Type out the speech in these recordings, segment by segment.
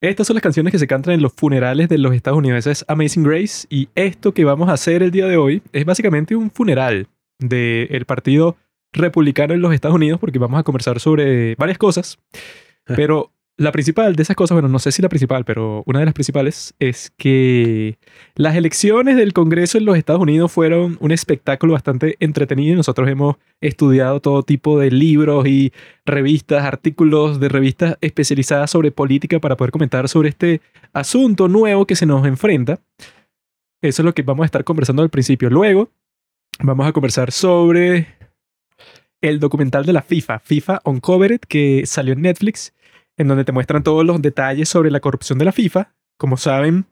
Estas son las canciones que se cantan en los funerales de los Estados Unidos. Esa es Amazing Grace. Y esto que vamos a hacer el día de hoy es básicamente un funeral del partido republicano en los Estados Unidos porque vamos a conversar sobre varias cosas. Pero la principal de esas cosas, bueno, no sé si la principal, pero una de las principales es que las elecciones del Congreso en los Estados Unidos fueron un espectáculo bastante entretenido. Nosotros hemos estudiado todo tipo de libros y revistas, artículos de revistas especializadas sobre política para poder comentar sobre este asunto nuevo que se nos enfrenta. Eso es lo que vamos a estar conversando al principio. Luego vamos a conversar sobre el documental de la FIFA, FIFA Uncovered, que salió en Netflix en donde te muestran todos los detalles sobre la corrupción de la FIFA. Como saben,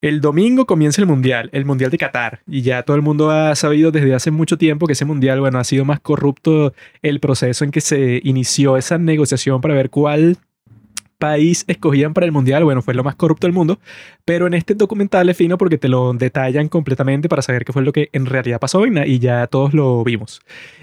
el domingo comienza el Mundial, el Mundial de Qatar, y ya todo el mundo ha sabido desde hace mucho tiempo que ese Mundial, bueno, ha sido más corrupto el proceso en que se inició esa negociación para ver cuál país escogían para el mundial, bueno, fue lo más corrupto del mundo, pero en este documental es fino porque te lo detallan completamente para saber qué fue lo que en realidad pasó y ya todos lo vimos.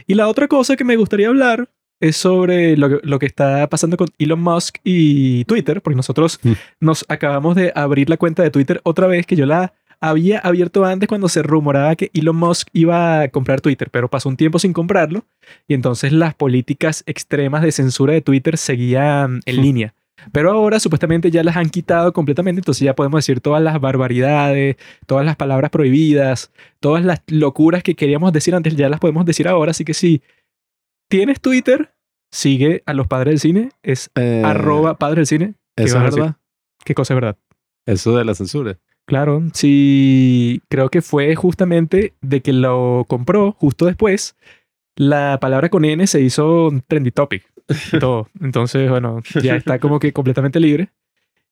Y la otra cosa que me gustaría hablar es sobre lo, que está pasando con Elon Musk y Twitter, porque nosotros mm. nos acabamos de abrir la cuenta de Twitter otra vez, que yo la había abierto antes cuando se rumoraba que Elon Musk iba a comprar Twitter, pero pasó un tiempo sin comprarlo y entonces las políticas extremas de censura de Twitter seguían en mm. línea. Pero ahora supuestamente ya las han quitado completamente, entonces ya podemos decir todas las barbaridades, todas las palabras prohibidas, todas las locuras que queríamos decir antes, ya las podemos decir ahora, así que si tienes Twitter, sigue a los padres del cine, es eh, arroba padres del cine. ¿Eso es verdad? ¿Qué cosa es verdad? Eso de la censura. Claro, sí, creo que fue justamente de que lo compró justo después. La palabra con N se hizo trendy topic. Todo. Entonces, bueno, ya está como que completamente libre.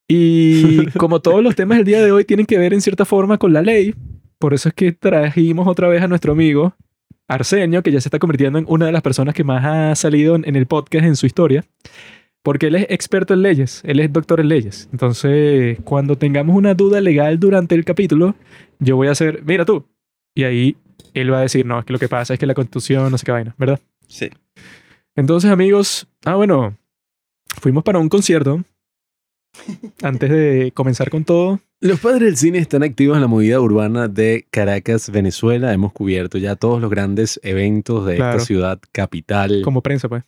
Y como todos los temas del día de hoy tienen que ver en cierta forma con la ley, por eso es que trajimos otra vez a nuestro amigo Arsenio, que ya se está convirtiendo en una de las personas que más ha salido en, el podcast en su historia, porque él es experto en leyes, él es doctor en leyes. Entonces, cuando tengamos una duda legal durante el capítulo, yo voy a hacer, mira tú, y ahí él va a decir, no, es que lo que pasa es que la constitución no sé qué vaina, ¿verdad? Sí. Entonces, amigos, ah, bueno, fuimos para un concierto antes de comenzar con todo, los padres del cine están activos en la movida urbana de Caracas, Venezuela. Hemos cubierto ya todos los grandes eventos de esta ciudad capital. Como prensa, pues.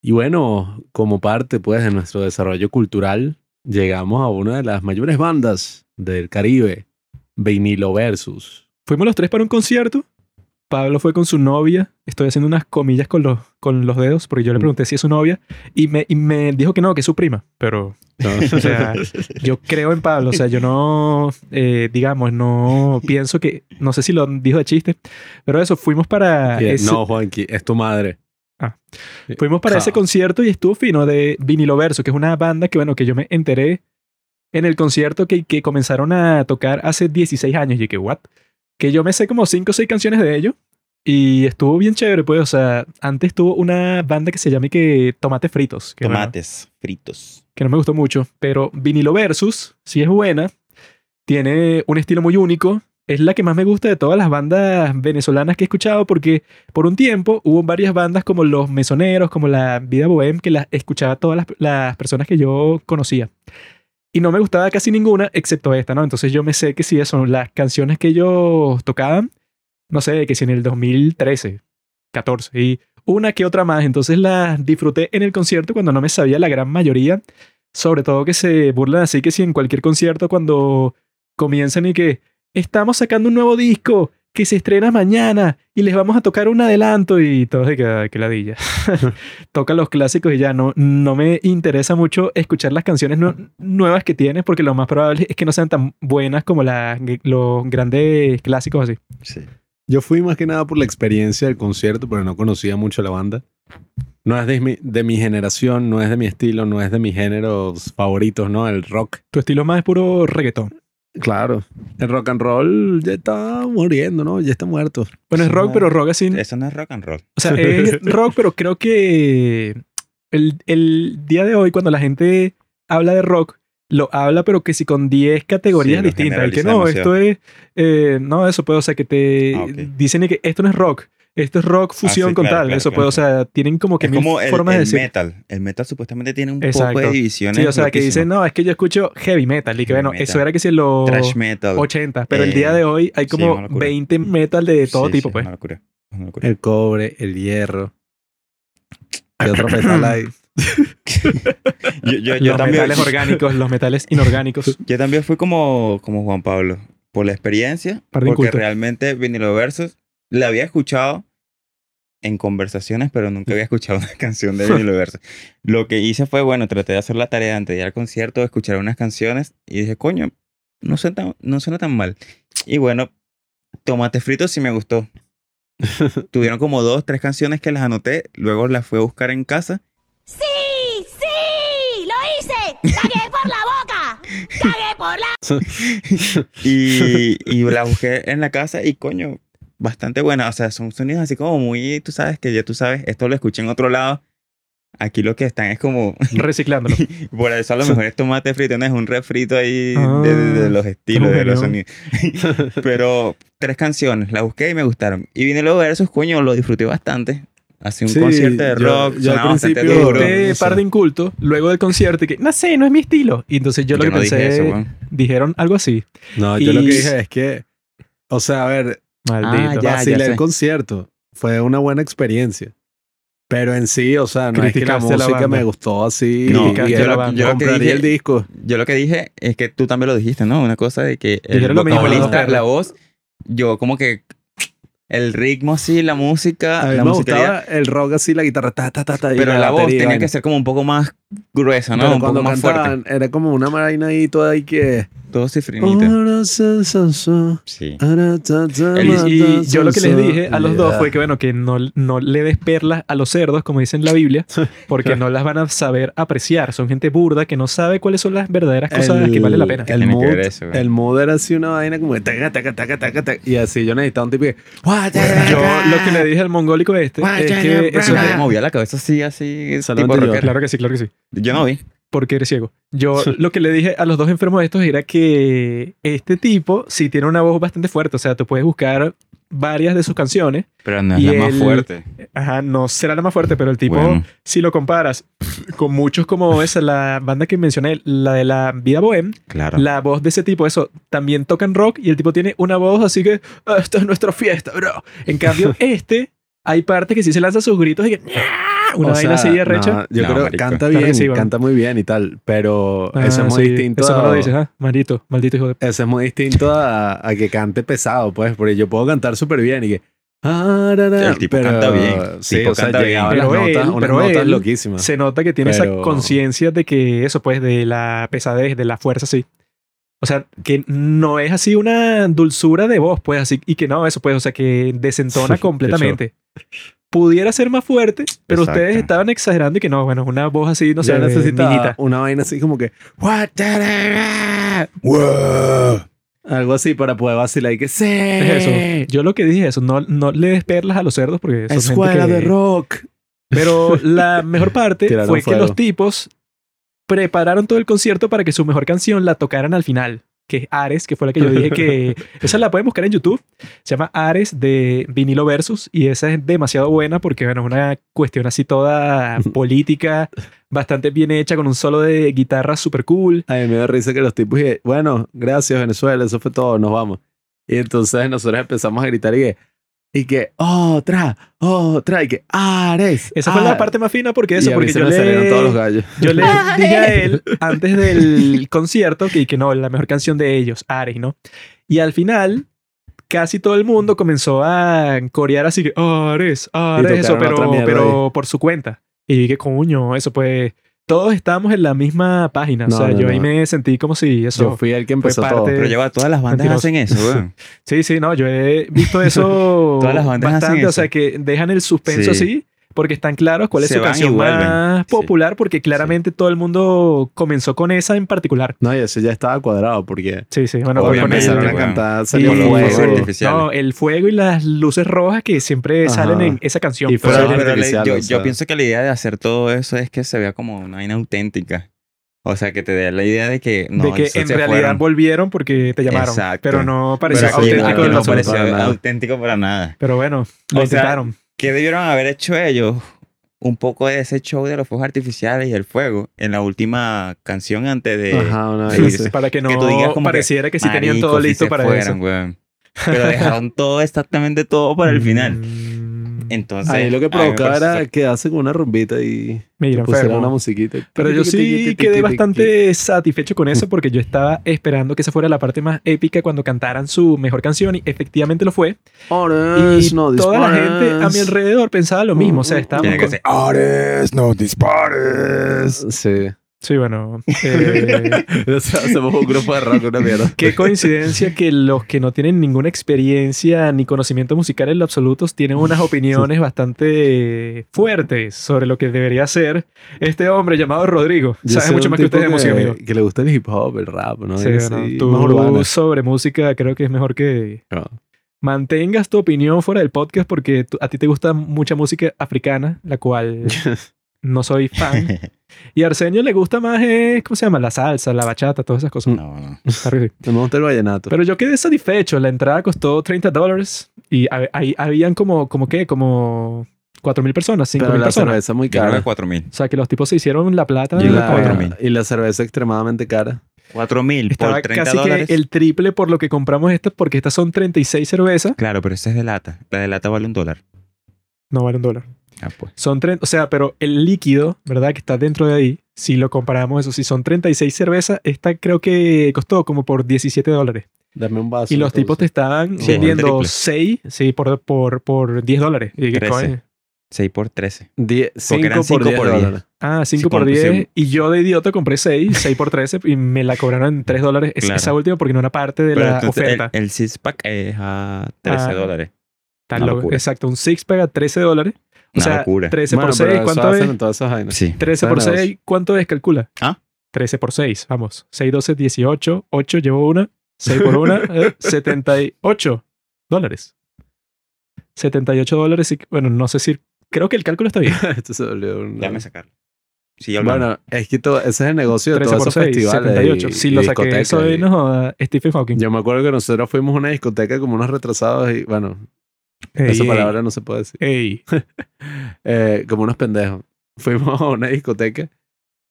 Y bueno, como parte pues de nuestro desarrollo cultural, llegamos a una de las mayores bandas del Caribe, Vinilo Versus. Fuimos los tres para un concierto Pablo fue con su novia. Estoy haciendo unas comillas con los, con los dedos porque yo le mm. pregunté si es su novia y me, y me dijo que no, que es su prima. Pero, o sea, yo creo en Pablo. O sea, yo no, eh, digamos, no pienso que, no sé si lo dijo de chiste, pero eso, fuimos para... No, Juanqui, es tu madre. Ah. Fuimos para ese concierto y estuvo fino de Vinilo Verso, que es una banda que, bueno, que yo me enteré en el concierto que, que comenzaron a tocar hace 16 años. Y que, ¿what? Que yo me sé como cinco o seis canciones de ellos. Y estuvo bien chévere, pues. O sea, antes tuvo una banda que se llama que Tomates Fritos. Tomates Fritos. Que no me gustó mucho. Pero Vinilo Versus, sí es buena. Tiene un estilo muy único. Es la que más me gusta de todas las bandas venezolanas que he escuchado porque por un tiempo hubo varias bandas como Los Mesoneros, como La Vida Bohem, que las escuchaba todas las, las personas que yo conocía. Y no me gustaba casi ninguna, excepto esta, ¿no? Entonces yo me sé que sí, son las canciones que ellos tocaban, no sé, que si en el 2013, 14, y una que otra más. Entonces las disfruté en el concierto cuando no me sabía la gran mayoría. Sobre todo que se burlan así que si en cualquier concierto cuando comienzan y que estamos sacando un nuevo disco que se estrena mañana y les vamos a tocar un adelanto y todo de que, que ladilla. Toca los clásicos y ya no, no me interesa mucho escuchar las canciones nuevas que tienes porque lo más probable es que no sean tan buenas como las, los grandes clásicos así. Sí. Yo fui más que nada por la experiencia del concierto, pero no conocía mucho la banda. No es de mi, de mi generación, no es de mi estilo, no es de mis géneros favoritos, ¿no? El rock. Tu estilo más es puro reggaetón. Claro. El rock and roll ya está muriendo, ¿no? Ya está muerto. Bueno, es rock, pero rock así. Eso no es rock and roll. O sea, es rock, pero creo que el, el día de hoy, cuando la gente habla de rock, lo habla, pero que si con 10 categorías Sí, distintas. El que no, esto es. eh, no, eso puede, o sea, que te Ah, dicen que esto no es rock, esto es rock fusión sí, con claro, tal. claro, eso claro, puede, o sea, tienen como que Es mil como el, formas de el decir. metal. El metal supuestamente tiene un poco de divisiones. Sí, o sea, que dicen, no, es que yo escucho heavy metal. Y que Heavy bueno, metal. eso era que si en los Trash metal. 80, pero el Eh, día de hoy hay sí, como locura. 20 metal de todo Sí, tipo, sí, pues. Es una locura. es una locura. El cobre, el hierro. ¿Qué otro metal hay? Yo, yo, yo los también, metales orgánicos, los metales inorgánicos. yo también fui como, como Juan Pablo. Por la experiencia. De porque realmente Vinilo Versus la había escuchado en conversaciones, pero nunca había escuchado una canción de Vinilo Versus. Lo que hice fue, bueno, traté de hacer la tarea antes de ir al concierto, de escuchar unas canciones y dije, coño, no suena tan, no suena tan mal. Y bueno, Tomate Frito sí me gustó. Tuvieron como dos, tres canciones que las anoté, luego las fui a buscar en casa. ¡Sí! ¡Sí! ¡Lo hice! ¡Cagué por la boca! ¡Cagué por la... Y, y la busqué en la casa y coño, bastante buena. O sea, son sonidos así como muy, tú sabes que ya tú sabes, esto lo escuché en otro lado. Aquí lo que están es como, Reciclándolo. por eso a lo mejor es tomate frito, no es un refrito ahí de, de- de los Ah, estilos, de los sonidos. Pero tres canciones, las busqué y me gustaron. Y vine los versos, coño, lo disfruté bastante. Hacía un Sí, concierto de yo- rock, yo al sonaba bastante principio- duro. Este eso. par de incultos, luego del concierto, y que, no sé, no es mi estilo. Y entonces yo lo que no dije pensé, eso, weón. dijeron algo así. No, yo lo que Y- dije es que, o sea, a ver, Maldito. Ah, ya. vacilé el sé. concierto. Fue una buena experiencia. Pero en sí, o sea, no es que la la música banda. me gustó así. No, y Criticaste y a la era- banda. Yo lo que compraría dije- el disco. Yo lo que dije es que tú también lo dijiste, ¿no? Una cosa de que el lo mismo, vocalista, la voz, yo como que el ritmo así, la música, A mí la me gustaba el rock así, la guitarra, ta, ta, ta, ta. pero la voz batería y tenía que ser como un poco más gruesa, ¿no? Pero un poco cuando más fuerte. cantaban, era como una vaina ahí toda ahí que... Todo cifrinita. Sí. Y, y yo lo que les dije a los dos fue que, bueno, que no, no le des perlas a los cerdos, como dice en la Biblia, porque no las van a saber apreciar. Son gente burda que no sabe cuáles son las verdaderas cosas que vale la pena. El ver eso, el mood era así una vaina como... taca, taca, taca, taca, taca, y así yo necesitaba un tipo que... Yo lo que le dije al mongólico este es que eso es... movía la cabeza así, así, tipo. Claro que sí, claro que sí. Yo no vi. Porque eres ciego. Yo lo que le dije a los dos enfermos estos era que este tipo sí tiene una voz bastante fuerte. O sea, tú puedes buscar varias de sus canciones. Pero no es Y la más el- fuerte. Ajá, no será la más fuerte, pero el tipo, Bueno. si lo comparas con muchos como esa, la banda que mencioné, la de la vida bohem, Claro. la voz de ese tipo, eso, también tocan rock y el tipo tiene una voz así que, "Ah, esta es nuestra fiesta, bro. En cambio, este, hay partes que sí se lanza sus gritos y que, una O vaina sea, así de recha. no, yo No, creo que canta Claro que bien, sí, bueno. canta muy bien y tal, pero Ah, eso es muy sí, distinto. Eso no a- lo dices, ¿ah? Maldito, maldito hijo de... Eso es muy distinto a, a que cante pesado, pues, porque yo puedo cantar súper bien y que... ah, ra, ra, El tipo pero- canta bien, Sí, tipo o sea, canta bien. Pero las él- notas, pero notas él loquísimas. Se nota que tiene Pero- esa conciencia de que eso, pues, de la pesadez, de la fuerza, sí. O sea, que no es así una dulzura de voz, pues, así, y que no, eso, pues, o sea, que desentona Qué completamente. Pudiera ser más fuerte, pero Exacto. ustedes estaban exagerando y que no, bueno, una voz así, no necesitaba minita. una vaina así como que... Algo así para poder vacilar y que... ¡Sí! Es eso. Yo lo que dije es eso, no, no le des perlas a los cerdos porque son gente Escuela que- de rock. Pero la mejor parte fue que los tipos prepararon todo el concierto para que su mejor canción la tocaran al final, que es Ares, que fue la que yo dije que esa la pueden buscar en YouTube. Se llama Ares de Vinilo Versus y esa es demasiado buena porque bueno, es una cuestión así toda política, bastante bien hecha con un solo de guitarra super cool. A mí me da risa que los tipos dije, bueno, gracias Venezuela, eso fue todo, nos vamos. Y entonces nosotros empezamos a gritar y que, y que, otra, otra, y que, Ares. Esa fue la Ares". parte más fina porque Y eso, a mí porque se yo me salieron todos los le, gallos. yo le dije a él antes del concierto que, que no, la mejor canción de ellos, Ares, ¿no? Y al final, casi todo el mundo comenzó a corear así que, Ares, Ares, eso, pero, pero por su cuenta. Y dije, coño, eso pues, todos estábamos en la misma página. No, o sea, no, yo ahí no. me sentí como si eso... Yo fui el que empezó parte- todo. Pero lleva, todas las bandas Mentiroso. hacen eso, weón. Sí, sí, no, yo he visto eso Todas las bandas hacen bastante, o eso. sea, que dejan el suspenso Sí. así porque están claros cuál es Se su y canción más Sí. popular porque claramente todo el mundo comenzó con esa en particular. No, y eso ya estaba cuadrado porque Sí, sí, bueno, Obviamente, con el, empezaron a cantar, y- salió fuegos fuego. no, el fuego y las luces rojas que siempre Ajá. salen en esa canción. Y Pero fuegos Pero- pero yo, o yo sea. pienso que la idea de hacer todo eso es que se vea como una vaina auténtica. O sea, que te dé la idea de que no, de que en realidad fueron. volvieron porque te llamaron. Exacto. Pero no pareció Pero no, auténtico no absoluto. pareció para nada. auténtico para nada. Pero bueno, lo O sea, intentaron. ¿Qué debieron haber hecho ellos? Un poco de ese show de los fuegos artificiales y el fuego en la última canción antes de... Ajá, una vez sí. para que no que tú digas como que, pareciera que, sí tenían todo listo para eso. weón. Pero dejaron todo, exactamente todo para el final. Entonces... Ahí lo que provocaba era que hace con una rumbita y Mira, pusiera enfermo. una musiquita. Pero yo sí quedé bastante satisfecho con eso porque yo estaba esperando que esa fuera la parte más épica cuando cantaran su mejor canción y efectivamente lo fue. Ores, Y no toda la gente a mi alrededor pensaba lo mismo. O sea, estábamos Tiene que con- ser... Ares, no dispares. Sí. Sí, bueno. eh, hacemos un grupo de rock, una mierda. Qué coincidencia que los que no tienen ninguna experiencia ni conocimiento musical en lo absoluto tienen unas opiniones bastante fuertes sobre lo que debería ser este hombre llamado Rodrigo. Yo Sabes mucho más que ustedes de música, amigo. Que le gusta el hip hop, el rap, ¿no? Sí, bueno, tú sobre música creo que es mejor que No. mantengas tu opinión fuera del podcast porque a ti te gusta mucha música africana, la cual no soy fan. Y a Arsenio le gusta más, eh, ¿cómo se llama? La salsa, la bachata, todas esas cosas. No, no. Está rico. Me gusta el vallenato. Pero yo quedé satisfecho. La entrada costó 30 dólares y ahí habían como, como qué, como 4.000 personas, 5.000 Pero la personas. cerveza muy cara. 4000. O sea, que los tipos se hicieron la plata. Y la, creo que 4000. y la cerveza extremadamente cara. 4000 Estaba por 30 casi dólares. que el triple por lo que compramos estas, porque estas son 36 cervezas. Claro, pero esta es de lata. La de lata vale un dólar. No vale un dólar. Ah, pues. Son 30, o sea, pero el líquido, ¿verdad? Que está dentro de ahí, si lo comparamos, eso, si son 36 cervezas, esta creo que costó como por 17 dólares. Dame un vaso. Y los tipos te estaban Sí, vendiendo triple. 6, sí, por, por, por 10 dólares. Y que, 13. coño, 6 por 13. 5 eran por cinco 10 por diez. dólares. Ah, 5 Sí, por con- 10. sí. Y yo de idiota compré 6, 6 por 13 y me la cobraron en 3 dólares. Es- Claro. Esa última porque no era parte de Pero la entonces oferta. El, el six pack es a 13 Ah, dólares. Loco. locura. Exacto, un six pack a 13 dólares. O Una sea, locura. 13 Bueno, por pero 6, eso ¿cuánto es? en todas esas vainas. Sí. 13 por Bueno, 6, ¿cuánto es? Calcula. ¿Ah? 13 por 6, vamos. 6, 12, 18, 8, llevo una. 6 por una, eh, 78 dólares. 78 dólares y, bueno, no sé si, creo que el cálculo está bien. Esto se volvió un... Déjame sacarlo. Hablando. Bueno, es que todo, ese es el negocio de 13 todos por esos 6, festivales. 78. y- Si y lo saqué, soy, y- no Stephen Hawking. Yo me acuerdo que nosotros fuimos a una discoteca como unos retrasados y, bueno, Ey, esa ey, palabra no se puede decir. ey. Eh, como unos pendejos. Fuimos a una discoteca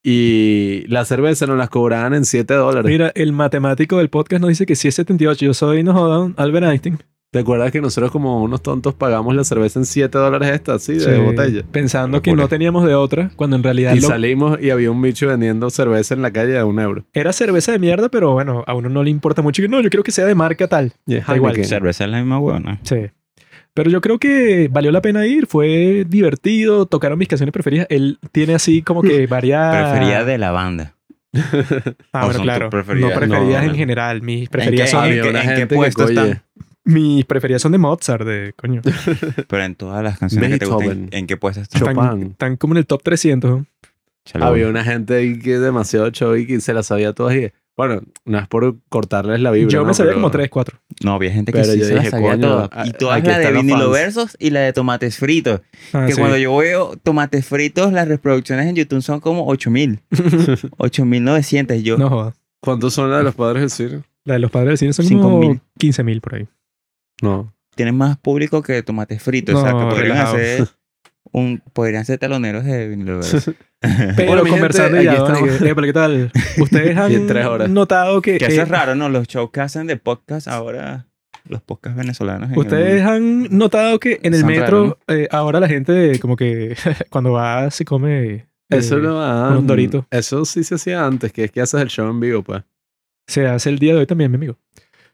y la cerveza nos las cobraban en 7 dólares. Mira, el matemático del podcast nos dice que si es 78, yo soy, no joda, Albert Einstein. ¿Te acuerdas que nosotros como unos tontos pagamos la cerveza en 7 dólares esta, así, de Sí, botella? Pensando que no teníamos de otra, cuando en realidad Y lo- salimos y había un bicho vendiendo cerveza en la calle a un euro. era cerveza de mierda, pero bueno, a uno no le importa mucho. que No, yo quiero que sea de marca tal. Y es Da igual. Heineken. Cerveza es la misma huevona. Sí. Pero yo creo que valió la pena ir, fue divertido, tocaron mis canciones preferidas. Él tiene así como que varias... Preferida de la banda. Ah, ¿O bueno, claro. preferidas? No preferidas No, en no. general. Mis preferidas, qué- son, en Había qué- una en qué gente que, puesto están? mis preferidas son de Mozart, de coño. Pero en todas las canciones que te gustan. ¿en qué puesto están? Chopin. Están, están como en el top 300. ¿no? Chale, Había una gente ahí que demasiado show y que se la sabía todas y... Bueno, no es por cortarles la vibra, Yo ¿no? me sabía Pero- como 3, 4. No, había gente que Pero sí yo se la dije, sabía coño, todas. a- Y todas aquí la de vinilo versos y la de tomates fritos. Ah, que sí. cuando yo veo tomates fritos, las reproducciones en YouTube son como 8000. 8900. Yo, No joda. ¿Cuántos son las de los padres del cine? La de los padres del cine son Cinco como mil. 15 mil por ahí. No. tienen más público que tomates fritos. o sea, No, que podrían relajado. hacer un, podrían ser taloneros de vinilo verso. Pero Bueno, conversando gente, ya, aquí ¿no? estamos. Eh, pero ¿qué tal? ¿Ustedes Y en tres han horas. notado que... que eso eh, es raro, ¿no? Los shows que hacen de podcast ahora, los podcasts venezolanos. en el ¿Ustedes mundo. han notado que en el metro eh, ahora la gente como que cuando va se come... eh, Eso no ah, unos Doritos. Eso sí se hacía antes, que es que haces el show en vivo, pues. Se hace el día de hoy también, mi amigo.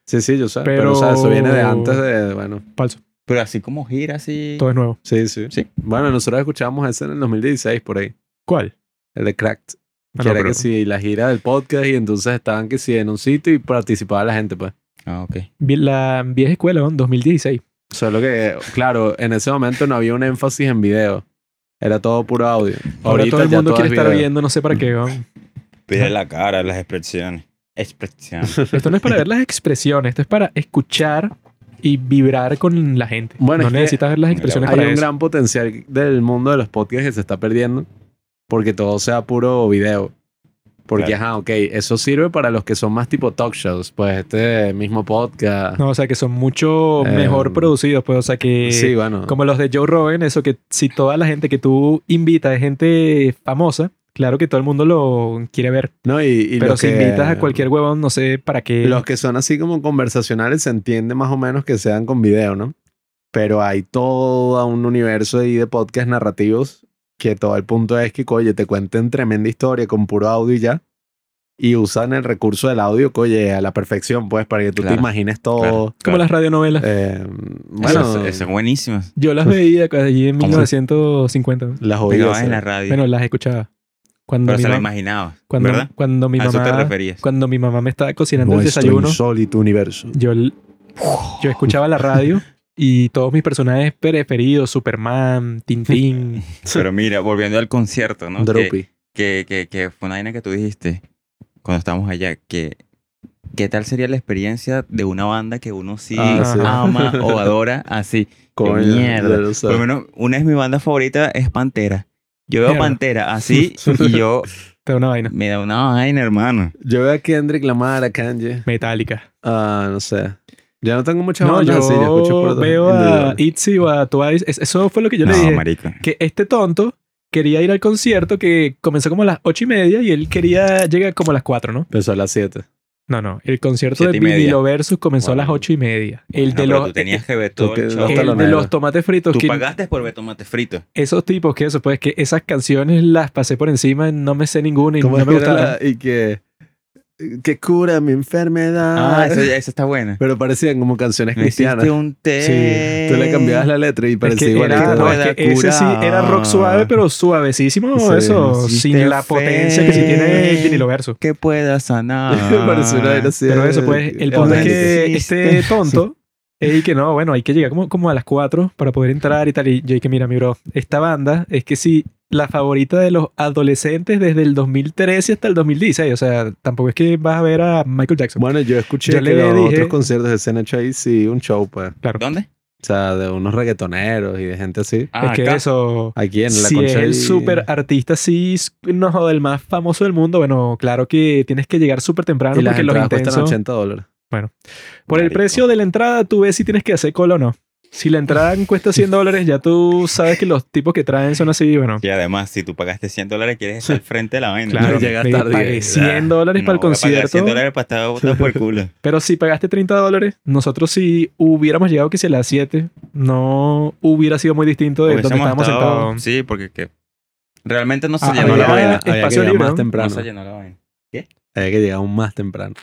Sí, sí, yo sé. Pero, Pero- o sea, eso viene de antes de, bueno, Falso. Pero así como gira, así. Todo es nuevo. sí, sí. Sí. Bueno, nosotros escuchábamos ese en el 2016 por ahí, ¿Cuál? el de Cracked. Ah, que no, era pero- que sí, la gira del podcast y entonces estaban que sí en un sitio y participaba la gente, pues. Ah, ok. La vieja escuela, ¿no? 2016. Solo que, claro, en ese momento no había un énfasis en video. Era todo puro audio. Ahora todo el mundo quiere es estar viendo, no sé para qué. ¿no? Pide la cara, las expresiones. Expresiones. Esto no es para ver las expresiones, esto es para escuchar y vibrar con la gente. Bueno, no necesitas ver las expresiones Hay para un eso. gran potencial del mundo de los podcasts que se está perdiendo porque todo sea puro video. Porque, Claro. ajá, ok, eso sirve para los que son más tipo talk shows, pues este mismo podcast. No, o sea, que son mucho Eh, mejor producidos, pues, o sea, que... sí, bueno. Como los de Joe Rogan, eso que si toda la gente que tú invitas es gente famosa, claro que todo el mundo lo quiere ver. No, y, y Pero si que- invitas a cualquier huevón, no sé para qué. Los que son así como conversacionales se entiende más o menos que sean con video, ¿no? Pero hay todo un universo ahí de podcast narrativos que todo el punto es que, oye, te cuenten tremenda historia con puro audio y ya. Y usan el recurso del audio, oye, a la perfección, pues, para que tú te Claro, imagines todo. claro. Como las radionovelas. Eh, Bueno, bueno, esas son buenísimas. Yo las veía allí en ¿Cómo? 1950. las oías. en la eh. radio. Bueno, las escuchaba. Cuando pero mi se la mam- imaginabas. cuando, ¿Verdad? cuando mi a eso te mamá referías. cuando mi mamá me estaba cocinando el Nuestro desayuno, insólito universo. yo escuchaba la radio y todos mis personajes preferidos, Superman, Tintín, Pero mira, volviendo al concierto, ¿no? Que, Droopy. que, que, que fue una vaina que tú dijiste cuando estábamos allá, que ¿qué tal sería la experiencia de una banda que uno sí, Ah, sí. ama o adora así? Coño, mierda. lo. Por lo menos una de mis bandas favoritas es Pantera. Yo veo Mierda. Pantera así y yo te da una vaina. me da una vaina, hermano. Yo veo a Kendrick Lamar, a Kanye. Metálica. Ah, no sé. Yo no tengo muchas No, yo así, yo escucho por veo a ITZY o a Twice. Es- Eso fue lo que yo le no, dije. marico. que este tonto quería ir al concierto que comenzó como a las ocho y media y él quería llegar como a las cuatro, ¿no? Empezó a las 7. No, no. El concierto Siete de. Vinilo Versus comenzó a las ocho y media. El No, de los, tú tenías que ver tú todo que- el los show. el de taloneros. los tomates fritos. Tú que- pagaste por ver tomate frito. esos tipos que eso, pues que esas canciones las pasé por encima, no me sé ninguna y ¿Cómo no me que era gustaban. la- y que, que cura mi enfermedad? Ah, eso, esa está buena. Pero parecían como canciones cristianas. hiciste un té. Tú le cambiabas la letra y Es parecía que, era, igualito. no, es que ese sí era rock suave, pero suavecísimo, Sí. eso, sin la potencia que sí tiene el vinilo verso. Que pueda sanar. Parecía una Pero eso, pues, el punto es que este tonto, y que no, bueno, hay que llegar como, como a las 4 para poder entrar y tal. Y yo dije, mira, mi bro, esta banda es que sí, la favorita de los adolescentes desde el 2013 hasta el 2016. O sea, tampoco es que vas a ver a Michael Jackson. Bueno, yo escuché Yo que le los dije- otros conciertos de Cena Chase sí, un show, pues. claro. ¿Dónde? O sea, de unos reggaetoneros y de gente así. Ah, es que acá. eso... Aquí en la Si es el y- súper artista, sí, es- no joder, el más famoso del mundo, bueno, claro que tienes que llegar súper temprano Y las porque los entradas cuestan intensos... 80 dólares. Por el precio de la entrada, tú ves si tienes que hacer cola o no. Si la entrada cuesta 100 dólares, ya tú sabes que los tipos que traen son así, bueno. Y además, si tú pagaste 100 dólares, quieres estar al frente de la vaina. Claro, llegas tarde pagué 100 dólares No, para el concierto. 100 dólares para estar botado por el culo. Pero si pagaste 30 dólares, nosotros si hubiéramos llegado que si a las 7, no hubiera sido muy distinto de donde estábamos estado- sentados. Sí, porque que realmente no se Ah, llenó había la vaina. Había que libre, más ¿no? temprano. No se llenó la vaina. Había que llegar aún más temprano.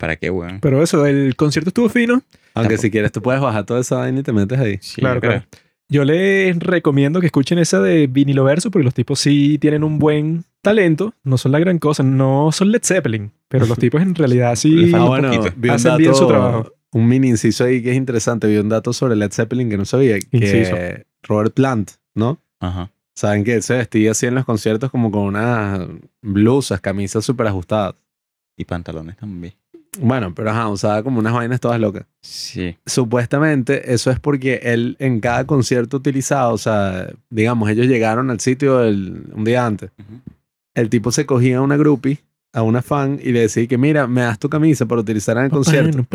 ¿Para qué, weón? Pero eso, el concierto estuvo fino. Aunque Tampoco. si quieres, tú puedes bajar toda esa vaina y te metes ahí. Sí, claro, claro. Yo les recomiendo que escuchen esa de vinilo verso porque los tipos sí tienen un buen talento. No son la gran cosa, no son Led Zeppelin, pero los tipos en realidad sí Ah, un bueno, poquito. vi un Hacen dato, bien su trabajo. un mini inciso ahí que es interesante. Vi un dato sobre Led Zeppelin que no sabía. Inciso. Que Robert Plant, ¿no? Ajá. Saben que él se vestía así en los conciertos como con unas blusas, camisas súper ajustadas. Y pantalones también. Bueno, pero ajá, usaba como unas vainas todas locas. Sí. Supuestamente eso es porque él en cada concierto utilizaba, o sea, digamos, ellos llegaron al sitio el- un día antes. El tipo se cogía a una groupie, a una fan, y le decía que mira, me das tu camisa para utilizar en el concierto.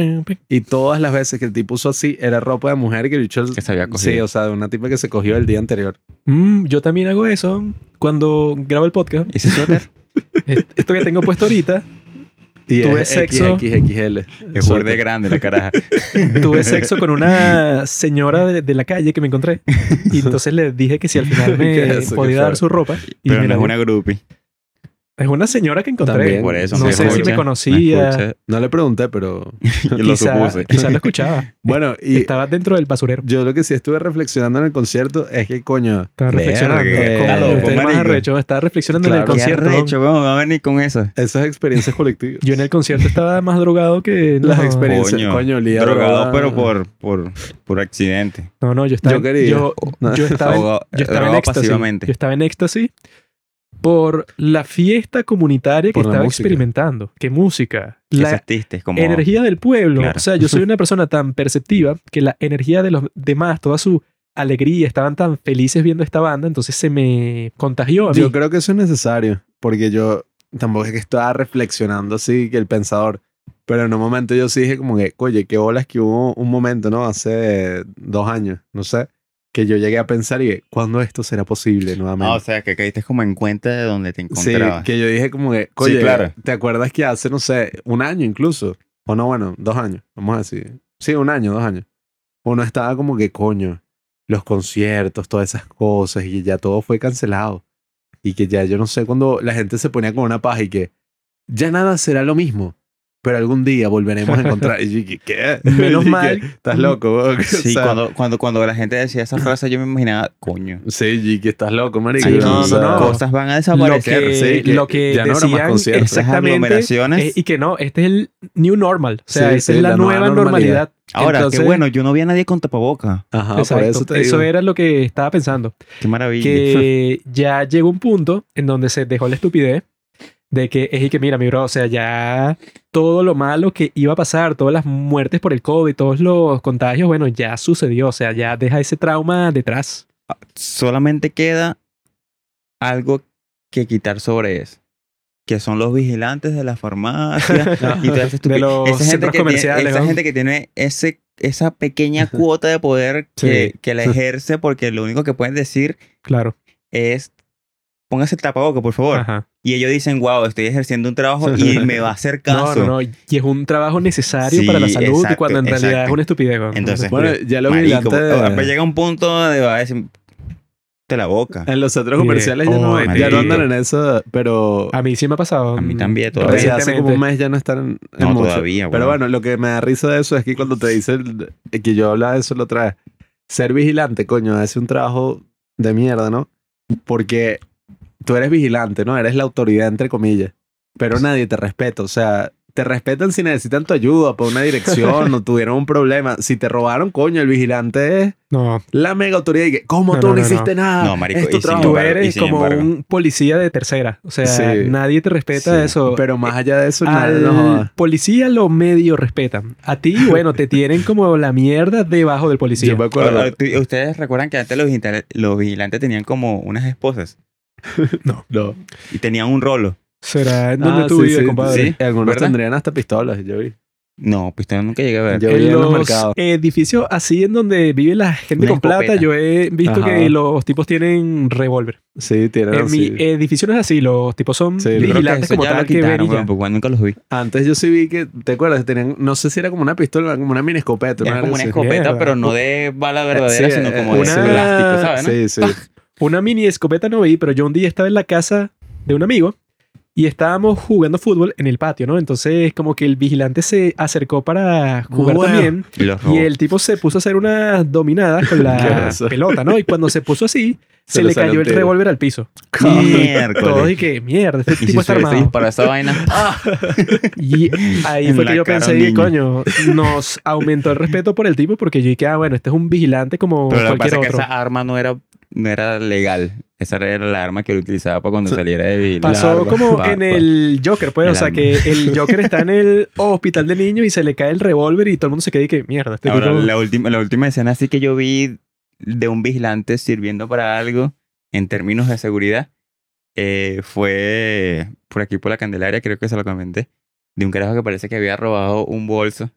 Y todas las veces que el tipo usó así, era ropa de mujer que bicho... Que se había cogido. Sí, o sea, de una tipa que se cogió el día anterior. Mm, yo también hago eso cuando grabo el podcast. ¿Y ese suéter? Es- Esto que tengo puesto ahorita, Y Tuve es sexo. XXXL. Es borde grande la caraja. tuve sexo con una señora de, de la calle que me encontré. Y entonces le dije que si al final ¿Qué me podía dar su ropa. Y Pero me no la es una groupie. Es una señora que encontré. También. Por eso no me sé si escucha, me conocía. escucha. No le pregunté, pero... Yo lo Quizá, supuse. quizá lo escuchaba. Bueno, y Estaba dentro del basurero. yo lo que sí estuve reflexionando en el concierto es que, coño, Estaba reflexionando. qué Como loco, usted más arrecho. Estaba reflexionando en el Claro. Concierto. arrecho, ¿cómo va a venir con eso? esas experiencias colectivas. Yo en el concierto estaba más drogado que... Las no. experiencias. Coño, Coño, olía Drogado, droga. pero por, por, por accidente. No, no, yo estaba... Yo quería. Yo, No. yo estaba, en- yo estaba en éxtasis. pasivamente. Yo estaba en éxtasis por la fiesta comunitaria que Por estaba música. experimentando. ¿Qué música? ¿Qué La sentiste? Como... energía del pueblo. Claro. O sea, yo soy una persona tan perceptiva que la energía de los demás, toda su alegría, estaban tan felices viendo esta banda, entonces se me contagió a mí. Yo creo que eso es necesario, porque yo, tampoco es que estaba reflexionando así que el pensador. Pero en un momento yo sí dije como que, oye, qué bolas que hubo un momento, ¿no? Hace dos años, no sé, que yo llegué a pensar y que, ¿cuándo esto será posible nuevamente? Ah, o sea, que caíste como en cuenta de donde te Sí, encontrabas. que yo dije como que, oye, claro. ¿te acuerdas que hace, no sé, un año incluso? O no, bueno, dos años, vamos a decir. Sí, un año, dos años. Uno estaba como que, coño, los conciertos, todas esas cosas, y ya todo fue cancelado. Y que ya yo no sé cuando la gente se ponía con una paja y que ya nada será lo mismo, pero algún día volveremos a encontrar. Y yo ¿qué? Menos Y que, mal. Estás loco. O Sí, sea, cuando, cuando, cuando la gente decía esa frase, yo me imaginaba, coño. Sí, y que estás loco, marico. Sí, o no, sea, no, no. Cosas van a Lo desaparecer. que, sí, que lo que ya no decían conciertos. Esas exactamente aglomeraciones. eh, y que no, este es el new normal. O sea, Sí, es la, la nueva nueva normalidad. Ahora, Entonces, qué bueno, yo no vi a nadie con tapaboca. Ajá, por Exacto, eso te eso digo. era lo que estaba pensando. Qué maravilla. que ya llegó un punto en donde se dejó la estupidez de que es y que mira, mi bro, o sea, ya todo lo malo que iba a pasar, todas las muertes por el COVID, todos los contagios, bueno, ya sucedió, o sea, ya deja ese trauma detrás. Solamente queda algo que quitar sobre eso. Que son los vigilantes de la farmacia y toda esa los esa gente que tiene, esa ¿no? gente que tiene ese, esa pequeña cuota de poder que, Sí. que la ejerce porque lo único que pueden decir Claro. es póngase el tapaboca, por favor. Ajá. Y ellos dicen, wow, estoy ejerciendo un trabajo y me va a hacer No, caso. no, no. Y es un trabajo necesario Sí, para la salud y exacto, cuando en realidad exacto. es una estupidez. ¿no? Entonces, Bueno, ya los Marico, vigilantes... pues llega un punto donde va a decir, te la boca. En los centros Y de, comerciales ya, no, oh, ya no andan en eso, pero a mí sí me ha pasado. A mí también, todavía. hace como un mes ya no están en, No, mucho. todavía, Pero weón. bueno, lo que me da risa de eso es que cuando te dicen que yo hablaba de eso la otra vez, ser vigilante, coño, es un trabajo de mierda, ¿no? Porque tú eres vigilante, ¿no? Eres la autoridad, entre comillas, pero nadie te respeta, o sea... Te respetan si necesitan tu ayuda para una dirección o tuvieron un problema. Si te robaron, coño, el vigilante es No, la mega autoridad y que, ¿cómo No, tú no, no, no, hiciste nada? No, marico, Es tu trabajo". tú embargo, eres como embargo. un policía de tercera. O sea, Sí. nadie te respeta Sí. eso. Pero más allá de eso, nada, Al no policía lo medio respetan. A ti, bueno, te tienen como la mierda debajo del policía. Yo me acuerdo. ¿Ustedes recuerdan que antes los los vigilantes tenían como unas esposas No. y tenían un rolo? Será en donde Ah, tú sí, vives, sí, compadre. sí. Algunos ¿verdad? tendrían hasta pistolas, yo vi. No, pues yo nunca llegué a ver. Yo vi En en los mercados. edificios así en donde vive la gente Una con plata, yo he visto Ajá. que los tipos tienen revólver. Sí, tienen En mi así. edificio no es así, los tipos son Sí, vigilantes como tal que ven porque nunca los vi. Antes yo sí vi que, ¿te acuerdas? Tenían, no sé si era como una pistola, como una mini escopeta. Era una como una así. escopeta, pero no de bala verdadera, Sí, sino eh, como de plástico, ¿sabes? no? Sí, sí. Una mini escopeta no vi, pero yo un día estaba en la casa de un amigo y estábamos jugando fútbol en el patio, ¿no? Entonces como que el vigilante se acercó para jugar Bueno. también. Y Y el tipo se puso a hacer unas dominadas con la pelota, ¿no? Y cuando se puso así, Se se, le cayó el revólver al piso. Miércoles. Todos y que mierda, este Y si tipo está armado. disparado esa vaina, Y ahí En fue que yo pensé, y, coño, nos aumentó el respeto por el tipo porque yo dije, ah, bueno, este es un vigilante como pero lo que cualquier pasa es que otro. esa arma no era, no era legal. Esa era la arma que él utilizaba para cuando saliera de vigilante. Pasó como en el Joker, pues, El o sea, arma. que el Joker está en el hospital de niños y se le cae el revólver y todo el mundo se queda y que, mierda, este Ahora, la última, la última escena así que yo vi de un vigilante sirviendo para algo en términos de seguridad eh, fue por aquí por la Candelaria, creo que se lo comenté, de un carajo que parece que había robado un bolso,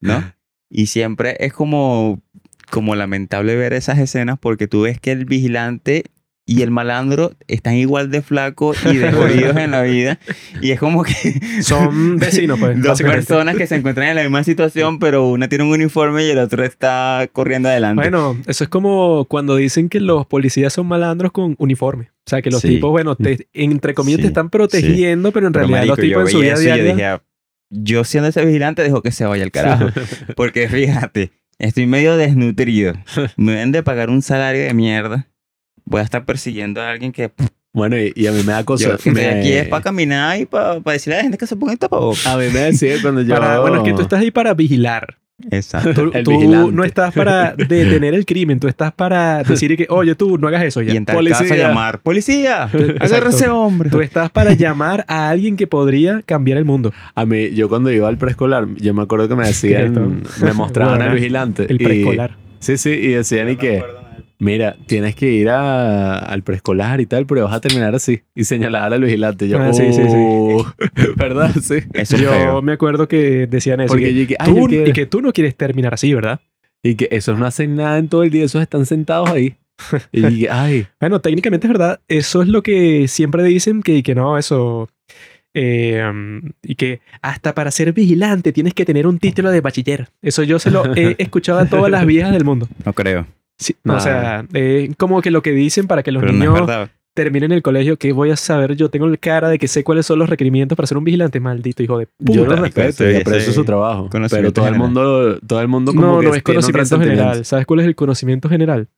¿no? Y siempre es como, como lamentable ver esas escenas porque tú ves que el vigilante y el malandro están igual de flacos y de jodidos en la vida y es como que Son vecinos, pues, Dos personas que se encuentran en la misma situación, pero una tiene un uniforme y el otro está corriendo adelante. Bueno, eso es como cuando dicen que los policías son malandros con uniforme. O sea, que los Sí. tipos, bueno, te- entre comillas Sí, te están protegiendo, pero en Pero, realidad marico, los tipos en su vida yo dije, yo siendo ese vigilante, dejo que se vaya al carajo. Porque fíjate, estoy medio desnutrido. Me deben de pagar un salario de mierda. Voy a estar persiguiendo a alguien que Bueno, y, y a mí me da cosa. yo me- aquí es para caminar y para decirle a la gente que se ponga el tapabocas. A mí me decía cuando yo... para- bueno, es que tú estás ahí para vigilar. Exacto. Tú, El tú vigilante. no estás para detener el crimen, tú estás para decir que, oye, tú no hagas eso ya. Y en tal Policía. caso llamar, ¡Policía! ¡Agarra ese hombre! Tú estás para llamar a alguien que podría cambiar el mundo. A mí, yo cuando iba al preescolar, yo me acuerdo que me decían, Qué me mostraban Bueno, al vigilante. El preescolar. Sí, sí, y decían y que Mira, tienes que ir a- al preescolar y tal, pero vas a terminar así y señalar al vigilante. Yo, Ah, sí, sí, sí. "Oh". ¿Verdad? Sí. Eso es Yo feo. me acuerdo que decían eso. Porque que yo dije, "Ay, tú- yo quiero". y que tú no quieres terminar así, ¿verdad? Y que esos no hacen nada en todo el día, esos están sentados ahí. Y ay, Bueno, técnicamente es verdad. Eso es lo que siempre dicen que, que no, eso. eh, um, y que hasta para ser vigilante tienes que tener un título de bachiller. Eso yo se lo he escuchado a todas las viejas del mundo. No creo. Sí, Nah. O sea, eh, como que lo que dicen para que los Pero no niños terminen el colegio, que voy a saber, yo tengo la cara de que sé cuáles son los requerimientos para ser un vigilante, maldito hijo de puta. yo lo respeto y aprecio su trabajo. Pero conocimiento todo el general. mundo, todo el mundo como no, que no es conocimiento general. ¿Sabes cuál es el conocimiento general?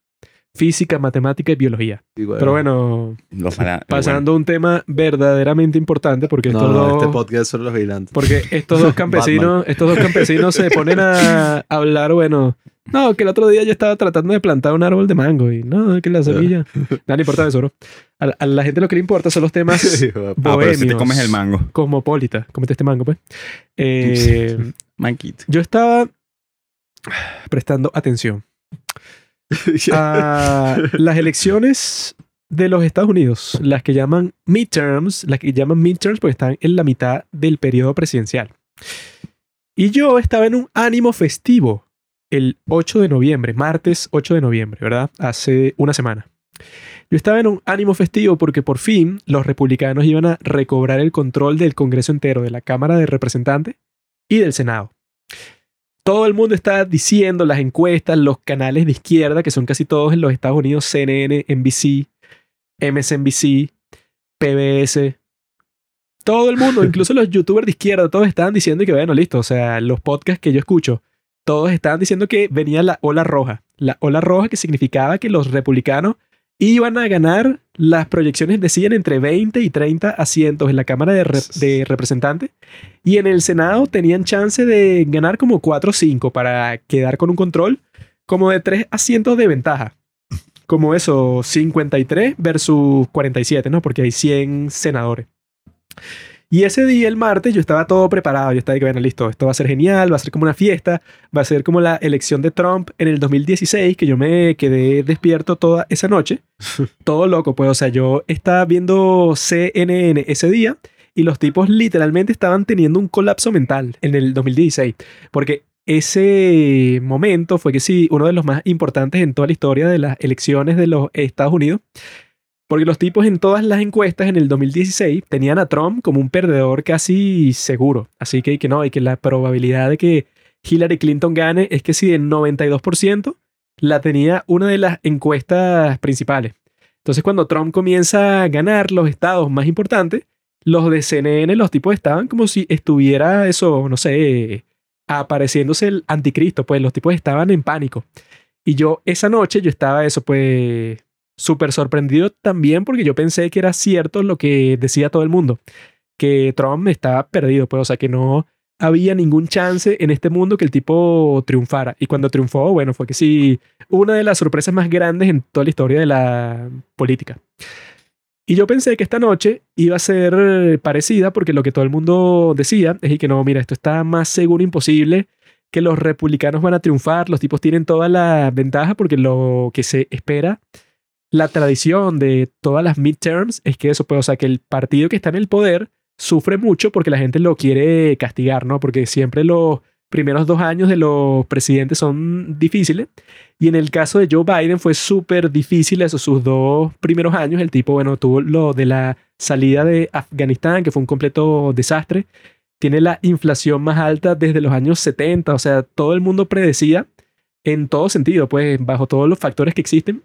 Física, matemática y biología. Y bueno, Pero bueno, mala- pasando a un tema verdaderamente importante porque no, estos no, dos, este podcast son los vigilantes. porque estos dos campesinos, estos dos campesinos se ponen a hablar, bueno, no, que el otro día yo estaba tratando de plantar un árbol de mango y no, que la semilla, nada le importa eso, bro. A, la- a la gente lo que le importa son los temas Ah, pero si te bohemios. comes el mango. cosmopolita, comete este mango, pues. Eh, Manquito. yo estaba prestando atención a las elecciones de los Estados Unidos, las que llaman midterms, las que llaman midterms porque están en la mitad del periodo presidencial. Y yo estaba en un ánimo festivo el 8 de noviembre, martes 8 de noviembre, ¿verdad? Hace una semana. Yo estaba en un ánimo festivo porque por fin los republicanos iban a recobrar el control del Congreso entero, de la Cámara de Representantes y del Senado. Todo el mundo está diciendo las encuestas, los canales de izquierda, que son casi todos en los Estados Unidos, CNN, NBC, MSNBC, PBS. Todo el mundo, incluso los youtubers de izquierda, todos estaban diciendo que, bueno, listo, o sea, los podcasts que yo escucho, todos estaban diciendo que venía la ola roja. La ola roja que significaba que los republicanos iban a ganar las proyecciones decían entre 20 y 30 asientos en la Cámara de, Rep- de Representantes y en el Senado tenían chance de ganar como 4 o 5 para quedar con un control como de 3 asientos de ventaja. Como eso, 53 versus 47, ¿no? Porque hay 100 senadores. Y ese día, el martes, yo estaba todo preparado. Yo estaba que, bueno, listo, esto va a ser genial, va a ser como una fiesta, va a ser como la elección de Trump en el 2016, que yo me quedé despierto toda esa noche. todo loco, pues, o sea, yo estaba viendo CNN ese día y los tipos literalmente estaban teniendo un colapso mental en el 2016. Porque ese momento fue que sí, uno de los más importantes en toda la historia de las elecciones de los Estados Unidos. Porque los tipos en todas las encuestas en el 2016 tenían a Trump como un perdedor casi seguro. Así que, que no, y que la probabilidad de que Hillary Clinton gane es que si el 92% la tenía una de las encuestas principales. Entonces cuando Trump comienza a ganar los estados más importantes, los de CNN, los tipos estaban como si estuviera eso, no sé, apareciéndose el anticristo, pues los tipos estaban en pánico. Y yo esa noche yo estaba eso, pues súper sorprendido también porque yo pensé que era cierto lo que decía todo el mundo, que Trump estaba perdido, pues o sea que no había ningún chance en este mundo que el tipo triunfara. Y cuando triunfó, bueno, fue que sí, una de las sorpresas más grandes en toda la historia de la política. Y yo pensé que esta noche iba a ser parecida porque lo que todo el mundo decía es que no, mira, esto está más seguro imposible, que los republicanos van a triunfar, los tipos tienen toda la ventaja porque lo que se espera, la tradición de todas las midterms es que eso puede, o sea, que el partido que está en el poder sufre mucho porque la gente lo quiere castigar, ¿no? Porque siempre los primeros dos años de los presidentes son difíciles. Y en el caso de Joe Biden fue súper difícil esos sus dos primeros años. El tipo, bueno, tuvo lo de la salida de Afganistán, que fue un completo desastre. Tiene la inflación más alta desde los años 70. O sea, todo el mundo predecía en todo sentido, pues bajo todos los factores que existen,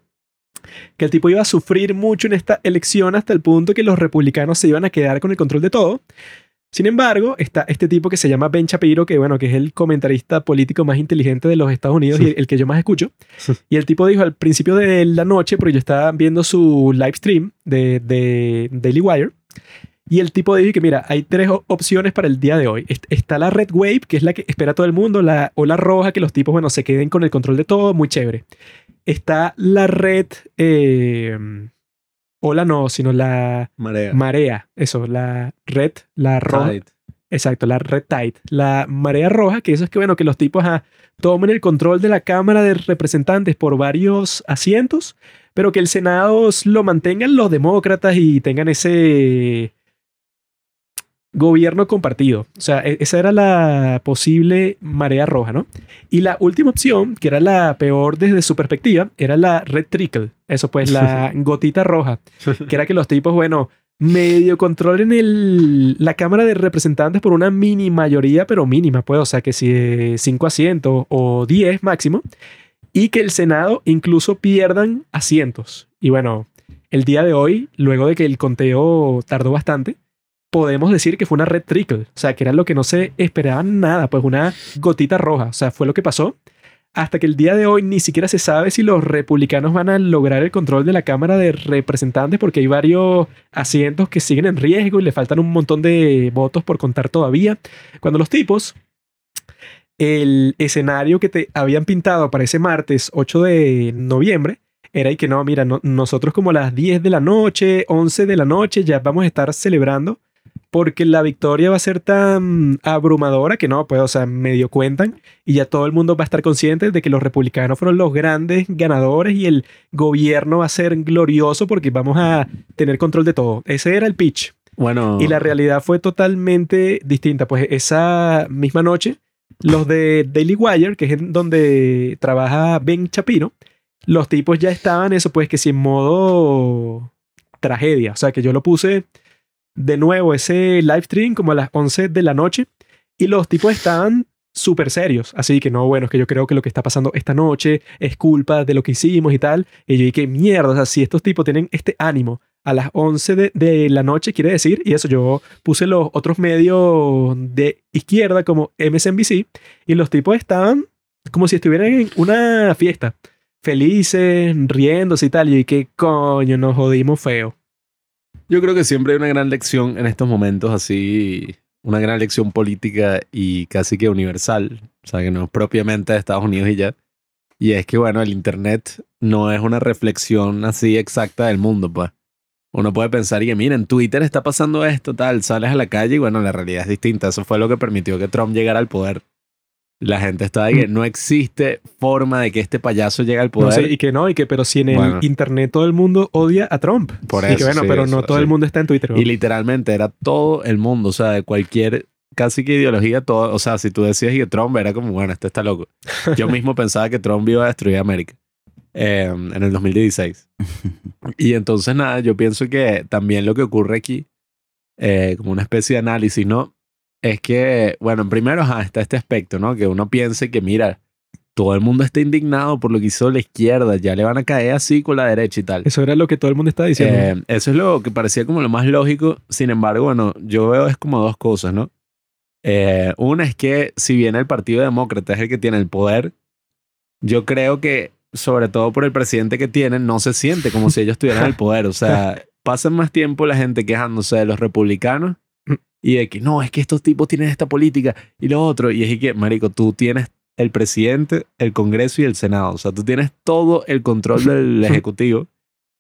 que el tipo iba a sufrir mucho en esta elección hasta el punto que los republicanos se iban a quedar con el control de todo. Sin embargo, está este tipo que se llama Ben Shapiro, que bueno, que es el comentarista político más inteligente de los Estados Unidos y el que yo más escucho. Y el tipo dijo al principio de la noche, porque yo estaba viendo su live stream de, de Daily Wire, y el tipo dijo que mira, hay tres opciones para el día de hoy. Est- Está la Red Wave, que es la que espera todo el mundo, la ola roja, que los tipos, bueno, se queden con el control de todo, muy chévere. Está la red, eh, ola no, sino la Marea. marea, eso, la red, la roja, Tide. Exacto, la red tide. La marea roja, que eso es que, bueno, que los tipos ah, tomen el control de la Cámara de Representantes por varios asientos, pero que el Senado lo mantengan los demócratas y tengan ese gobierno compartido. O sea, e- esa era la posible marea roja, ¿no? Y la última opción, que era la peor desde su perspectiva, era la red trickle. Eso pues, la gotita roja, que era que los tipos, bueno, medio controlen el, la Cámara de Representantes por una mini mayoría, pero mínima, pues, o sea, que si 5 asientos o 10 máximo, y que el Senado incluso pierdan asientos. Y bueno, el día de hoy, luego de que el conteo tardó bastante, podemos decir que fue una red trickle, o sea, que era lo que no se esperaba nada, pues una gotita roja, o sea, fue lo que pasó. Hasta que el día de hoy ni siquiera se sabe si los republicanos van a lograr el control de la Cámara de Representantes porque hay varios asientos que siguen en riesgo y le faltan un montón de votos por contar todavía. Cuando los tipos, el escenario que te habían pintado para ese martes 8 de noviembre era y que no, mira, no- nosotros como a las 10 de la noche, 11 de la noche ya vamos a estar celebrando porque la victoria va a ser tan abrumadora que no, pues, o sea, medio cuentan y ya todo el mundo va a estar consciente de que los republicanos fueron los grandes ganadores y el gobierno va a ser glorioso porque vamos a tener control de todo. Ese era el pitch. Bueno, Y la realidad fue totalmente distinta. Pues esa misma noche, los de Daily Wire, que es en donde trabaja Ben Chapino, los tipos ya estaban, eso pues que si en modo tragedia. O sea, que yo lo puse de nuevo ese live stream como a las 11 de la noche y los tipos estaban súper serios. Así que no, bueno, es que yo creo que lo que está pasando esta noche es culpa de lo que hicimos y tal. Y yo dije, mierda, o sea, si estos tipos tienen este ánimo a las 11 de, de la noche, quiere decir, y eso yo puse los otros medios de izquierda como MSNBC y los tipos estaban como si estuvieran en una fiesta, felices, riéndose y tal. Y yo dije, coño, nos jodimos feo. Yo creo que siempre hay una gran lección en estos momentos así, una gran lección política y casi que universal, o sea, que no es propiamente de Estados Unidos y ya. Y es que, bueno, el Internet no es una reflexión así exacta del mundo, pues. Uno puede pensar que, mira, en Twitter está pasando esto, tal, sales a la calle y bueno, la realidad es distinta. Eso fue lo que permitió que Trump llegara al poder. La gente está de que no existe forma de que este payaso llegue al Mm. No poder. y que no, y que pero si en el Bueno. internet todo el mundo odia a Trump. Por y que eso, bueno, sí, pero eso, no todo sí. el mundo está en Twitter. ¿no? Y literalmente era todo el mundo, o sea, de cualquier casi que ideología, todo, o sea, si tú decías que Trump era como, bueno, este está loco. Yo mismo pensaba que Trump iba a destruir América eh, en el 2016. Y entonces, nada, yo pienso que también lo que ocurre aquí, eh, como una especie de análisis, ¿no? Es que, bueno, primero ajá, está este aspecto, ¿no? Que uno piense que, mira, todo el mundo está indignado por lo que hizo la izquierda, ya le van a caer así con la derecha y tal. Eso era lo que todo el mundo estaba diciendo. Eh, eso es lo que parecía como lo más lógico. Sin embargo, bueno, yo veo es como dos cosas, ¿no? Eh, una es que si bien el Partido Demócrata es el que tiene el poder, yo creo que, sobre todo por el presidente que tienen, no se siente como si ellos tuvieran el poder. O sea, pasan más tiempo la gente quejándose de los republicanos y de que no, es que estos tipos tienen esta política y lo otro. Y es que, Marico, tú tienes el presidente, el Congreso y el Senado. O sea, tú tienes todo el control del Ejecutivo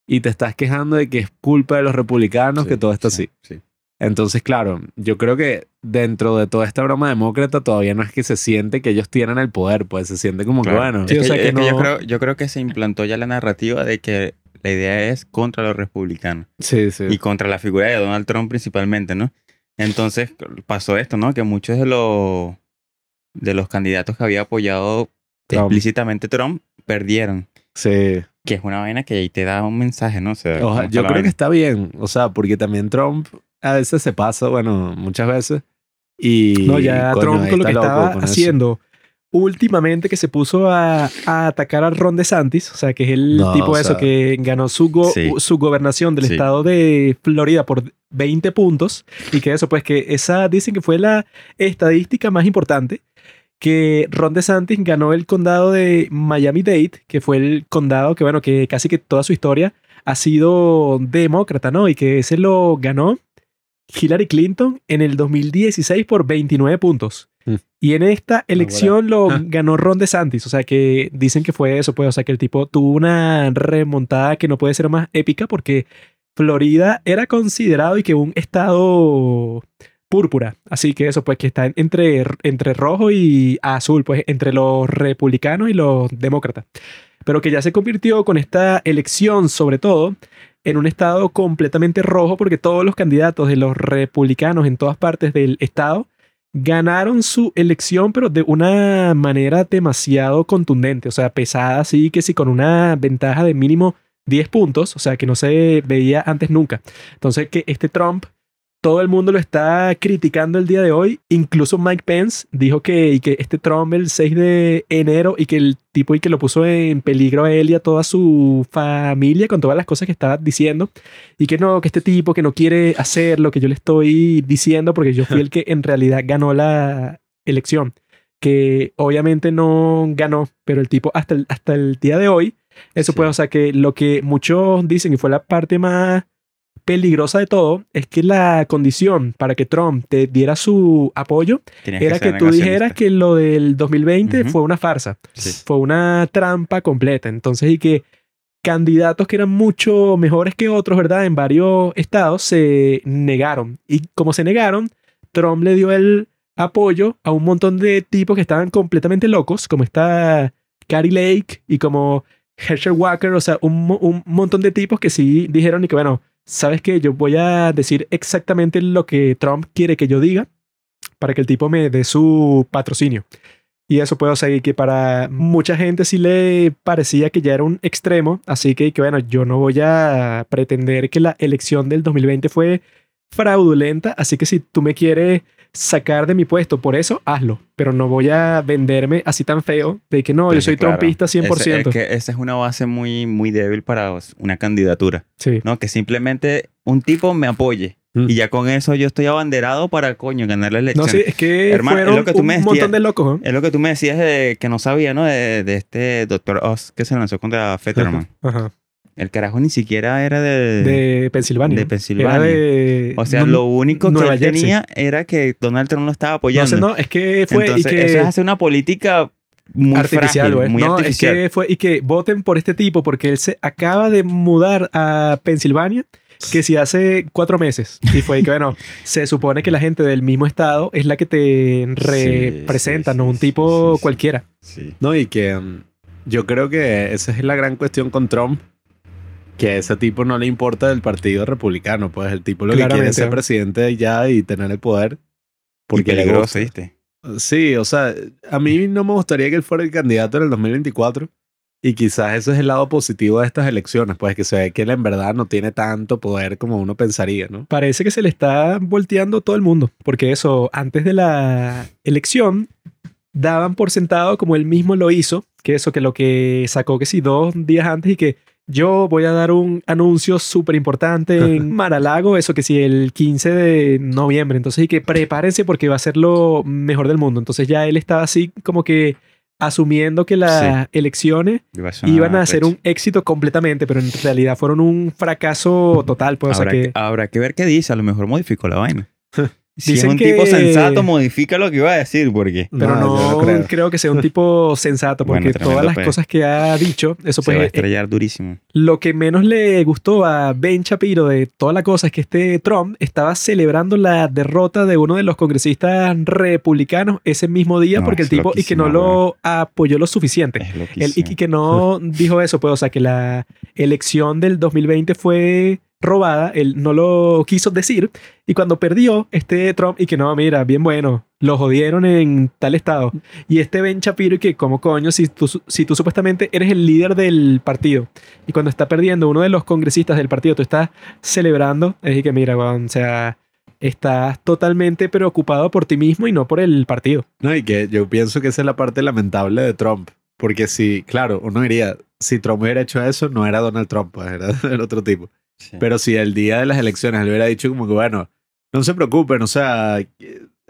y te estás quejando de que es culpa de los republicanos que todo está así. Sí. Entonces, claro, yo creo que dentro de toda esta broma demócrata todavía no es que se siente que ellos tienen el poder, pues se siente como Claro. que bueno. Sí, o Es sea que- que es que yo, creo, yo creo que se implantó ya la narrativa de que la idea es contra los republicanos Sí, sí. y contra la figura de Donald Trump principalmente, ¿no? Entonces pasó esto, ¿no? Que muchos de los, de los candidatos que había apoyado Trump. explícitamente Trump perdieron. sí. Que es una vaina que ahí te da un mensaje, ¿no? O sea, Oja- ¿cómo está yo creo que está bien, o sea, porque también Trump a veces se pasa, bueno, muchas veces. Y no, ya coño, Trump con lo que estaba eso. Últimamente que se puso a, a atacar a Ron DeSantis, o sea, que es el No, tipo de eso sea, que ganó su, go- Sí. su gobernación del Sí. estado de Florida por 20 puntos y que eso, pues que esa dicen que fue la estadística más importante que Ron DeSantis ganó el condado de Miami-Dade, que fue el condado que, bueno, que casi que toda su historia ha sido demócrata, ¿no? Y que ese lo ganó Hillary Clinton en el 2016 por 29 puntos. Mm. Y en esta elección lo Ah. ganó Ron DeSantis. O sea que dicen que fue eso, pues. O sea que el tipo tuvo una remontada que no puede ser más épica porque Florida era considerado y que un estado púrpura. Así que eso, pues que está entre, entre rojo y azul, pues entre los republicanos y los demócratas. Pero que ya se convirtió con esta elección, sobre todo, en un estado completamente rojo, porque todos los candidatos de los republicanos en todas partes del estado ganaron su elección, pero de una manera demasiado contundente, o sea, pesada, así que sí, con una ventaja de mínimo 10 puntos, o sea, que no se veía antes nunca. Entonces, que este Trump todo el mundo lo está criticando el día de hoy. Incluso Mike Pence dijo que, y que este Trump el 6 de enero y que el tipo y que lo puso en peligro a él y a toda su familia con todas las cosas que estaba diciendo. Y que no, que este tipo que no quiere hacer lo que yo le estoy diciendo porque yo fui el que en realidad ganó la elección. Que obviamente no ganó, pero el tipo hasta el, hasta el día de hoy, eso puede, o sea que lo que muchos dicen y fue la parte más peligrosa de todo es que la condición para que Trump te diera su apoyo era que, tú dijeras que lo del 2020 fue una farsa, fue una trampa completa. Entonces, y que candidatos que eran mucho mejores que otros, ¿verdad? En varios estados se negaron. Y como se negaron, Trump le dio el apoyo a un montón de tipos que estaban completamente locos, como está Carrie Lake y como Herschel Walker, o sea, un, un montón de tipos que sí dijeron y que, bueno, ¿sabes qué? Yo voy a decir exactamente lo que Trump quiere que yo diga para que el tipo me dé su patrocinio. Y eso puedo seguir que para mucha gente sí le parecía que ya era un extremo, así que, que bueno, yo no voy a pretender que la elección del 2020 fue fraudulenta, así que si tú me quieres sacar de mi puesto por eso, hazlo, pero no voy a venderme así tan feo de que no, yo soy trumpista 100%. es que esa es una base muy, muy débil para una candidatura. Sí. ¿no? Que simplemente un tipo me apoye. Mm. Y ya con eso yo estoy abanderado para, coño, ganar la elección. No, sí, es que Hermano, es fueron lo que tú un me decías. montón de locos. ¿eh? Es lo que tú me decías de que no sabía, ¿no? De, de este doctor Oz que se lanzó contra Fetterman. Ajá. El carajo ni siquiera era de, De Pensilvania. de Era Pensilvania. de- O sea, no- lo único que Nueva él Jersey. tenía era que Donald Trump lo estaba No apoyando. sé, no, es que fue Entonces, y que eso es hacer una política muy artificial, frágil, güey. muy no, artificial. es que fue y que voten por este tipo porque él se acaba de mudar a Pensilvania que si hace cuatro meses y fue que bueno se supone que la gente del mismo estado es la que te representa sí, no un tipo sí, sí. cualquiera Sí. No, y que mm, yo creo que esa es la gran cuestión con Trump. Que a ese tipo no le importa del partido republicano. Pues el tipo lo que quiere es ser presidente ya y tener el poder. Porque le peligroso. ¿viste? Sí, o sea, a mí no me gustaría que él fuera el candidato en el 2024. Y quizás eso es el lado positivo de estas elecciones, pues que se ve que él en verdad no tiene tanto poder como uno pensaría, ¿no? parece que se le está volteando todo el mundo porque eso antes de la elección daban por sentado como él mismo lo hizo que eso que lo que sacó que sí dos días antes y que yo voy a dar un anuncio súper importante en Maralago, eso que sí, el 15 de noviembre. Entonces, y que prepárense porque va a ser lo mejor del mundo. Entonces ya él estaba así como que asumiendo que las elecciones Iba a sonar iban a ser un éxito completamente, pero en realidad fueron un fracaso total. Pues, o sea habrá, que... que... habrá que ver qué dice. A lo mejor modificó la vaina. si es un que- tipo sensato, modifica lo que iba a decir, porque Pero No, no, yo no creo. creo. que sea un tipo sensato, porque todas las pe. cosas que ha dicho, eso se va a pues eh, estrellar durísimo. lo que menos le gustó a Ben Shapiro de toda la cosa es que este Trump estaba celebrando la derrota de uno de los congresistas republicanos ese mismo día No, porque el tipo y que no lo apoyó lo suficiente. Es Él, y que no dijo eso, pues, o sea, que la elección del 2020 fue robada, él no lo quiso decir, y cuando perdió este Trump, y que no, mira, bien bueno, lo jodieron en tal estado, y este Ben Shapiro, y que como coño, si tú, si tú supuestamente eres el líder del partido, y cuando está perdiendo uno de los congresistas del partido, tú estás celebrando, es que mira, o sea, estás totalmente preocupado por ti mismo y no por el partido. No, y que yo pienso que esa es la parte lamentable de Trump. Porque si, claro, uno diría, si Trump hubiera hecho eso, no era Donald Trump, pues era el otro tipo. Sí. Pero si el día de las elecciones él hubiera dicho como que, bueno, no se preocupen, o sea,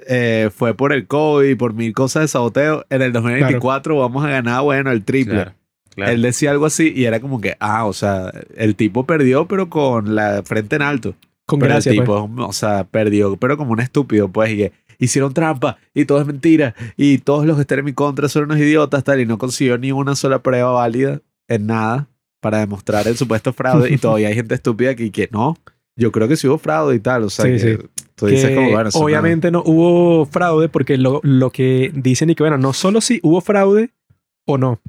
eh, fue por el COVID, por mil cosas de saboteo, en el 2024 vamos a ganar, bueno, el triple. Claro, claro. Él decía algo así y era como que, ah, o sea, el tipo perdió, pero con la frente en alto. Con Pero gracia, el pues. tipo, o sea, perdió, pero como un estúpido, pues, y que hicieron trampa y todo es mentira y todos los que estén en mi contra son unos idiotas, tal, y no consiguió ni una sola prueba válida en nada para demostrar el supuesto fraude y todavía hay gente estúpida que, que no, yo creo que sí hubo fraude y tal, o sea, Sí, que sí. Tú dices que como, bueno, no- obviamente no hubo fraude porque lo, lo que dicen y que, bueno, no solo si hubo fraude o no,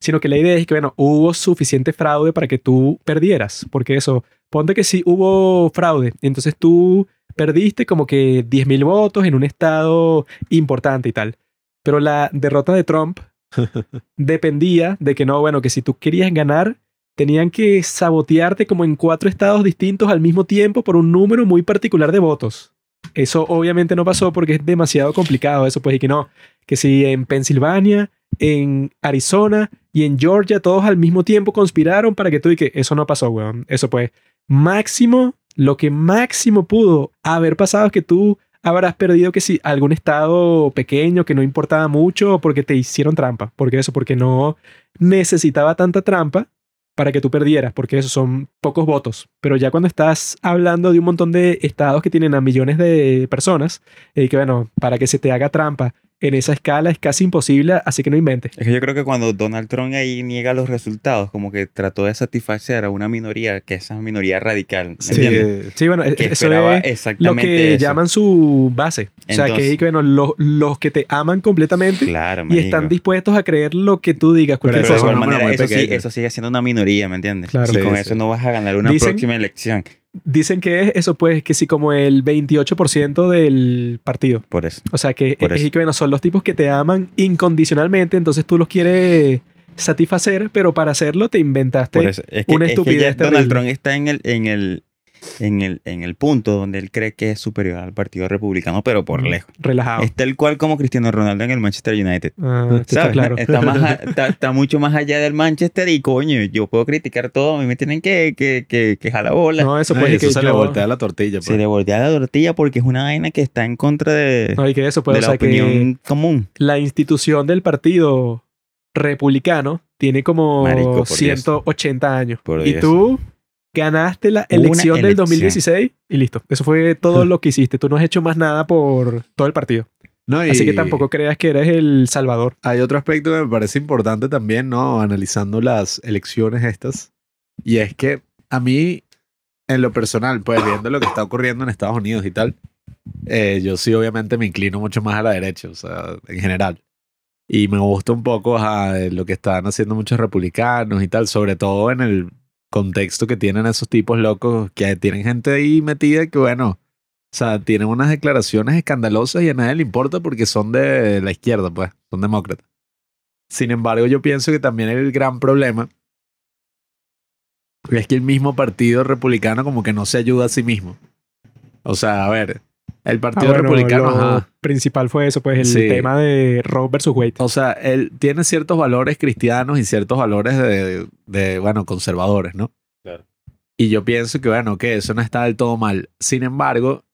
sino que la idea es que, bueno, hubo suficiente fraude para que tú perdieras. Porque eso, ponte que sí hubo fraude, entonces tú perdiste como que 10.000 votos en un estado importante y tal. Pero la derrota de Trump dependía de que no, bueno, que si tú querías ganar, tenían que sabotearte como en cuatro estados distintos al mismo tiempo por un número muy particular de votos. Eso obviamente no pasó porque es demasiado complicado eso, pues, y que no, que si en Pensilvania, en Arizona y en Georgia todos al mismo tiempo conspiraron para que tú y que eso no pasó, weón. Eso pues, máximo, lo que máximo pudo haber pasado es que tú habrás perdido que si algún estado pequeño que no importaba mucho porque te hicieron trampa. Porque eso, porque no necesitaba tanta trampa para que tú perdieras, porque eso son pocos votos. Pero ya cuando estás hablando de un montón de estados que tienen a millones de personas, y que bueno, para que se te haga trampa en esa escala es casi imposible, así que no inventes. Es que yo creo que cuando Donald Trump ahí niega los resultados, como que trató de satisfacer a una minoría, que es esa minoría radical, ¿me Sí, entiendes? Sí, bueno, Que eso esperaba es lo exactamente que eso. llaman su base. o sea, que, que, bueno, los, los que te aman completamente Claro, y están dispuestos a creer lo que tú digas, cualquier Pero Pero de igual manera, eso, sí, pequeño. eso sigue siendo una minoría, ¿me entiendes? Claro. Y Sí, con sí. eso no vas a ganar una Dicen- próxima elección. Dicen que es eso, pues, que sí, como el 28% del partido. Por eso. O sea, que, Por es eso. que bueno, son los tipos que te aman incondicionalmente, entonces tú los quieres satisfacer, pero para hacerlo te inventaste Por eso. Es que, una es que estupidez ya Donald. Trump está en el, en, el, en, el, en el punto donde él cree que es superior al Partido Republicano, pero por lejos. relajado. Es tal cual como Cristiano Ronaldo en el Manchester United. Ah, está ¿Sabes? claro. Está, más a- está, está mucho más allá del Manchester y coño, yo puedo criticar todo, a mí me tienen que, que, que, que jalar bola. No, eso puede y eso que se le voltea la tortilla. pues. Se le voltea la tortilla porque es una vaina que está en contra de, No, y que eso puede, de o la que opinión común. la institución del partido republicano tiene como Marico, por Dios. 180 años. Por y Dios. tú ganaste la elección del elección. 2016 y listo. Eso fue todo lo que hiciste. Tú no has hecho más nada por todo el partido. No, y Así que tampoco creas que eres el salvador. Hay otro aspecto que me parece importante también, ¿no? Analizando las elecciones estas. Y es que a mí, en lo personal, pues viendo lo que está ocurriendo en Estados Unidos y tal, eh, yo sí obviamente me inclino mucho más a la derecha, o sea, en general. Y me gusta un poco de lo que están haciendo muchos republicanos y tal, sobre todo en el contexto que tienen esos tipos locos que tienen gente ahí metida que, bueno, o sea, tienen unas declaraciones escandalosas y a nadie le importa porque son de la izquierda, pues, son demócratas. Sin embargo, yo pienso que también el gran problema es que el mismo partido republicano como que no se ayuda a sí mismo. O sea, a ver, el Ah, partido bueno, republicano, lo ajá, principal fue eso, pues el Sí. tema de Roe versus Wade. o sea, él tiene ciertos valores cristianos y ciertos valores de, de, bueno, conservadores, ¿no? Claro. Y yo pienso que, bueno, que eso no está del todo mal. Sin embargo,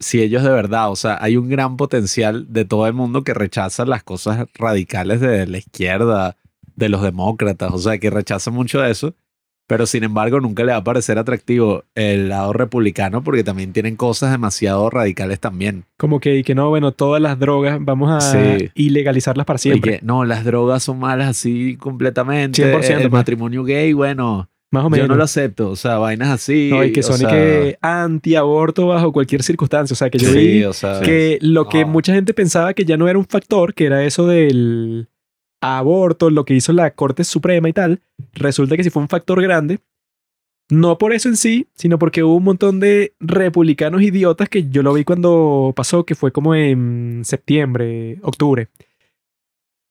si ellos de verdad, o sea, hay un gran potencial de todo el mundo que rechaza las cosas radicales de la izquierda, de los demócratas, o sea, que rechaza mucho de eso. Pero sin embargo, nunca le va a parecer atractivo el lado republicano porque también tienen cosas demasiado radicales también. Como que, y que no, bueno, todas las drogas vamos a Sí. ilegalizarlas para Y siempre. que no, las drogas son malas así completamente. 100%, el pues. matrimonio gay, bueno, Más o yo menos. no lo acepto. O sea, vainas así. No, y que son y sea, que anti-aborto bajo cualquier circunstancia. O sea, que yo sí, vi o sea, que lo que No. mucha gente pensaba que ya no era un factor, que era eso del aborto, lo que hizo la Corte Suprema y tal, resulta que sí fue un factor grande. No por eso en sí, sino porque hubo un montón de republicanos idiotas que yo lo vi cuando pasó, que fue como en septiembre, octubre.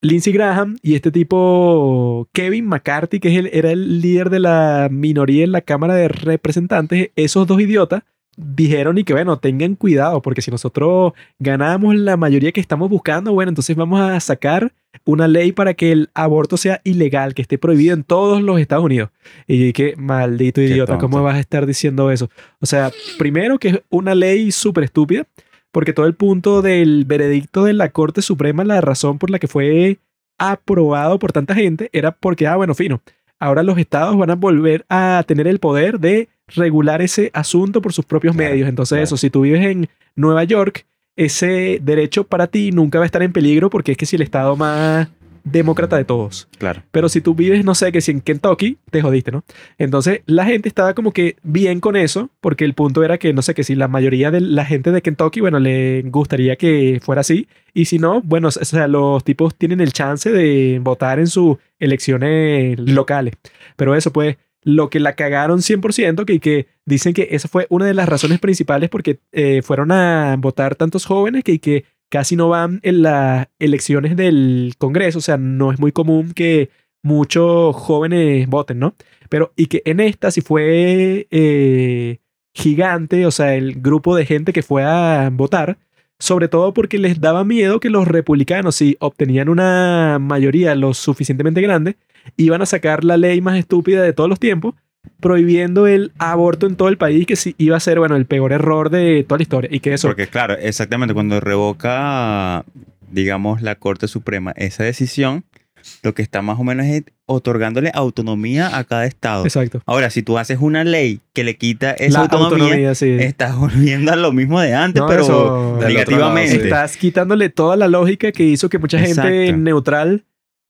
Lindsey Graham y este tipo Kevin McCarthy, que es el- era el líder de la minoría en la Cámara de Representantes, esos dos idiotas dijeron y que bueno, tengan cuidado, porque si nosotros ganamos la mayoría que estamos buscando, bueno, entonces vamos a sacar una ley para que el aborto sea ilegal, que esté prohibido en todos los Estados Unidos. Y que maldito idiota. ¿cómo vas a estar diciendo eso? O sea, primero que es una ley súper estúpida, porque todo el punto del veredicto de la Corte Suprema, la razón por la que fue aprobado por tanta gente, era porque, ah, bueno, fino, ahora los estados van a volver a tener el poder de regular ese asunto por sus propios Claro, medios. Entonces, claro. eso, si tú vives en Nueva York, ese derecho para ti nunca va a estar en peligro porque es que si el estado más demócrata de todos. Claro. Pero si tú vives, no sé, que si en Kentucky, te jodiste, ¿no? Entonces, la gente estaba como que bien con eso, porque el punto era que, no sé, que si la mayoría de la gente de Kentucky, bueno, le gustaría que fuera así. Y si no, bueno, o sea, los tipos tienen el chance de votar en sus elecciones locales. Pero eso, pues, lo que la cagaron 100%, que, que dicen que esa fue una de las razones principales porque eh, fueron a votar tantos jóvenes que, casi no van en las elecciones del Congreso, o sea, no es muy común que muchos jóvenes voten, ¿no? Pero y que en esta sí fue eh, gigante, o sea, el grupo de gente que fue a votar, sobre todo porque les daba miedo que los republicanos, si obtenían una mayoría lo suficientemente grande, iban a sacar la ley más estúpida de todos los tiempos, prohibiendo el aborto en todo el país, que sí iba a ser, bueno, el peor error de toda la historia. Y que eso, Porque claro, exactamente, cuando revoca, digamos, la Corte Suprema esa decisión, lo que está más o menos es otorgándole autonomía a cada estado. exacto. Ahora, si tú haces una ley que le quita esa La autonomía, autonomía, sí. estás volviendo a lo mismo de antes, No, pero lado, negativamente. sí. Estás quitándole toda la lógica que hizo que mucha gente Exacto. neutral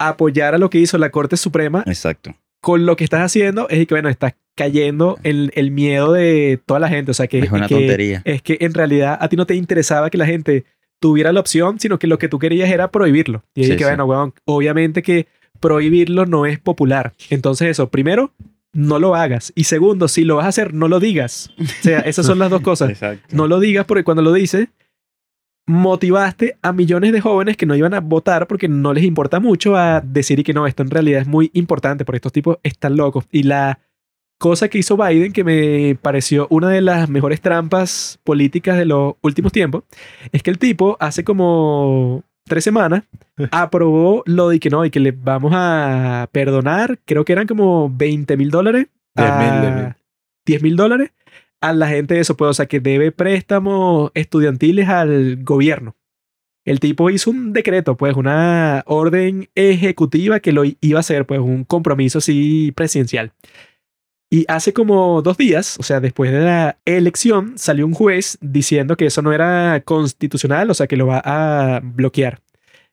apoyara lo que hizo la Corte Suprema Exacto. con lo que estás haciendo es que, bueno, estás cayendo en el miedo de toda la gente. O sea, que Es una que- tontería. Es que en realidad a ti no te interesaba que la gente tuviera la opción, sino que lo que tú querías era prohibirlo. Y es Sí, que, sí. bueno, weón, obviamente que prohibirlo no es popular. Entonces eso, primero, no lo hagas. Y segundo, si lo vas a hacer, no lo digas. O sea, esas son las dos cosas. Exacto. No lo digas porque cuando lo dices, motivaste a millones de jóvenes que no iban a votar porque no les importa mucho a decir y que no, esto en realidad es muy importante porque estos tipos están locos. Y la cosa que hizo Biden, que me pareció una de las mejores trampas políticas de los últimos tiempos, es que el tipo hace como tres semanas aprobó lo de que no, y que le vamos a perdonar, creo que eran como 20 mil dólares. 10 mil, a- 10 mil. 10 mil dólares a la gente de eso, pues, o sea, que debe préstamos estudiantiles al gobierno. El tipo hizo un decreto, pues, una orden ejecutiva que lo iba a hacer, pues, un compromiso así presidencial. Y hace como dos días, o sea, después de la elección, salió un juez diciendo que eso no era constitucional, o sea, que lo va a bloquear.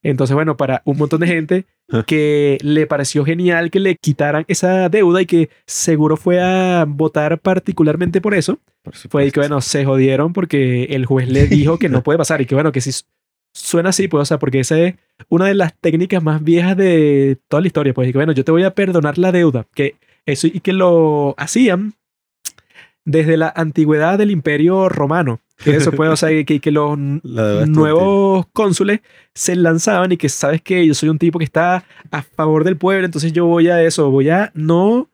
Entonces, bueno, para un montón de gente que le pareció genial que le quitaran esa deuda y que seguro fue a votar particularmente por eso, Por fue supuesto. que, bueno, se jodieron porque el juez le dijo que no puede pasar y que, bueno, que si su- suena así, pues, o sea, porque esa es una de las técnicas más viejas de toda la historia, pues, y que, bueno, yo te voy a perdonar la deuda, que eso y que lo hacían desde la antigüedad del imperio romano. Que eso, pues, o sea, que, que los La nuevos cónsules se lanzaban y que sabes que yo soy un tipo que está a favor del pueblo, entonces yo voy a eso, voy a no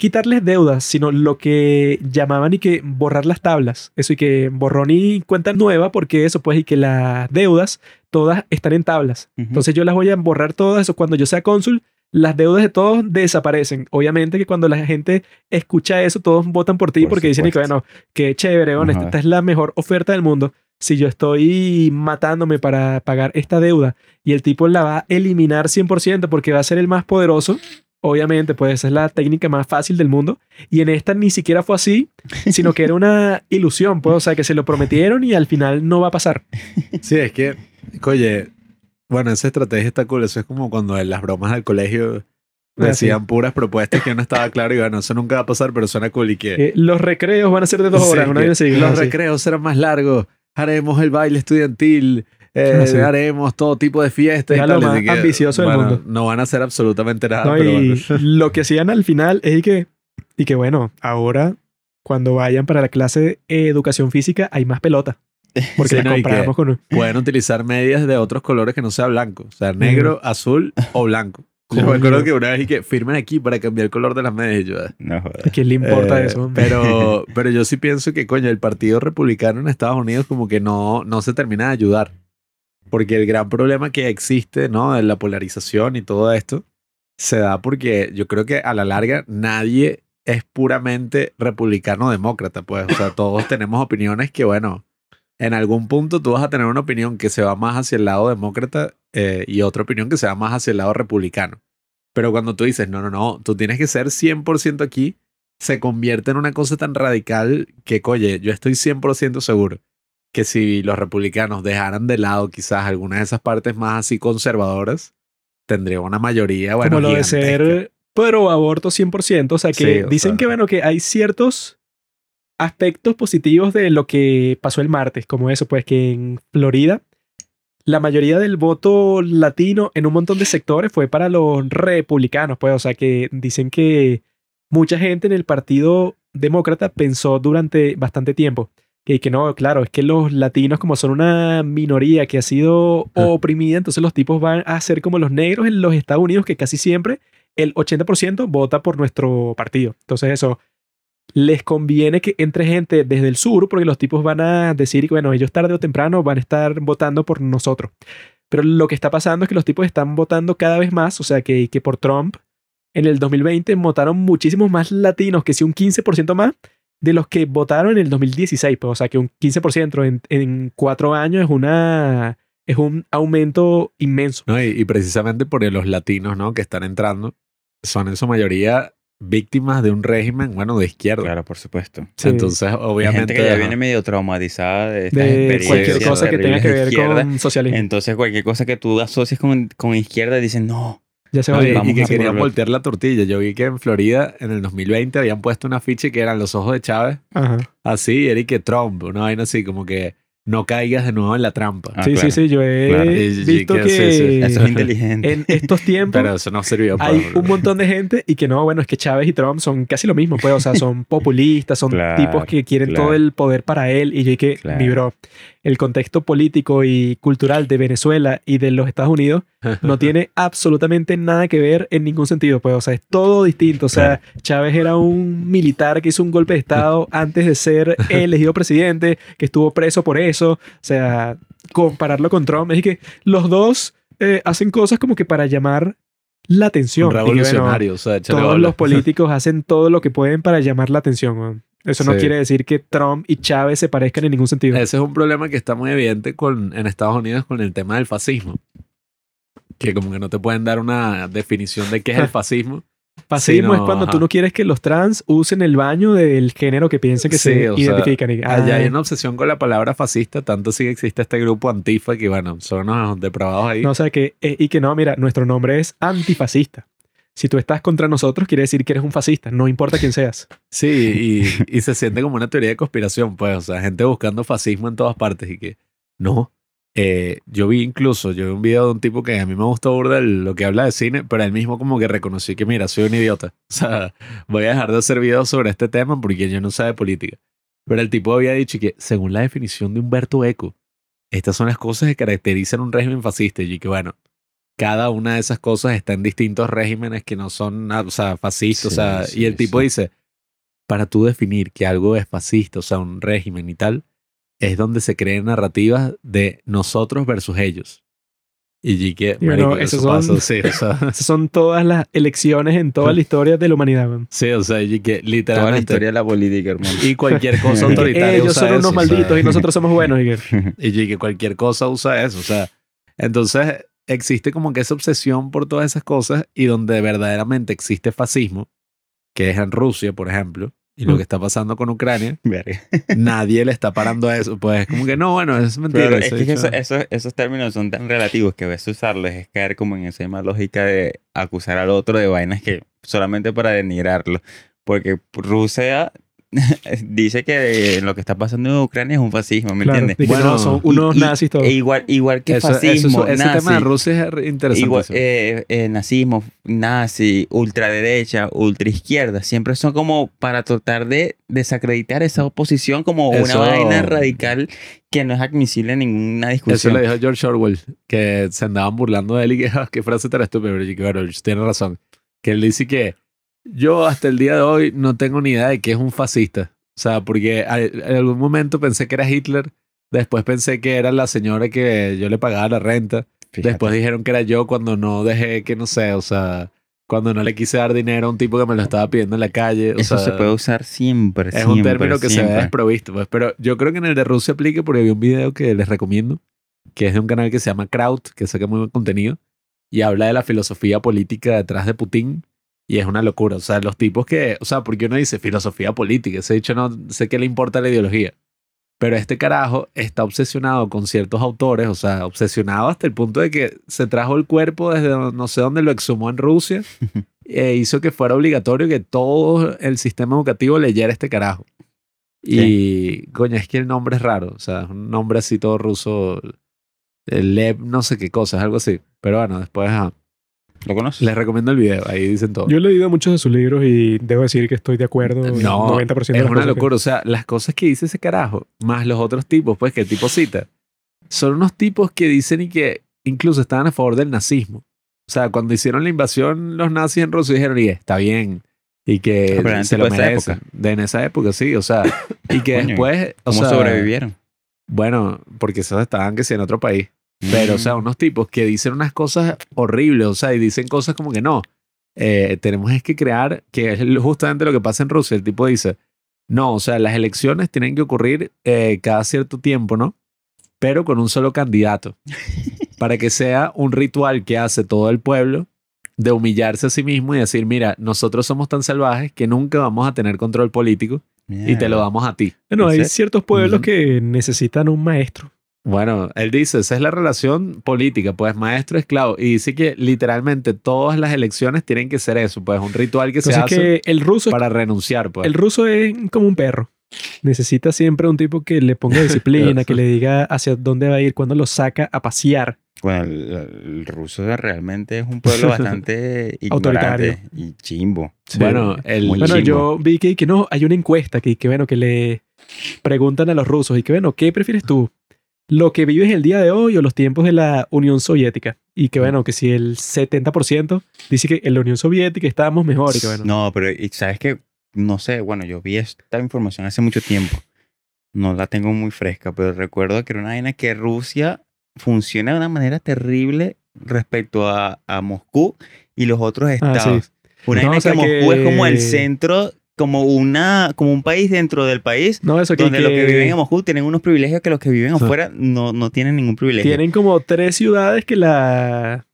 quitarles deudas, sino lo que llamaban y que borrar las tablas, eso y que borrón y cuenta nueva, porque eso pues y que las deudas todas están en tablas. Entonces yo las voy a borrar todas, eso cuando yo sea cónsul, las deudas de todos desaparecen. Obviamente que cuando la gente escucha eso, todos votan por ti Por porque dicen y que bueno, qué chévere, esta es la mejor oferta del mundo. Si yo estoy matándome para pagar esta deuda y el tipo la va a eliminar 100% porque va a ser el más poderoso, obviamente, pues esa es la técnica más fácil del mundo. Y en esta ni siquiera fue así, sino que era una ilusión, pues, o sea, que se lo prometieron y al final no va a pasar. Sí, es que, oye, bueno, esa estrategia está cool. Eso es como cuando en las bromas del colegio Ah, decían puras propuestas que no estaba claro y bueno, eso nunca va a pasar, pero suena cool y que... Eh, los recreos van a ser de dos Sí, horas, una que vez así. los así. recreos serán más largos, haremos el baile estudiantil, eh, Ah, sí. haremos todo tipo de fiestas y Era lo tal. más que, ambicioso del bueno, mundo. No van a hacer absolutamente nada, No, pero y bueno. lo que hacían al final es que, y que bueno, ahora cuando vayan para la clase de educación física hay más pelota. Porque Sí, la no, compramos con... pueden utilizar medias de otros colores que no sea blanco. O sea, negro, azul o blanco. Yo me acuerdo que una vez que firmen aquí para cambiar el color de las medias. y yo, ah, No jodas. ¿A quién le importa Eh, eso? Pero, pero yo sí pienso que, coño, el Partido Republicano en Estados Unidos como que no, no se termina de ayudar. Porque el gran problema que existe, ¿no? De la polarización y todo esto, se da porque yo creo que a la larga nadie es puramente republicano o demócrata, pues. O sea, todos tenemos opiniones que, bueno, en algún punto tú vas a tener una opinión que se va más hacia el lado demócrata eh, y otra opinión que se va más hacia el lado republicano. Pero cuando tú dices, no, no, no, tú tienes que ser 100% aquí, se convierte en una cosa tan radical que, oye, yo estoy 100% seguro que si los republicanos dejaran de lado quizás algunas de esas partes más así conservadoras, tendría una mayoría, bueno, como lo de ser pro aborto 100%. O sea, que Sí, o dicen sea. que, bueno, que hay ciertos aspectos positivos de lo que pasó el martes, como eso, pues que en Florida la mayoría del voto latino en un montón de sectores fue para los republicanos, pues, o sea, que dicen que mucha gente en el Partido Demócrata pensó durante bastante tiempo que, que no, claro, es que los latinos como son una minoría que ha sido Ah. oprimida, entonces los tipos van a ser como los negros en los Estados Unidos, que casi siempre el 80% vota por nuestro partido. Entonces eso, les conviene que entre gente desde el sur, porque los tipos van a decir que, bueno, ellos tarde o temprano van a estar votando por nosotros. Pero lo que está pasando es que los tipos están votando cada vez más, o sea, que, que por Trump en el 2020 votaron muchísimos más latinos, que si un 15% más de los que votaron en el 2016. Pues, o sea, que un 15% en, en cuatro años es, una, es un aumento inmenso. ¿no? Y, y precisamente por los latinos, ¿no? Que están entrando, son en su mayoría víctimas de un régimen, bueno, de izquierda. Claro, por supuesto. Sí. Entonces, Hay obviamente... gente que ya viene medio traumatizada de estas de experiencias cualquier cosa que tenga que ver izquierda. con socialismo. Entonces, cualquier cosa que tú asocias con, con izquierda, dicen, no. ya se No, va a y, y que querían voltear la tortilla. Yo vi que en Florida, en el 2020, habían puesto una ficha que eran los ojos de Chávez, Ajá. así, y era y que Trump, una vaina así, como que no caigas de nuevo en la trampa. Ah, sí, claro. sí, sí, yo he Claro. Visto que- que sí, sí, Eso es inteligente. en estos tiempos Pero eso no sirvió para... hay un montón de gente y que no, bueno, es que Chávez y Trump son casi lo mismo, pues, o sea, son populistas, son Claro, tipos que quieren claro. todo el poder para él y yo que, Claro. mi bro, el contexto político y cultural de Venezuela y de los Estados Unidos no tiene absolutamente nada que ver en ningún sentido, pues, o sea, es todo distinto, o sea, Chávez era un militar que hizo un golpe de estado antes de ser elegido presidente, que estuvo preso por eso, o sea, compararlo con Trump, es que los dos eh, hacen cosas como que para llamar la atención. un Y que, bueno, revolucionario, o sea, todos bola. los políticos hacen todo lo que pueden para llamar la atención. Eso no Sí. quiere decir que Trump y Chávez se parezcan en ningún sentido. Ese es un problema que está muy evidente con, en Estados Unidos con el tema del fascismo. Que como que no te pueden dar una definición de qué es el fascismo. Fascismo es cuando ajá. tú no quieres que los trans usen el baño del género que piensen que Sí, se sea, identifican. Allá hay ah, una obsesión con la palabra fascista, tanto sí que existe este grupo Antifa que, bueno, son unos depravados ahí. no, o sea, que, eh, y que no, mira, nuestro nombre es antifascista. Si tú estás contra nosotros, quiere decir que eres un fascista, no importa quién seas. Sí, y, y se siente como una teoría de conspiración, pues, o sea, gente buscando fascismo en todas partes y que, no. Eh, yo vi incluso, yo vi un video de un tipo que a mí me gustó burda lo que habla de cine, pero él mismo como que reconocí que, mira, soy un idiota. O sea, voy a dejar de hacer videos sobre este tema porque yo no sé de política. Pero el tipo había dicho que, según la definición de Humberto Eco, estas son las cosas que caracterizan un régimen fascista. Y que, bueno, cada una de esas cosas está en distintos regímenes que no son, o sea, fascistas. o Sí, sea, sí, y el tipo sí. dice, para tú definir que algo es fascista, o sea, un régimen y tal, es donde se creen narrativas de nosotros versus ellos. Y y que, bueno, esos eso son- pasa, sí, o sea, Esas son todas las elecciones en toda la historia de la humanidad. weón. sí, o sea, y que Toda la literalmente, historia de la política, hermano. y cualquier cosa autoritaria ellos usa son unos eso, o sea, malditos y nosotros somos buenos. Y que, Y que cualquier cosa usa eso. O sea, entonces existe como que esa obsesión por todas esas cosas y donde verdaderamente existe fascismo, que es en Rusia, por ejemplo, y lo Mm. que está pasando con Ucrania, Verga. nadie le está parando a eso. Pues como que no, bueno, es mentira. Pero es eso que dicho- eso- eso- esos términos son tan relativos que a veces usarlos es caer como en esa misma lógica de acusar al otro de vainas que solamente para denigrarlo. Porque Rusia dice que lo que está pasando en Ucrania es un fascismo, ¿me claro, entiendes? Bueno, no, son unos Y- nazis todos. E igual, igual que Eso- eso- fascismo, ese nazi, tema de Rusia es interesante. igual, eh, eh, nazismo, nazi, ultraderecha, ultraizquierda, siempre son como para tratar de desacreditar esa oposición como una Eso- vaina radical que no es admisible en ninguna Eso discusión. le dijo George Orwell, que se andaban burlando de él y que, "Ah, qué frase tan estúpida, pero bueno, tiene razón. Que él dice que yo hasta el día de hoy no tengo ni idea de qué es un fascista. O sea, porque en algún momento pensé que era Hitler, después pensé que era la señora que yo le pagaba la renta, Fíjate. después dijeron que era yo cuando no dejé que, no sé, o sea, cuando no le quise dar dinero a un tipo que me lo estaba pidiendo en la calle. O Eso sea, se puede usar siempre, es un siempre, término que se ve siempre. desprovisto, pues. Pero yo creo que en el de Rusia aplica porque vi un video que les recomiendo, que es de un canal que se llama Kraut, que saca muy buen contenido, y habla de la filosofía política detrás de Putin. Y es una locura. O sea, los tipos que. O sea, porque uno dice filosofía política. Ese dicho no sé qué le importa la ideología. Pero este carajo está obsesionado con ciertos autores, o sea, obsesionado hasta el punto de que se trajo el cuerpo desde no sé dónde lo exhumó en Rusia e hizo que fuera obligatorio que todo el sistema educativo leyera este carajo. Y, coño, es que el nombre es raro, o sea, es un nombre así todo ruso, el Lev, no sé qué cosa, es algo así. Pero bueno, después ajá, ¿Lo conoces? les recomiendo el video, ahí dicen todo. Yo he leído muchos de sus libros y debo decir que estoy de acuerdo en No, 90% de las es una cosas que- locura. O sea, las cosas que dice ese carajo, más los otros tipos, pues, que el tipo cita, son unos tipos que dicen y que incluso estaban a favor del nazismo. O sea, cuando hicieron la invasión los nazis en Rusia dijeron, y está bien. Y que Ah, pero se lo de esa merecen. época. De en esa época, sí. O sea, y que Coño, después. O ¿Cómo sea, sobrevivieron? Bueno, porque esos estaban que sí en otro país. Pero, o sea, unos tipos que dicen unas cosas horribles, o sea, y dicen cosas como que no. eh, tenemos es que crear, que es justamente lo que pasa en Rusia. El tipo dice, no, o sea, las elecciones tienen que ocurrir eh, cada cierto tiempo, ¿no? Pero con un solo candidato. para que sea un ritual que hace todo el pueblo de humillarse a sí mismo y decir, mira, nosotros somos tan salvajes que nunca vamos a tener control político y te lo damos a ti. Bueno, ¿En hay ciertos pueblos que necesitan un maestro. Bueno, él dice, esa es la relación política, pues maestro-esclavo. Y dice que literalmente todas las elecciones tienen que ser eso, pues un ritual que se hace que el ruso, para renunciar, pues. el ruso es como un perro. Necesita siempre un tipo que le ponga disciplina, que le diga hacia dónde va a ir, cuando lo saca a pasear. Bueno, el, el ruso realmente es un pueblo bastante Autoritario. ignorante y chimbo. Bueno, el, Bueno, chimbo. yo vi que, que no, hay una encuesta que, que, bueno, que le preguntan a los rusos y que, bueno, ¿qué prefieres tú? ¿Lo que vives el día de hoy o los tiempos de la Unión Soviética? Y que, bueno, que si el 70% dice que en la Unión Soviética estábamos mejor y que, bueno, No, pero sabes que, no sé, bueno, yo vi esta información hace mucho tiempo. No la tengo muy fresca, pero recuerdo que era una vaina que Rusia funciona de una manera terrible respecto a, a Moscú y los otros Ah, estados. Una No, vaina o sea que Moscú es como el que- centro, como una, como un país dentro del país. no, eso que, donde los que viven en Moscú tienen unos privilegios que los que viven afuera no, no tienen ningún privilegio. tienen como tres ciudades que la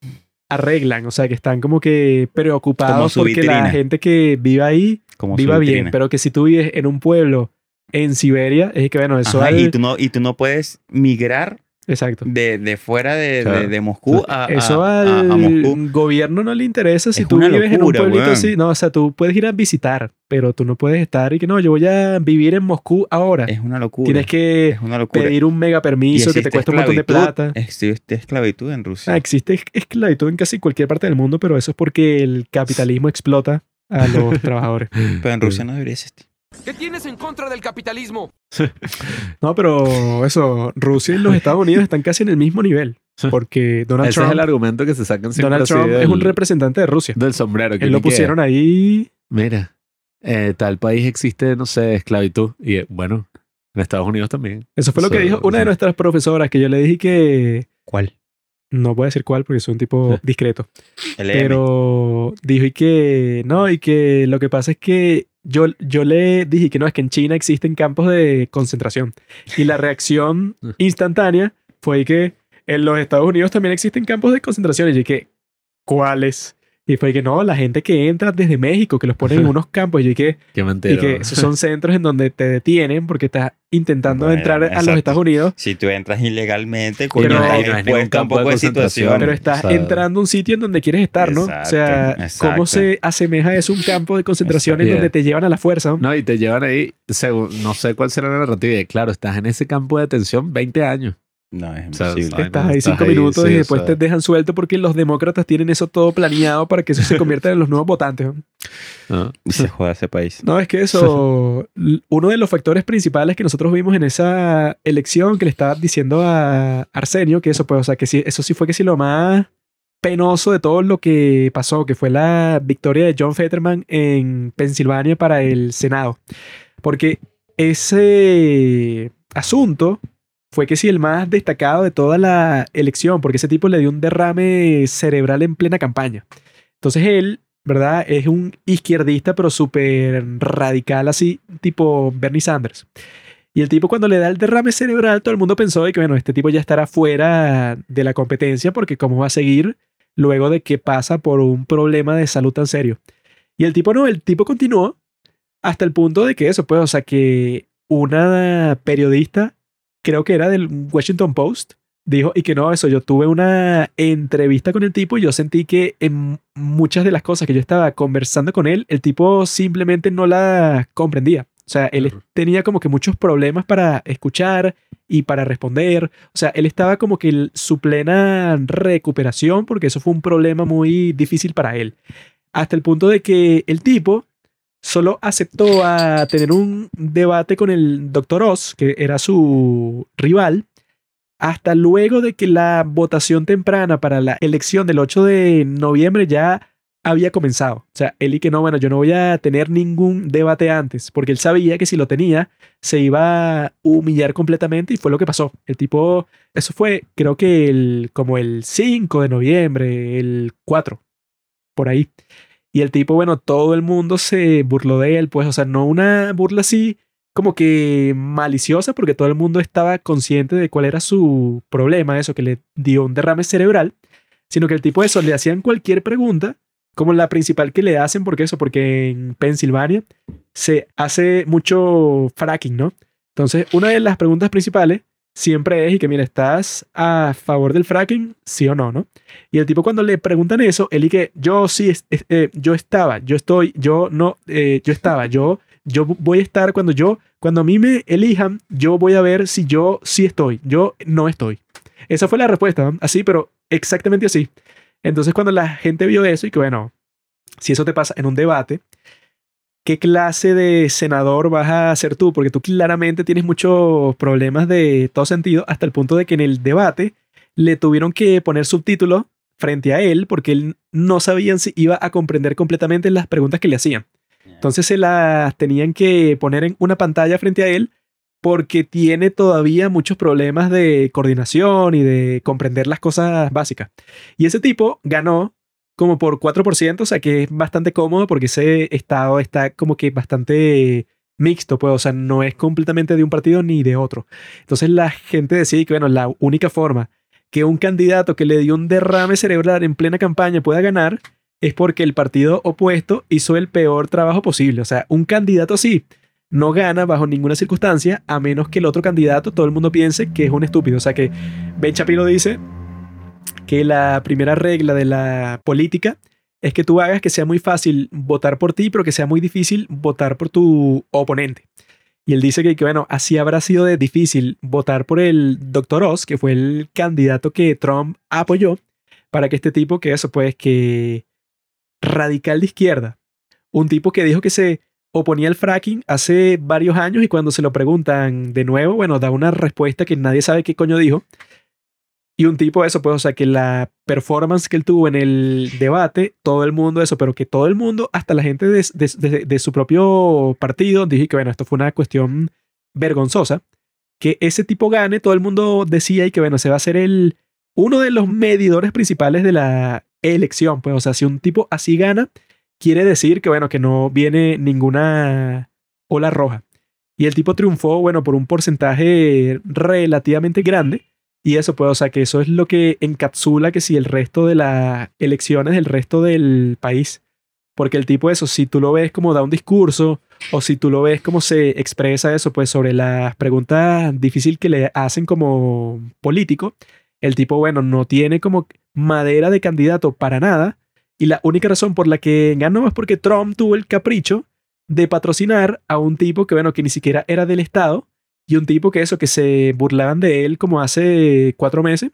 arreglan, o sea, que están como que preocupados porque la gente que vive ahí como viva bien, pero que si tú vives en un pueblo en Siberia, es que, bueno, eso Ajá, y, tú no, y tú no puedes migrar Exacto. de, de fuera de, Claro. de- de Moscú a, a- Eso a- al a Moscú. gobierno no le interesa si Es tú vives en un pueblito weón. así. No, o sea, tú puedes ir a visitar, pero tú no puedes estar y que no, yo voy a vivir en Moscú ahora. Es una locura. Tienes que es una locura. pedir un mega permiso que te cuesta un montón de plata. Existe esclavitud en Rusia. Ah, existe es- esclavitud en casi cualquier parte del mundo, pero eso es porque el capitalismo explota a los trabajadores. Pero en Rusia no debería existir. ¿Qué tienes en contra del capitalismo? No, pero eso, Rusia y los Estados Unidos están casi en el mismo nivel. Porque Donald ese es el Trump, argumento que se sacan siempre Donald Trump es un representante de Rusia. del sombrero. que Él lo pusieron ahí. Mira, eh, tal país existe, no sé, esclavitud. Y eh, bueno, en Estados Unidos también. Eso fue lo que dijo una de nuestras profesoras, que yo le dije que ¿Cuál? no voy a decir cuál porque soy un tipo discreto, pero dijo y que no, y que lo que pasa es que yo, yo le dije que no, es que en China existen campos de concentración. Y la reacción instantánea fue que en los Estados Unidos también existen campos de concentración. Y yo dije, ¿cuáles? Y fue que no, la gente que entra desde México, que los ponen en unos campos. Y yo dije, Qué y mentira. que esos son centros en donde te detienen porque estás intentando Bueno, entrar a los. Estados Unidos. Si tú entras ilegalmente, Pero- no ningún un campo de poco de concentración. situación. Pero estás o sea- entrando a un sitio en donde quieres estar, ¿no? o sea, Exacto, ¿cómo se asemeja eso a un campo de concentración en donde te llevan a la fuerza? ¿no? No, y te llevan ahí, según, no sé cuál será la narrativa. Y claro, estás en ese campo de detención 20 años. No, es O sea, imposible. Ay, Estás ahí estás cinco ahí, minutos sí, y o después sea. te dejan suelto porque los demócratas tienen eso todo planeado para que eso se convierta en los nuevos votantes. ¿no? ¿no? Y se joda ese país. No, es que eso, uno de los factores principales que nosotros vimos en esa elección que le estaba diciendo a Arsenio, que eso pues, o sea, que sí, eso sí fue que sí lo más penoso de todo lo que pasó, que fue la victoria de John Fetterman en Pensilvania para el Senado. Porque ese asunto fue que sí el más destacado de toda la elección, porque ese tipo le dio un derrame cerebral en plena campaña. Entonces él, ¿verdad? Es un izquierdista, pero súper radical, así, tipo Bernie Sanders. Y el tipo cuando le da el derrame cerebral, todo el mundo pensó de que, bueno, este tipo ya estará fuera de la competencia porque cómo va a seguir luego de que pasa por un problema de salud tan serio. Y el tipo no, el tipo continuó hasta el punto de que eso, pues, o sea, que una periodista, creo que era del Washington Post, dijo, y que no, eso, yo tuve una entrevista con el tipo y yo sentí que en muchas de las cosas que yo estaba conversando con él, el tipo simplemente no la comprendía. O sea, él Claro. tenía como que muchos problemas para escuchar y para responder. O sea, él estaba como que en su plena recuperación porque eso fue un problema muy difícil para él. Hasta el punto de que el tipo solo aceptó a tener un debate con el Dr. Oz, que era su rival, hasta luego de que la votación temprana para la elección del 8 de noviembre ya había comenzado. O sea, él y que no, bueno, yo no voy a tener ningún debate antes, porque él sabía que si lo tenía, se iba a humillar completamente y fue lo que pasó. El tipo, eso fue, creo que el, como el 5 de noviembre, el 4, por ahí. Y el tipo, bueno, todo el mundo se burló de él, pues, o sea, no una burla así como que maliciosa, porque todo el mundo estaba consciente de cuál era su problema, eso que le dio un derrame cerebral, sino que el tipo eso le hacían cualquier pregunta, como la principal que le hacen, porque eso, porque en Pensilvania se hace mucho fracking, ¿no? Entonces, una de las preguntas principales siempre es, y que mira, ¿estás a favor del fracking? Sí o no, ¿no? Y el tipo cuando le preguntan eso, él y que yo sí, es- eh, yo estaba, yo estoy, yo no, eh, yo estaba, yo, yo voy a estar cuando yo, cuando a mí me elijan, yo voy a ver si yo sí estoy, yo no estoy. Esa fue la respuesta, ¿no? así, pero exactamente así. Entonces cuando la gente vio eso y que bueno, si eso te pasa en un debate, ¿qué clase de senador vas a ser tú? Porque tú claramente tienes muchos problemas de todo sentido, hasta el punto de que en el debate le tuvieron que poner subtítulos frente a él porque él no sabían si iba a comprender completamente las preguntas que le hacían. Entonces se las tenían que poner en una pantalla frente a él porque tiene todavía muchos problemas de coordinación y de comprender las cosas básicas. Y ese tipo ganó como por 4%, o sea que es bastante cómodo porque ese estado está como que bastante mixto, pues, o sea, no es completamente de un partido ni de otro. Entonces la gente decía que, bueno, la única forma que un candidato que le dio un derrame cerebral en plena campaña pueda ganar es porque el partido opuesto hizo el peor trabajo posible. O sea, un candidato así no gana bajo ninguna circunstancia a menos que el otro candidato todo el mundo piense que es un estúpido. O sea que Ben Shapiro dice que la primera regla de la política es que tú hagas que sea muy fácil votar por ti, pero que sea muy difícil votar por tu oponente. Y él dice que, que, bueno, así habrá sido de difícil votar por el Dr. Oz, que fue el candidato que Trump apoyó, para que este tipo, que eso, pues, que radical de izquierda, un tipo que dijo que se oponía al fracking hace varios años y cuando se lo preguntan de nuevo, bueno, da una respuesta que nadie sabe qué coño dijo. Y un tipo eso, pues, o sea, que la performance que él tuvo en el debate, todo el mundo eso, pero que todo el mundo, hasta la gente de, de- de- de su propio partido, dije que, bueno, esto fue una cuestión vergonzosa. Que ese tipo gane, todo el mundo decía y que, bueno, se va a ser el, uno de los medidores principales de la elección. Pues, o sea, si un tipo así gana, quiere decir que, bueno, que no viene ninguna ola roja. Y el tipo triunfó, bueno, por un porcentaje relativamente grande. Y eso, pues, o sea, que eso es lo que encapsula que si el resto de las elecciones del resto del país. Porque el tipo, eso, si tú lo ves como da un discurso, o si tú lo ves como se expresa eso, pues sobre las preguntas difíciles que le hacen como político, el tipo, bueno, no tiene como madera de candidato para nada. Y la única razón por la que ganó es porque Trump tuvo el capricho de patrocinar a un tipo que, bueno, que ni siquiera era del Estado y un tipo que eso, que se burlaban de él como hace cuatro meses,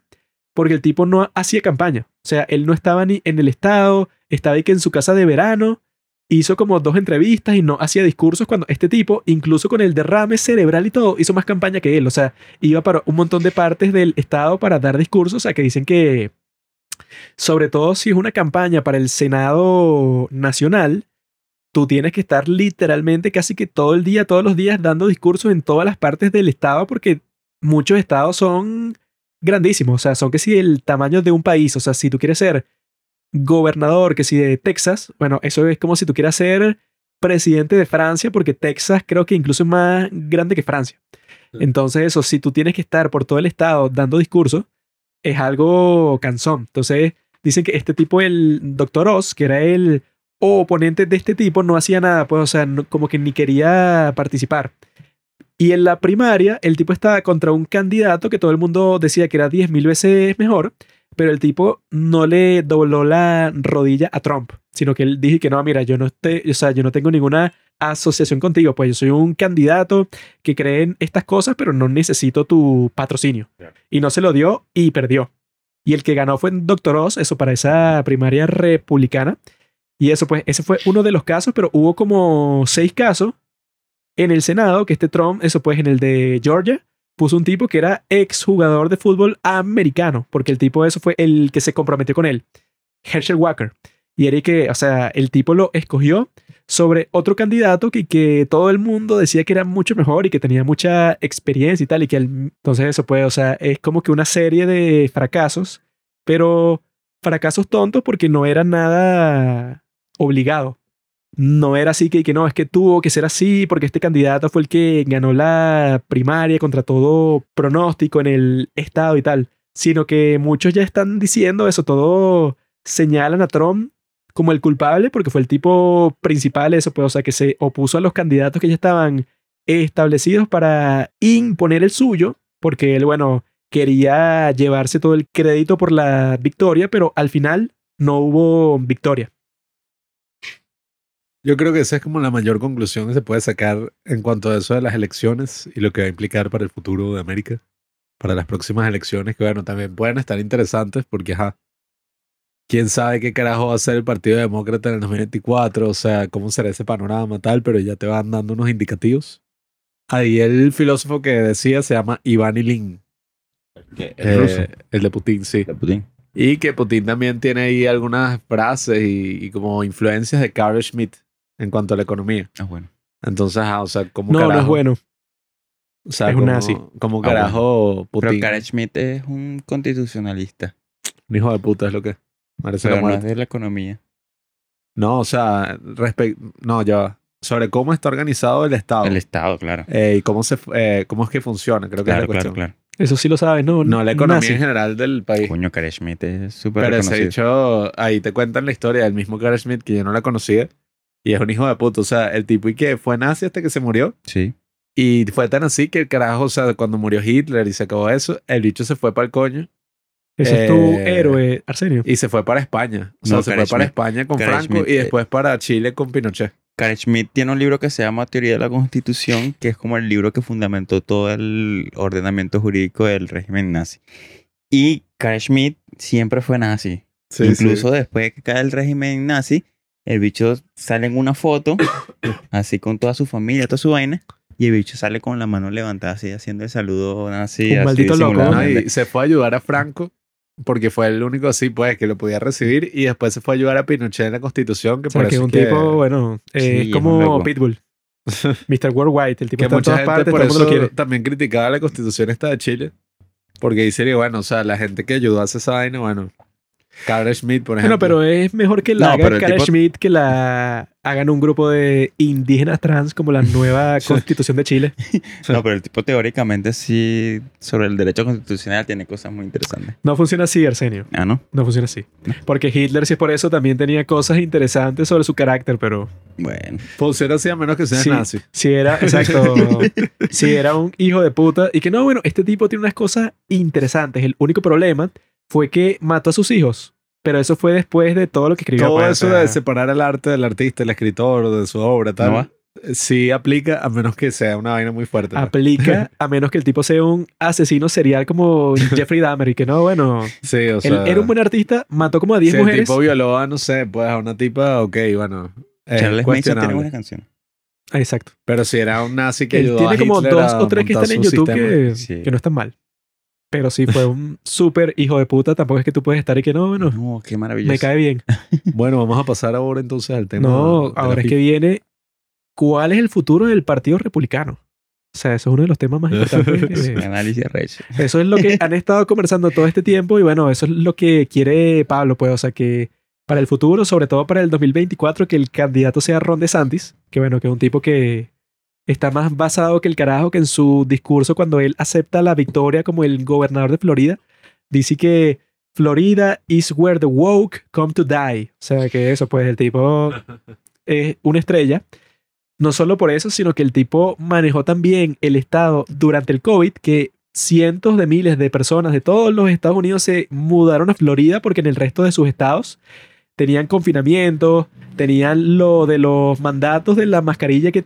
porque el tipo no hacía campaña. O sea, él no estaba ni en el Estado, estaba ahí que en su casa de verano, hizo como dos entrevistas y no hacía discursos cuando este tipo, incluso con el derrame cerebral y todo, hizo más campaña que él. O sea, iba para un montón de partes del Estado para dar discursos, o sea, que dicen que, sobre todo si es una campaña para el Senado Nacional, tú tienes que estar literalmente casi que todo el día, todos los días, dando discursos en todas las partes del estado, porque muchos estados son grandísimos, o sea, son que si el tamaño de un país, o sea, si tú quieres ser gobernador, que si de Texas, bueno, eso es como si tú quieras ser presidente de Francia, porque Texas creo que incluso es más grande que Francia. Entonces, eso, si tú tienes que estar por todo el estado dando discursos, es algo cansón. Entonces, dicen que este tipo, el Dr. Oz, que era el oponente de este tipo, no hacía nada, pues, o sea, no- como que ni quería participar. Y en la primaria, el tipo estaba contra un candidato que todo el mundo decía que era 10.000 veces mejor, pero el tipo no le dobló la rodilla a Trump, sino que él dije que no, mira, yo no, esté, o sea, yo no tengo ninguna asociación contigo, pues yo soy un candidato que cree en estas cosas, pero no necesito tu patrocinio. Y no se lo dio y perdió. Y el que ganó fue Dr. Oz, eso para esa primaria republicana. Y eso, pues, ese fue uno de los casos, pero hubo como seis casos en el Senado, que este Trump, eso pues en el de Georgia, puso un tipo que era exjugador de fútbol americano, porque el tipo eso fue el que se comprometió con él, Herschel Walker. Y era que, o sea, el tipo lo escogió sobre otro candidato que, que todo el mundo decía que era mucho mejor y que tenía mucha experiencia y tal, y que entonces eso puede, o sea, es como que una serie de fracasos, pero fracasos tontos porque no era nada obligado. No era así que, que no, es que tuvo que ser así porque este candidato fue el que ganó la primaria contra todo pronóstico en el estado y tal, sino que muchos ya están diciendo eso, todo señalan a Trump como el culpable porque fue el tipo principal eso, pues, o sea, que se opuso a los candidatos que ya estaban establecidos para imponer el suyo, porque él, bueno, quería llevarse todo el crédito por la victoria, pero al final no hubo victoria. Yo creo que esa es como la mayor conclusión que se puede sacar en cuanto a eso de las elecciones y lo que va a implicar para el futuro de América, para las próximas elecciones, que bueno, también pueden estar interesantes porque, ajá, quién sabe qué carajo va a ser el Partido Demócrata en el 2024, o sea, cómo será ese panorama tal, pero ya te van dando unos indicativos. Ahí el filósofo que decía se llama Iván Ilin, ¿Qué? eh, ¿El ruso? el de Putin, sí. De Putin. Y que Putin también tiene ahí algunas frases y, y como influencias de Carl Schmitt en cuanto a la economía. Ah, bueno. Entonces, ah, o sea, como No, carajo, no es bueno. O sea, es un como, nazi. como Ah, carajo Pero Putin, Karen Schmidt es un constitucionalista. un hijo de puta es lo que merece la Pero no es muerte. de la economía. No, o sea, respecto, no, ya. Sobre cómo está organizado el Estado El Estado, claro. eh, y cómo se, eh, cómo es que funciona, creo que es la Claro, claro, cuestión. claro. Eso sí lo sabes, ¿no? No la economía Nazi. en general del país. Coño, Karen Schmidt es súper Pero ese reconocido. dicho, ahí te cuentan la historia del mismo Carl Schmitt que yo no la conocía. Y es un hijo de puta. O sea, el tipo y que fue nazi hasta que se murió. Sí. Y fue tan así que el carajo, o sea, cuando murió Hitler y se acabó eso, el bicho se fue para el coño Ese es tu Eh, héroe, Arsenio. y se fue para España. O sea, No, se Karen fue para Schmidt- España con Karen Franco Schmidt, y eh, después para Chile con Pinochet. Karen Schmidt tiene un libro que se llama Teoría de la Constitución, que es como el libro que fundamentó todo el ordenamiento jurídico del régimen nazi. Y Karen Schmidt siempre fue nazi. Sí, Incluso después de que cae el régimen nazi, el bicho sale en una foto, así con toda su familia, toda su vaina, y el bicho sale con la mano levantada, así haciendo el saludo nazi. Un así maldito loco, No, y se fue a ayudar a Franco porque fue el único así, pues, que lo podía recibir. Y después se fue a ayudar a Pinochet en la Constitución, que O sea, por que es eso un que- tipo, bueno, eh, Sí, es como. Pitbull. Mr. Worldwide, el tipo que está en mucha todas gente partes, por todo lo eso quiere. también criticaba la constitución esta de Chile. Porque dice que, bueno, o sea, la gente que ayudó a hacer esa vaina, bueno, Carl Schmidt, por ejemplo. Bueno, pero es mejor que la No, haga pero el Karen tipo- Schmidt que la hagan un grupo de indígenas trans como la nueva constitución de Chile. No, pero el tipo teóricamente sí, sobre el derecho constitucional, tiene cosas muy interesantes. No funciona así, Arsenio. Ah, ¿no? No funciona así. No. Porque Hitler, si es por eso, también tenía cosas interesantes sobre su carácter, pero Bueno. Funciona así a menos que sea Sí. nazi. si era, exacto, si era un hijo de puta. Y que no, bueno, este tipo tiene unas cosas interesantes. El único problema fue que mató a sus hijos. Pero eso fue después de todo lo que escribió. Todo pues, eso de separar el arte del artista, el escritor, de su obra, tal. ¿No? Sí aplica a menos que sea una vaina muy fuerte. pues. aplica a menos que el tipo sea un asesino serial como Jeffrey Dahmer. Y que no, bueno, Sí, o él sea. era un buen artista, mató como a 10 si el mujeres. tipo violó a, no sé, pues a una tipa, ok, bueno. Es Charles Mason tiene cuestionable. buenas canciones. Ah, Exacto. Pero si era un nazi que Él ayudó tiene a como Hitler dos o tres que están en YouTube que, Sí. que no están mal. Pero sí fue un súper hijo de puta. Tampoco es que tú puedes estar y que no, bueno, No, qué maravilloso. me cae bien. Bueno, vamos a pasar ahora entonces al tema. No, de ahora es que viene. ¿Cuál es el futuro del Partido Republicano? O sea, eso es uno de los temas más importantes. que- Análisis recho. eso es lo que han estado conversando todo este tiempo y bueno, eso es lo que quiere Pablo, pues, o sea, que para el futuro, sobre todo para el 2024, que el candidato sea Ron DeSantis, que bueno, que es un tipo que está más basado que el carajo que en su discurso cuando él acepta la victoria como el gobernador de Florida, dice que Florida is where the woke come to die. O sea, que eso, pues el tipo es una estrella. no solo por eso, sino que el tipo manejó también el estado durante el COVID, que cientos de miles de personas de todos los Estados Unidos se mudaron a Florida porque en el resto de sus estados tenían confinamiento, tenían lo de los mandatos de la mascarilla que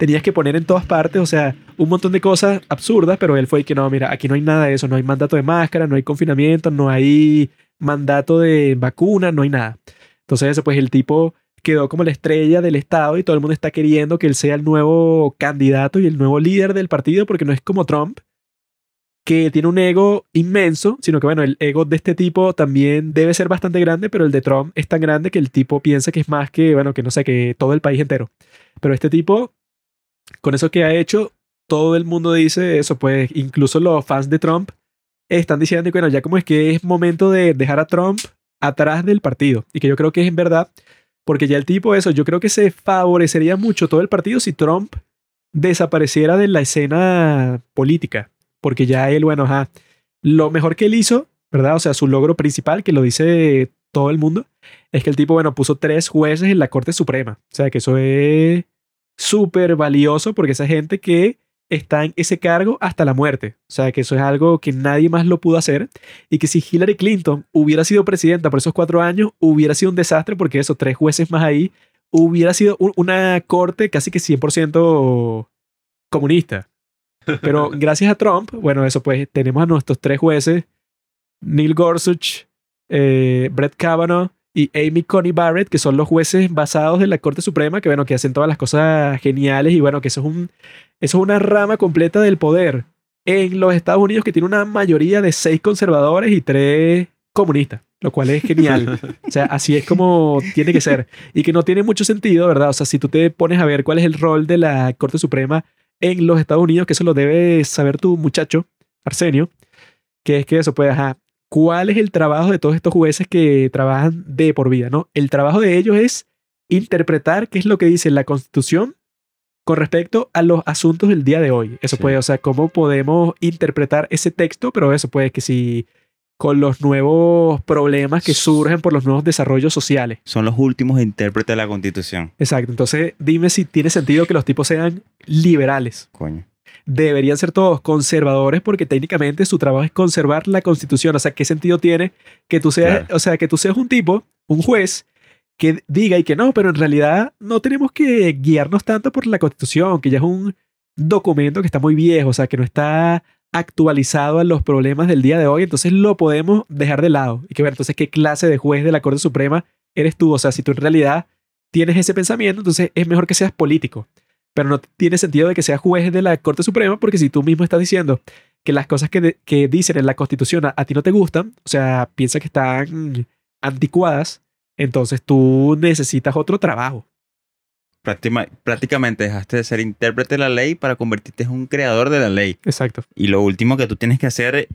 tenías que poner en todas partes, o sea, un montón de cosas absurdas, pero él fue el que no, mira, aquí no hay nada de eso, no hay mandato de máscara, no hay confinamiento, no hay mandato de vacuna, no hay nada. Entonces, pues el tipo quedó como la estrella del Estado y todo el mundo está queriendo que él sea el nuevo candidato y el nuevo líder del partido, porque no es como Trump, que tiene un ego inmenso, sino que bueno, el ego de este tipo también debe ser bastante grande, pero el de Trump es tan grande que el tipo piensa que es más que, bueno, que no sé, que todo el país entero. Pero este tipo, con eso que ha hecho, todo el mundo dice eso, pues incluso los fans de Trump están diciendo que, bueno, ya como es que es momento de dejar a Trump atrás del partido. Y que yo creo que es en verdad, porque ya el tipo, eso, yo creo que se favorecería mucho todo el partido si Trump desapareciera de la escena política porque ya él, bueno, ajá, lo mejor que él hizo, ¿verdad? O sea, su logro principal, que lo dice todo el mundo, es que el tipo, bueno, puso tres jueces en la Corte Suprema. O sea, que eso es súper valioso porque esa gente que está en ese cargo hasta la muerte. O sea, que eso es algo que nadie más lo pudo hacer y que si Hillary Clinton hubiera sido presidenta por esos cuatro años, hubiera sido un desastre porque esos tres jueces más ahí hubiera sido una corte casi que 100% comunista. Pero gracias a Trump, bueno, eso pues tenemos a nuestros tres jueces, Neil Gorsuch, eh, Brett Kavanaugh y Amy Coney Barrett, que son los jueces basados en la Corte Suprema, que bueno, que hacen todas las cosas geniales y bueno, que eso es, un, eso es una rama completa del poder en los Estados Unidos que tiene una mayoría de seis conservadores y tres comunistas, lo cual es genial. O sea, así es como tiene que ser. Y que no tiene mucho sentido, ¿verdad? O sea, si tú te pones a ver cuál es el rol de la Corte Suprema en los Estados Unidos, que eso lo debe saber tu muchacho, Arsenio, que es que eso puede, ajá, ¿cuál es el trabajo de todos estos jueces que trabajan de por vida, no? El trabajo de ellos es interpretar qué es lo que dice la Constitución con respecto a los asuntos del día de hoy. Eso Sí. puede, o sea, cómo podemos interpretar ese texto, pero eso puede que si con los nuevos problemas que surgen por los nuevos desarrollos sociales. Son los últimos intérpretes de la Constitución. Exacto. Entonces, dime si tiene sentido que los tipos sean liberales. Coño. Deberían ser todos conservadores porque técnicamente su trabajo es conservar la constitución. O sea, ¿qué sentido tiene que tú seas, Claro. o sea, que tú seas un tipo, un juez, que diga y que no, pero en realidad no tenemos que guiarnos tanto por la constitución, que ya es un documento que está muy viejo, o sea, que no está actualizado a los problemas del día de hoy, entonces lo podemos dejar de lado. Y que ver, entonces, ¿qué clase de juez de la Corte Suprema eres tú? O sea, si tú en realidad tienes ese pensamiento, entonces es mejor que seas político. Pero no tiene sentido de que seas juez de la Corte Suprema, porque si tú mismo estás diciendo que las cosas que, de- que dicen en la Constitución a, a ti no te gustan, o sea, piensa que están anticuadas, entonces tú necesitas otro trabajo. Práctima- prácticamente dejaste de ser intérprete de la ley para convertirte en un creador de la ley. Exacto. Y lo último que tú tienes que hacer,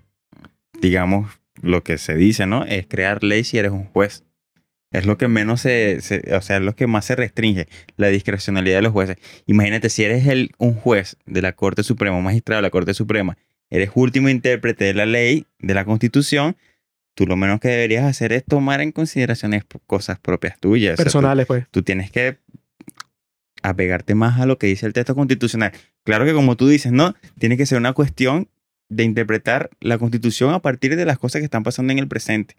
digamos, lo que se dice, ¿no? Es crear ley si eres un juez. Es lo que menos se, se- o sea, es lo que más se restringe, la discrecionalidad de los jueces. Imagínate, si eres el, un juez de la Corte Suprema, un magistrado de la Corte Suprema, eres último intérprete de la ley, de la Constitución, tú lo menos que deberías hacer es tomar en consideración cosas propias tuyas. O sea, tú- Personales, pues. tú tienes que apegarte más a lo que dice el texto constitucional. Claro que como tú dices, no, tiene que ser una cuestión de interpretar la constitución a partir de las cosas que están pasando en el presente.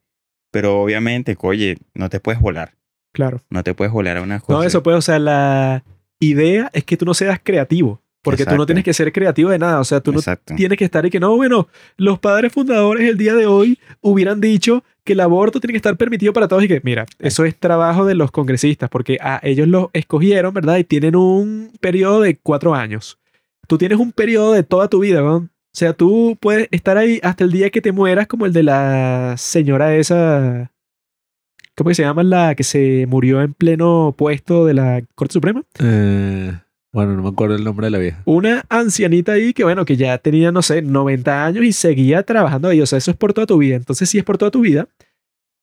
Pero obviamente, oye, no te puedes volar. Claro. No te puedes volar a unas cosas. No, eso pues, o sea, la idea es que tú no seas creativo, porque tú no tienes que ser creativo de nada, o sea, tú no Exacto. tienes que estar y que no, bueno, los padres fundadores el día de hoy hubieran dicho que el aborto tiene que estar permitido para todos y que, mira, eso es trabajo de los congresistas, porque a ellos los escogieron, ¿verdad? Y tienen un periodo de cuatro años. Tú tienes un periodo de toda tu vida, ¿no? O sea, tú puedes estar ahí hasta el día que te mueras, como el de la señora esa. ¿Cómo que se llama? La que se murió en pleno puesto de la Corte Suprema. Eh, bueno, no me acuerdo el nombre de la vieja. Una ancianita ahí que, bueno, que ya tenía, no sé, 90 años y seguía trabajando ahí. O sea, eso es por toda tu vida. Entonces, si es por toda tu vida,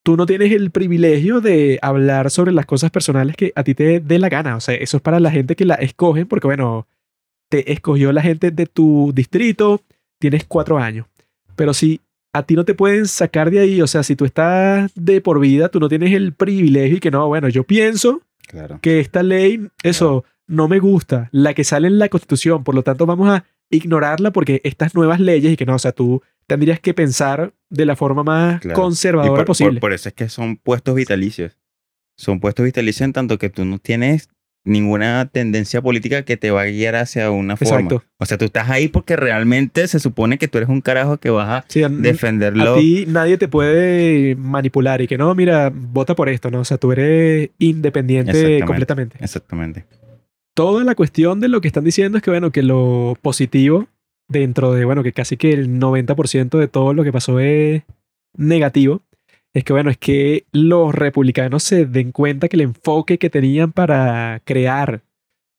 tú no tienes el privilegio de hablar sobre las cosas personales que a ti te dé la gana. O sea, eso es para la gente que la escogen porque, bueno, te escogió la gente de tu distrito, tienes cuatro años. Pero si a ti no te pueden sacar de ahí, o sea, si tú estás de por vida, tú no tienes el privilegio y que no, bueno, yo pienso Claro. que esta ley, eso, no me gusta la que sale en la constitución, por lo tanto vamos a ignorarla porque estas nuevas leyes y que no, o sea, tú tendrías que pensar de la forma más Claro. Y conservadora por, posible. por- por eso es que son puestos vitalicios. Son puestos vitalicios en tanto que tú no tienes ninguna tendencia política que te va a guiar hacia una forma. Exacto. O sea, tú estás ahí porque realmente se supone que tú eres un carajo que vas a Sí, a- defenderlo. A ti nadie te puede manipular y que no, mira, vota por esto, ¿no? O sea, tú eres independiente Exactamente. completamente. Exactamente. Toda la cuestión de lo que están diciendo es que, bueno, que lo positivo dentro de, bueno, que casi que el 90% de todo lo que pasó es negativo, es que, bueno, es que los republicanos se den cuenta que el enfoque que tenían para crear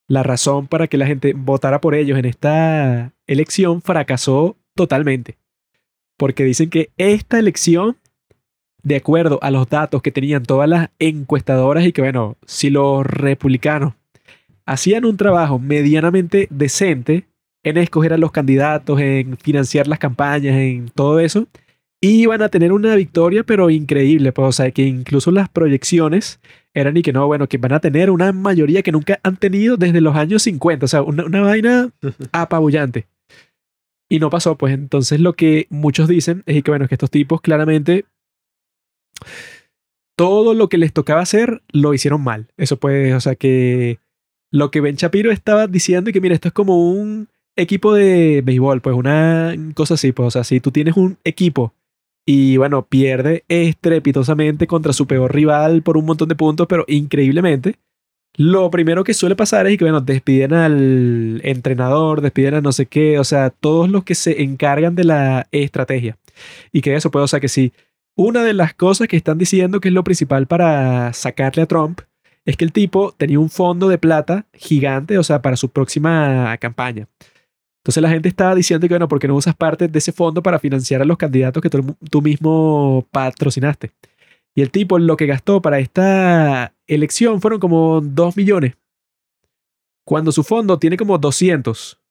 la razón para que la gente votara por ellos en esta elección fracasó totalmente. Porque dicen que esta elección, de acuerdo a los datos que tenían todas las encuestadoras y que, bueno, si los republicanos hacían un trabajo medianamente decente en escoger a los candidatos, en financiar las campañas, en todo eso, iban a tener una victoria, pero increíble. Pues, o sea, que incluso las proyecciones eran y que no, bueno, que van a tener una mayoría que nunca han tenido desde los años 50. O sea, una, una vaina apabullante. Y no pasó, pues entonces lo que muchos dicen es que, bueno, que estos tipos claramente todo lo que les tocaba hacer lo hicieron mal. Eso pues, o sea que lo que Ben Shapiro estaba diciendo y que mira, esto es como un equipo de béisbol, pues una cosa así, pues o sea, si tú tienes un equipo y bueno, pierde estrepitosamente contra su peor rival por un montón de puntos, pero increíblemente, lo primero que suele pasar es que bueno, despiden al entrenador, despiden a no sé qué, o sea, todos los que se encargan de la estrategia. Y que eso, pues, o sea, que si una de las cosas que están diciendo que es lo principal para sacarle a Trump es que el tipo tenía un fondo de plata gigante, o sea, para su próxima campaña. Entonces la gente estaba diciendo que, bueno, ¿por qué no usas parte de ese fondo para financiar a los candidatos que tú, mismo patrocinaste? Y el tipo lo que gastó para esta elección fueron como 2 millones. Cuando su fondo tiene como 200.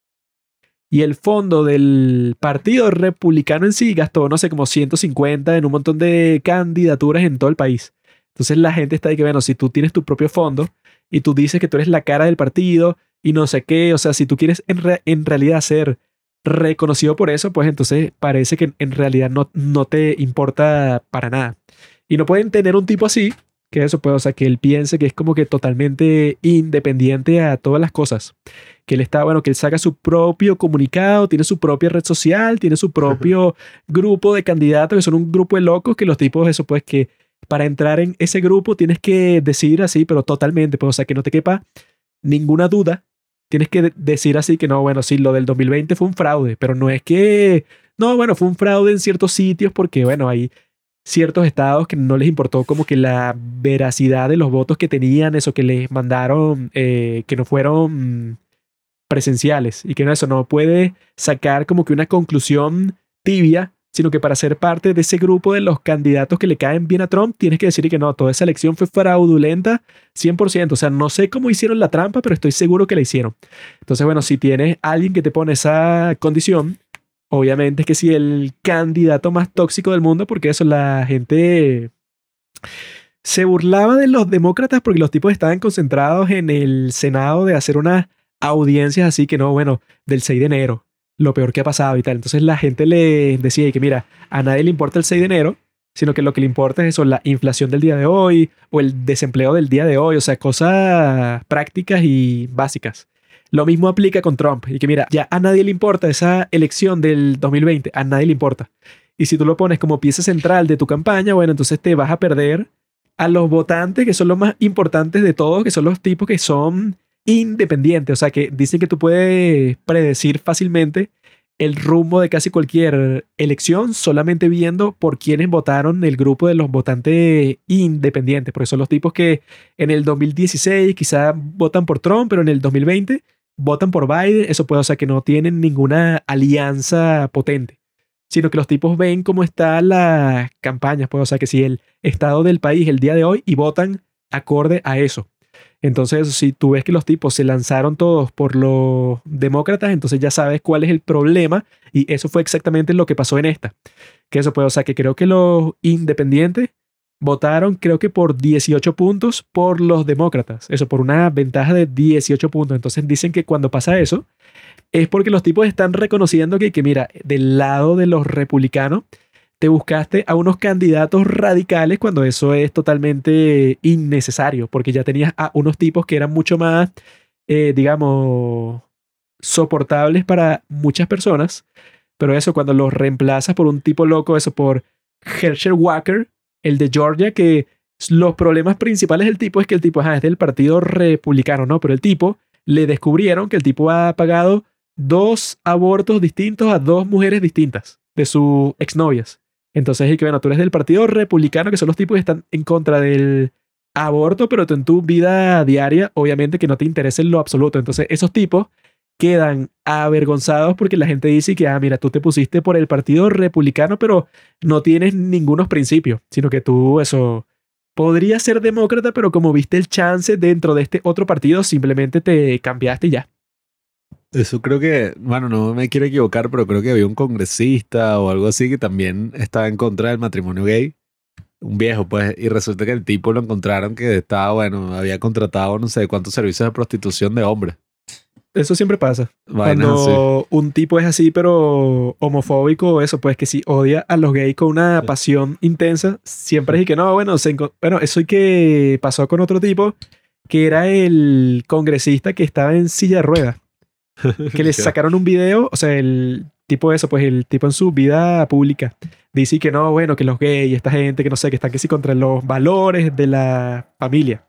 Y el fondo del Partido Republicano en sí gastó, no sé, como 150 en un montón de candidaturas en todo el país. Entonces la gente está ahí que, bueno, si tú tienes tu propio fondo y tú dices que tú eres la cara del partido y no sé qué, o sea, si tú quieres en, re- en realidad ser reconocido por eso, pues entonces parece que en realidad no, no te importa para nada. Y no pueden tener un tipo así, que eso puede, o sea, que él piense que es como que totalmente independiente a todas las cosas. Que él está, bueno, que él saca su propio comunicado, tiene su propia red social, tiene su propio grupo de candidatos, que son un grupo de locos, que los tipos, eso pues que para entrar en ese grupo tienes que decir así, pero totalmente, pues, o sea, que no te quepa ninguna duda. Tienes que de- decir así que no, bueno, sí, lo del 2020 fue un fraude, pero no es que, no, bueno, fue un fraude en ciertos sitios porque, bueno, hay ciertos estados que no les importó como que la veracidad de los votos que tenían, eso que les mandaron, eh, que no fueron presenciales y que no eso no puede sacar como que una conclusión tibia, sino que para ser parte de ese grupo de los candidatos que le caen bien a Trump, tienes que decir que no, toda esa elección fue fraudulenta 100%. O sea, no sé cómo hicieron la trampa, pero estoy seguro que la hicieron. Entonces, bueno, si tienes alguien que te pone esa condición, obviamente es que si el candidato más tóxico del mundo, porque eso la gente se burlaba de los demócratas porque los tipos estaban concentrados en el Senado de hacer unas audiencias así que no, bueno, del 6 de enero, lo peor que ha pasado y tal. Entonces la gente le decía que mira, a nadie le importa el 6 de enero, sino que lo que le importa es eso, la inflación del día de hoy o el desempleo del día de hoy, o sea, cosas prácticas y básicas. Lo mismo aplica con Trump. Y que mira, ya a nadie le importa esa elección del 2020, a nadie le importa. Y si tú lo pones como pieza central de tu campaña, bueno, entonces te vas a perder a los votantes que son los más importantes de todos, que son los tipos que son independientes. O sea, que dicen que tú puedes predecir fácilmente el rumbo de casi cualquier elección solamente viendo por quiénes votaron el grupo de los votantes independientes, porque son los tipos que en el 2016 quizá votan por Trump, pero en el 2020 votan por Biden, eso puede, o sea, que no tienen ninguna alianza potente, sino que los tipos ven cómo están las campañas, pues, o sea, que si el estado del país el día de hoy y votan acorde a eso. Entonces, si tú ves que los tipos se lanzaron todos por los demócratas, entonces ya sabes cuál es el problema y eso fue exactamente lo que pasó en esta. Que eso puede, o sea, que creo que los independientes votaron creo que por 18 puntos por los demócratas. Eso, por una ventaja de 18 puntos. Entonces dicen que cuando pasa eso es porque los tipos están reconociendo que, que mira, del lado de los republicanos te buscaste a unos candidatos radicales cuando eso es totalmente innecesario, porque ya tenías a unos tipos que eran mucho más, eh, digamos, soportables para muchas personas, pero eso cuando los reemplazas por un tipo loco, eso por Herschel Walker, el de Georgia, que los problemas principales del tipo es que el tipo ajá, es del partido republicano, ¿no? Pero el tipo le descubrieron que el tipo ha pagado dos abortos distintos a dos mujeres distintas de sus exnovias. Entonces, y que bueno, tú eres del partido republicano, que son los tipos que están en contra del aborto, pero tú en tu vida diaria, obviamente que no te interesa en lo absoluto. Entonces, esos tipos quedan avergonzados porque la gente dice que, ah, mira, tú te pusiste por el partido republicano, pero no tienes ningunos principios, sino que tú, eso, podrías ser demócrata, pero como viste el chance dentro de este otro partido, simplemente te cambiaste y ya. Eso creo que, bueno, no me quiero equivocar, pero creo que había un congresista o algo así que también estaba en contra del matrimonio gay. Un viejo, pues, y resulta que el tipo lo encontraron que estaba, bueno, había contratado no sé cuántos servicios de prostitución de hombres. Eso siempre pasa. Vainas Cuando un tipo es así, pero homofóbico, eso, pues que si odia a los gays con una Sí. pasión intensa, siempre es y que no, bueno, se bueno, eso y que pasó con otro tipo, que era el congresista que estaba en silla de ruedas, que le Ya. sacaron un video, o sea, el tipo eso, pues el tipo en su vida pública, dice que no, bueno, que los gays, esta gente que no sé, que están que sí contra los valores de la familia.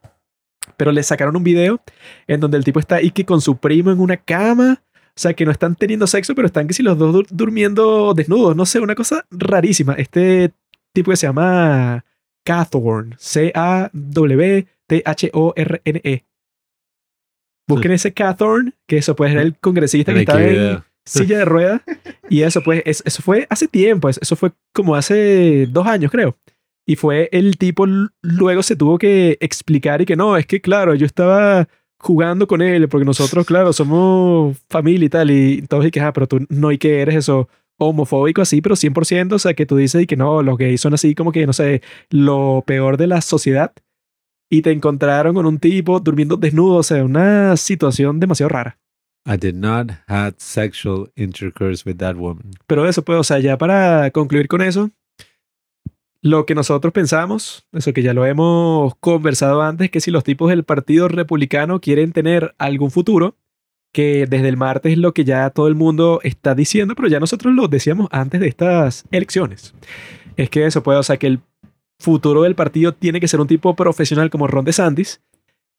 Pero le sacaron un video en donde el tipo está y que con su primo en una cama. O sea, que no están teniendo sexo, pero están que si los dos dur- durmiendo desnudos. No sé, una cosa rarísima. Este tipo que se llama Cathorn. C-A-W-T-H-O-R-N-E. Busquen ese Cathorn, que eso pues era el congresista que estaba en silla de ruedas. Y eso pues, es- eso fue hace tiempo. es- Eso fue como hace dos años, creo. Y fue el tipo, luego se tuvo que explicar y que no, es que claro, yo estaba jugando con él, porque nosotros, claro, somos familia y tal, y todos y que, ah, pero tú no y que eres eso homofóbico así, pero 100%, o sea, que tú dices y que no, los gays son así como que, no sé, lo peor de la sociedad, y te encontraron con un tipo durmiendo desnudo, o sea, una situación demasiado rara. I did not have sexual intercourse with that woman. Pero eso, pues, o sea, ya para concluir con eso, lo que nosotros pensamos, eso que ya lo hemos conversado antes, que si los tipos del Partido Republicano quieren tener algún futuro, que desde el martes es lo que ya todo el mundo está diciendo, pero ya nosotros lo decíamos antes de estas elecciones. Es que eso puede, o sea, que el futuro del partido tiene que ser un tipo profesional como Ron DeSantis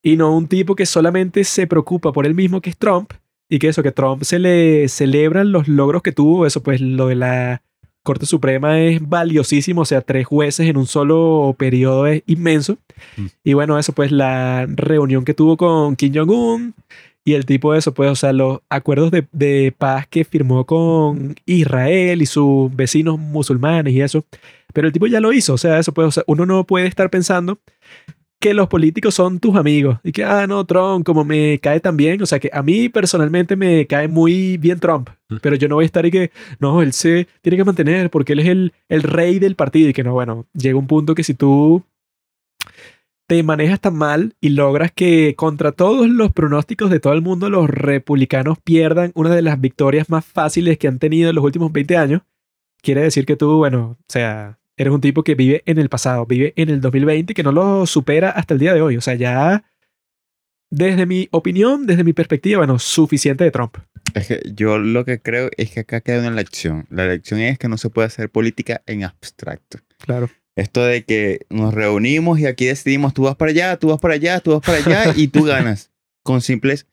y no un tipo que solamente se preocupa por él mismo, que es Trump, y que eso, que Trump se le celebran los logros que tuvo, eso pues lo de la Corte Suprema es valiosísimo, o sea, tres jueces en un solo periodo es inmenso. Mm. Y bueno, eso pues la reunión que tuvo con Kim Jong-un y el tipo de eso, pues, o sea, los acuerdos de, de paz que firmó con Israel y sus vecinos musulmanes y eso. Pero el tipo ya lo hizo, o sea, eso o sea, uno no puede estar pensando que los políticos son tus amigos y que, ah, no, Trump, como me cae tan bien, o sea, que a mí personalmente me cae muy bien Trump, pero yo no voy a estar y que, no, él se tiene que mantener porque él es el, el rey del partido y que no, bueno, llega un punto que si tú te manejas tan mal y logras que contra todos los pronósticos de todo el mundo los republicanos pierdan una de las victorias más fáciles que han tenido en los últimos 20 años, quiere decir que tú, bueno, o sea, eres un tipo que vive en el pasado, vive en el 2020 que no lo supera hasta el día de hoy. O sea, ya, desde mi opinión, desde mi perspectiva, bueno, suficiente de Trump. Es que yo lo que creo es que acá queda una lección. La lección es que no se puede hacer política en abstracto. Claro. Esto de que nos reunimos y aquí decidimos, tú vas para allá, tú vas para allá, tú vas para allá y tú ganas. Con simples,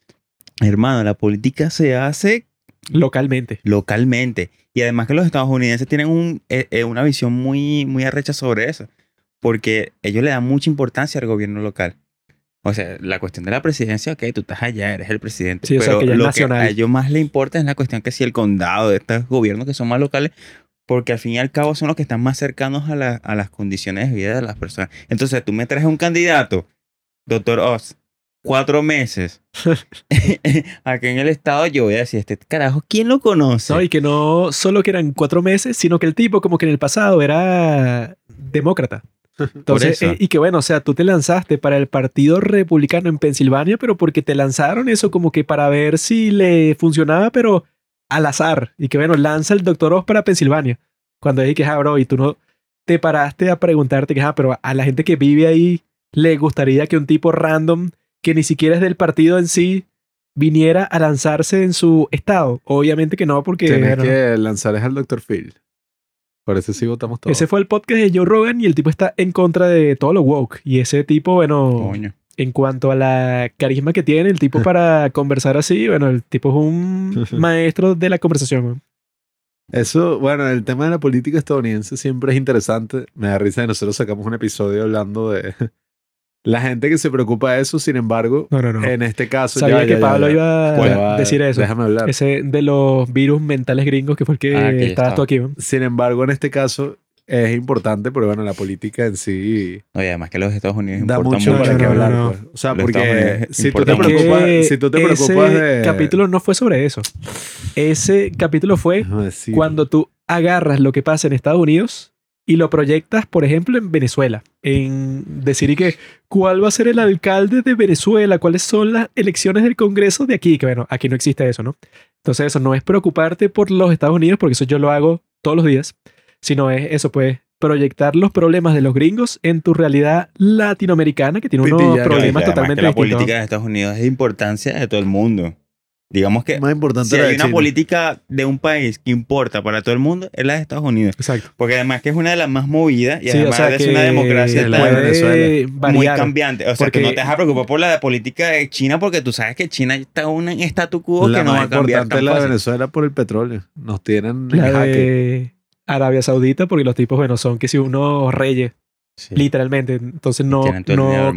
hermano, la política se hace Localmente. localmente. Y además que los estadounidenses tienen un, eh, eh, una visión muy, muy arrecha sobre eso. Porque ellos le dan mucha importancia al gobierno local. O sea, la cuestión de la presidencia, ok, tú estás allá, eres el presidente. Sí, o sea, pero que lo nacional. que a ellos más les importa es la cuestión que si el condado de estos gobiernos que son más locales, porque al fin y al cabo son los que están más cercanos a, la- a las condiciones de vida de las personas. Entonces, tú me traes un candidato, doctor Oz, cuatro meses, aquí en el estado, yo voy a decir, este carajo, ¿quién lo conoce? ¿no? Y que no solo que eran cuatro meses, sino que el tipo como que en el pasado era demócrata. Entonces, eh, y que bueno, o sea, tú te lanzaste para el Partido Republicano en Pensilvania, pero porque te lanzaron eso como que para ver si le funcionaba, pero al azar. Y que bueno, lanza el Doctor Oz para Pensilvania. Cuando dije que, ah, bro, y tú no te paraste a preguntarte que, ah, pero a la gente que vive ahí le gustaría que un tipo random, que ni siquiera es del partido en sí, viniera a lanzarse en su estado. Obviamente que no, porque Tienes que lanzar es al Dr. Phil. Por eso sí votamos todos. ese fue el podcast de Joe Rogan y el tipo está en contra de todo lo woke. Y ese tipo, bueno, Coño. en cuanto a la carisma que tiene, el tipo para conversar así, bueno, el tipo es un maestro de la conversación. Eso, bueno, el tema de la política estadounidense siempre es interesante. Me da risa que nosotros sacamos un episodio hablando de la gente que se preocupa de eso, sin embargo, No, no, no. en este caso... Sabía ya, que ya, Pablo ya. iba a decir eso. Déjame hablar. Ese de los virus mentales gringos que fue el que Ah, que estabas estaba. tú aquí. weón. Sin embargo, en este caso es importante, pero bueno, la política en sí No, y además que los Estados Unidos da mucho mucho. para No, no, no, hablar. no. pues. O sea, Los porque si tú te preocupas, Que si tú te preocupas ese de... capítulo no fue sobre eso. Ese capítulo fue cuando tú agarras lo que pasa en Estados Unidos y lo proyectas, por ejemplo, en Venezuela. En decir y que cuál va a ser el alcalde de Venezuela, cuáles son las elecciones del Congreso de aquí, que bueno, aquí no existe eso, ¿no? Entonces eso no es preocuparte por los Estados Unidos, porque eso yo lo hago todos los días, sino es eso, pues proyectar los problemas de los gringos en tu realidad latinoamericana, que tiene unos problemas totalmente que la distintos. política de Estados Unidos es de importancia de todo el mundo. Digamos que Más importante si hay una China. política de un país que importa para todo el mundo, es la de Estados Unidos. Exacto. Porque además que es una de las más movidas y Sí, o además sea, es una democracia de Venezuela. muy cambiante. O sea, Porque- que no te vas a preocupar por la política de China porque tú sabes que China está en un statu quo La que no va a cambiar importante tan es la de. Venezuela por el petróleo. Nos tienen en La jaque. de Arabia Saudita, porque los tipos, bueno, son que si unos reyes, Sí, literalmente. Entonces no, no,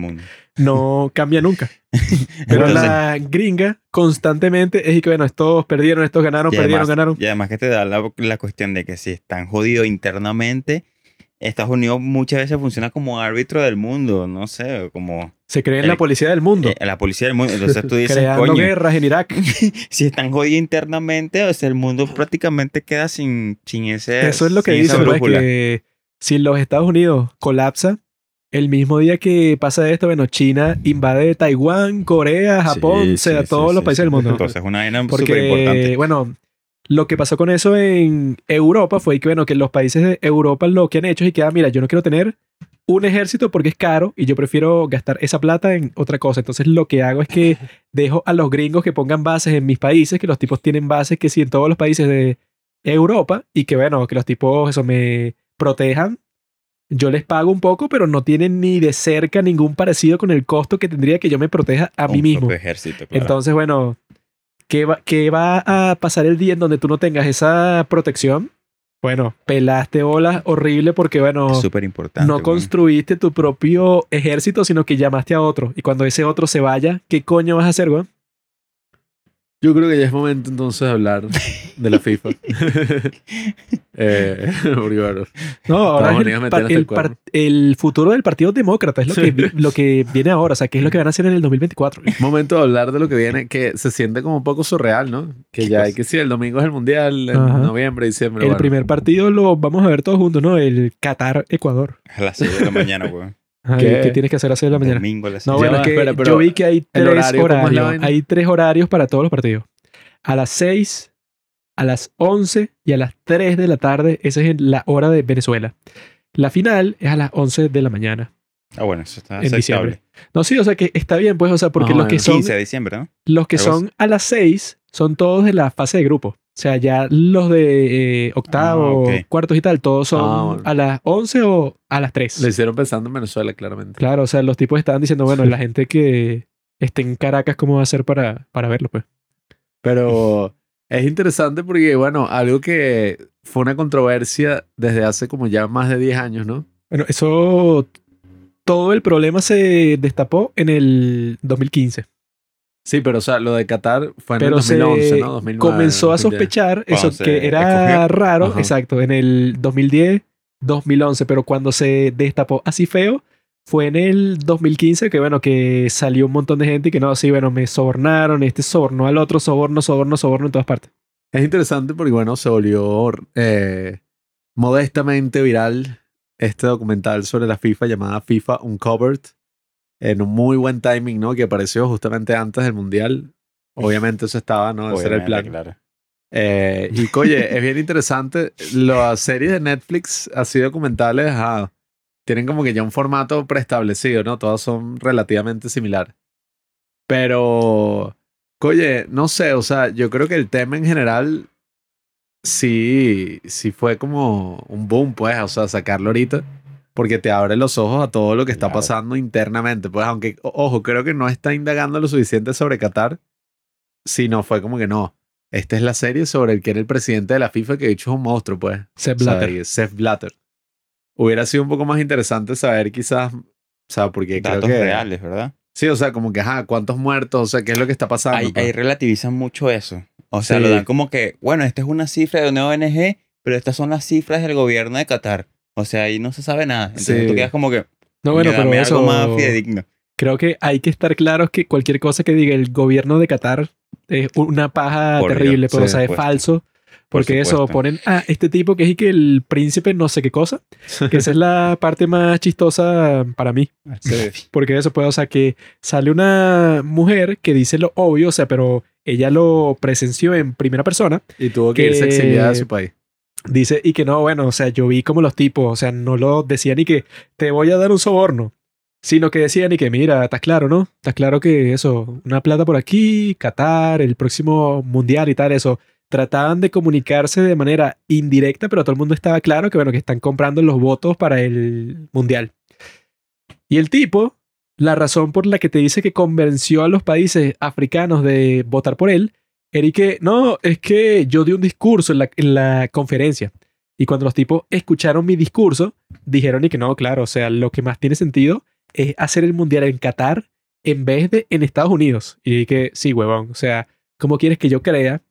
no cambia nunca. Pero Entonces- la gringa constantemente es y que, bueno, estos perdieron, estos ganaron, perdieron, además- ganaron. Y además que te da la, la cuestión de que si están jodidos internamente, Estados Unidos muchas veces funciona como árbitro del mundo, no sé, como Se creen el- la policía del mundo. eh, la policía del mundo. Entonces tú dices, creando coño, guerras en Irak. si están jodidos internamente, o sea, el mundo prácticamente queda sin, sin ese. Eso es lo que sin si los Estados Unidos colapsa, el mismo día que pasa esto, bueno, China invade Taiwán, Corea, Japón, Sí, o sea, sí, todos sí, los países del mundo. Entonces es una vaina súper importante. bueno, lo que pasó con eso en Europa fue que, bueno, que los países de Europa lo que han hecho es que, ah, mira, yo no quiero tener un ejército porque es caro y yo prefiero gastar esa plata en otra cosa. Entonces lo que hago es que dejo a los gringos que pongan bases en mis países, que los tipos tienen bases que sí en todos los países de Europa y que, bueno, que los tipos eso me protejan. Yo les pago un poco, pero no tienen ni de cerca ningún parecido con el costo que tendría que yo me proteja a mí mismo. ejército, claro. Entonces, bueno, ¿qué va, qué va a pasar el día en donde tú no tengas esa protección? Bueno, pelaste olas horrible porque, bueno, es súper importante. no construiste tu propio ejército, sino que llamaste a otro. Y cuando ese otro se vaya, ¿qué coño vas a hacer, güey? Yo creo que ya es momento entonces de hablar de la FIFA. eh, porque, bueno, No, ahora es el, el el el futuro del Partido Demócrata es lo que, lo que viene ahora. O sea, ¿qué es lo que van a hacer en el 2024? momento de hablar de lo que viene, que se siente como un poco surreal, ¿no? Que ya hay que sí, el domingo es el mundial, en Ajá. noviembre, diciembre. el bueno. primer partido lo vamos a ver todos juntos, ¿no? El Qatar-Ecuador. A las 6 de la mañana, weón. Ay, ¿Qué? ¿Qué tienes que hacer a las 6 de la mañana? Domingo a las No, 6 Ya bueno, es que espera, yo vi que hay tres horario, ¿cómo es la horarios. Hay tres horarios para todos los partidos. A las 6, a las 11 y a las 3 de la tarde. Esa es la hora de Venezuela. La final es a las 11 de la mañana. Ah, bueno, eso está En aceptable. diciembre. No, sí, o sea que está bien, pues, o sea, porque los que son, 15 de diciembre, ¿no? los que son a las 6 son todos de la fase de grupo. O sea, ya los de eh, octavo, Ah, ok. cuartos y tal, todos son Ah, bueno. a las 11 o a las 3. Lo hicieron pensando en Venezuela, claramente. Claro, o sea, los tipos estaban diciendo, bueno, la gente que esté en Caracas, ¿cómo va a ser para, para verlo, pues? Pero es interesante porque, bueno, algo que fue una controversia desde hace como ya más de 10 años, ¿no? Bueno, eso, todo el problema se destapó en el 2015. Sí, pero o sea, lo de Qatar fue en Pero el 2011, se ¿no? 2009, comenzó a 2010. sospechar eso que era escogió. raro, Ajá. exacto, en el 2010, 2011, pero cuando se destapó así feo fue en el 2015 que bueno, que salió un montón de gente y que no, sí, bueno, me sobornaron, este sobornó al otro, soborno, soborno, soborno en todas partes. Es interesante porque, bueno, se volvió eh, modestamente viral este documental sobre la FIFA llamada FIFA Uncovered en un muy buen timing, ¿no? Que apareció justamente antes del Mundial. Obviamente eso estaba, ¿no? Ese era el plan. Claro. Eh, y oye, es bien interesante. Las series de Netflix, así documentales, ajá, tienen como que ya un formato preestablecido, ¿no? Todas son relativamente similares. Pero, oye, no sé, o sea, yo creo que el tema en general sí, sí fue como un boom, pues, o sea, sacarlo ahorita. Porque te abre los ojos a todo lo que está Claro. pasando internamente. Pues, aunque, o- ojo, creo que no está indagando lo suficiente sobre Qatar, sino fue como que no. Esta es la serie sobre el que era el presidente de la FIFA, que de hecho es un monstruo, pues. O sea, Blatter. y es Sepp Blatter. Hubiera sido un poco más interesante saber quizás, o sea, porque creo Datos que... reales, ¿verdad? Sí, o sea, como que, ajá, ¿cuántos muertos? O sea, ¿qué es lo que está pasando? Ahí, pues? ahí relativizan mucho eso. O sea, Sí. lo dan como que, bueno, esta es una cifra de una ONG, pero estas son las cifras del gobierno de Qatar. O sea, ahí no se sabe nada. Entonces Sí. tú quedas como que, No, bueno, "Coño, pero eso... algo más fidedigno. Creo que hay que estar claros que cualquier cosa que diga el gobierno de Qatar es una paja Por Dios, terrible, pero sí, o sea, es supuesto. falso. Por Porque eso, supuesto. ponen a este tipo que es y que el príncipe no sé qué cosa, que esa es la parte más chistosa para mí. Sí. Porque eso puede, o sea, que sale una mujer que dice lo obvio, o sea, pero ella lo presenció en primera persona, Y tuvo que, Que- irse exiliada de su país. dice y que no, bueno, o sea, yo vi como los tipos, o sea, no lo decían ni que te voy a dar un soborno, sino que decían y que mira, estás claro, ¿no? Estás claro que eso, una plata por aquí, Qatar, el próximo mundial y tal, eso. Trataban de comunicarse de manera indirecta, pero todo el mundo estaba claro que, bueno, que están comprando los votos para el mundial. Y el tipo, la razón por la que te dice que convenció a los países africanos de votar por él, era que, no, es que yo di un discurso en la, en la conferencia. Y cuando los tipos escucharon mi discurso, dijeron y que no, claro, o sea, lo que más tiene sentido es hacer el mundial en Qatar en vez de en Estados Unidos. Y que sí, huevón, o sea, ¿cómo quieres que yo crea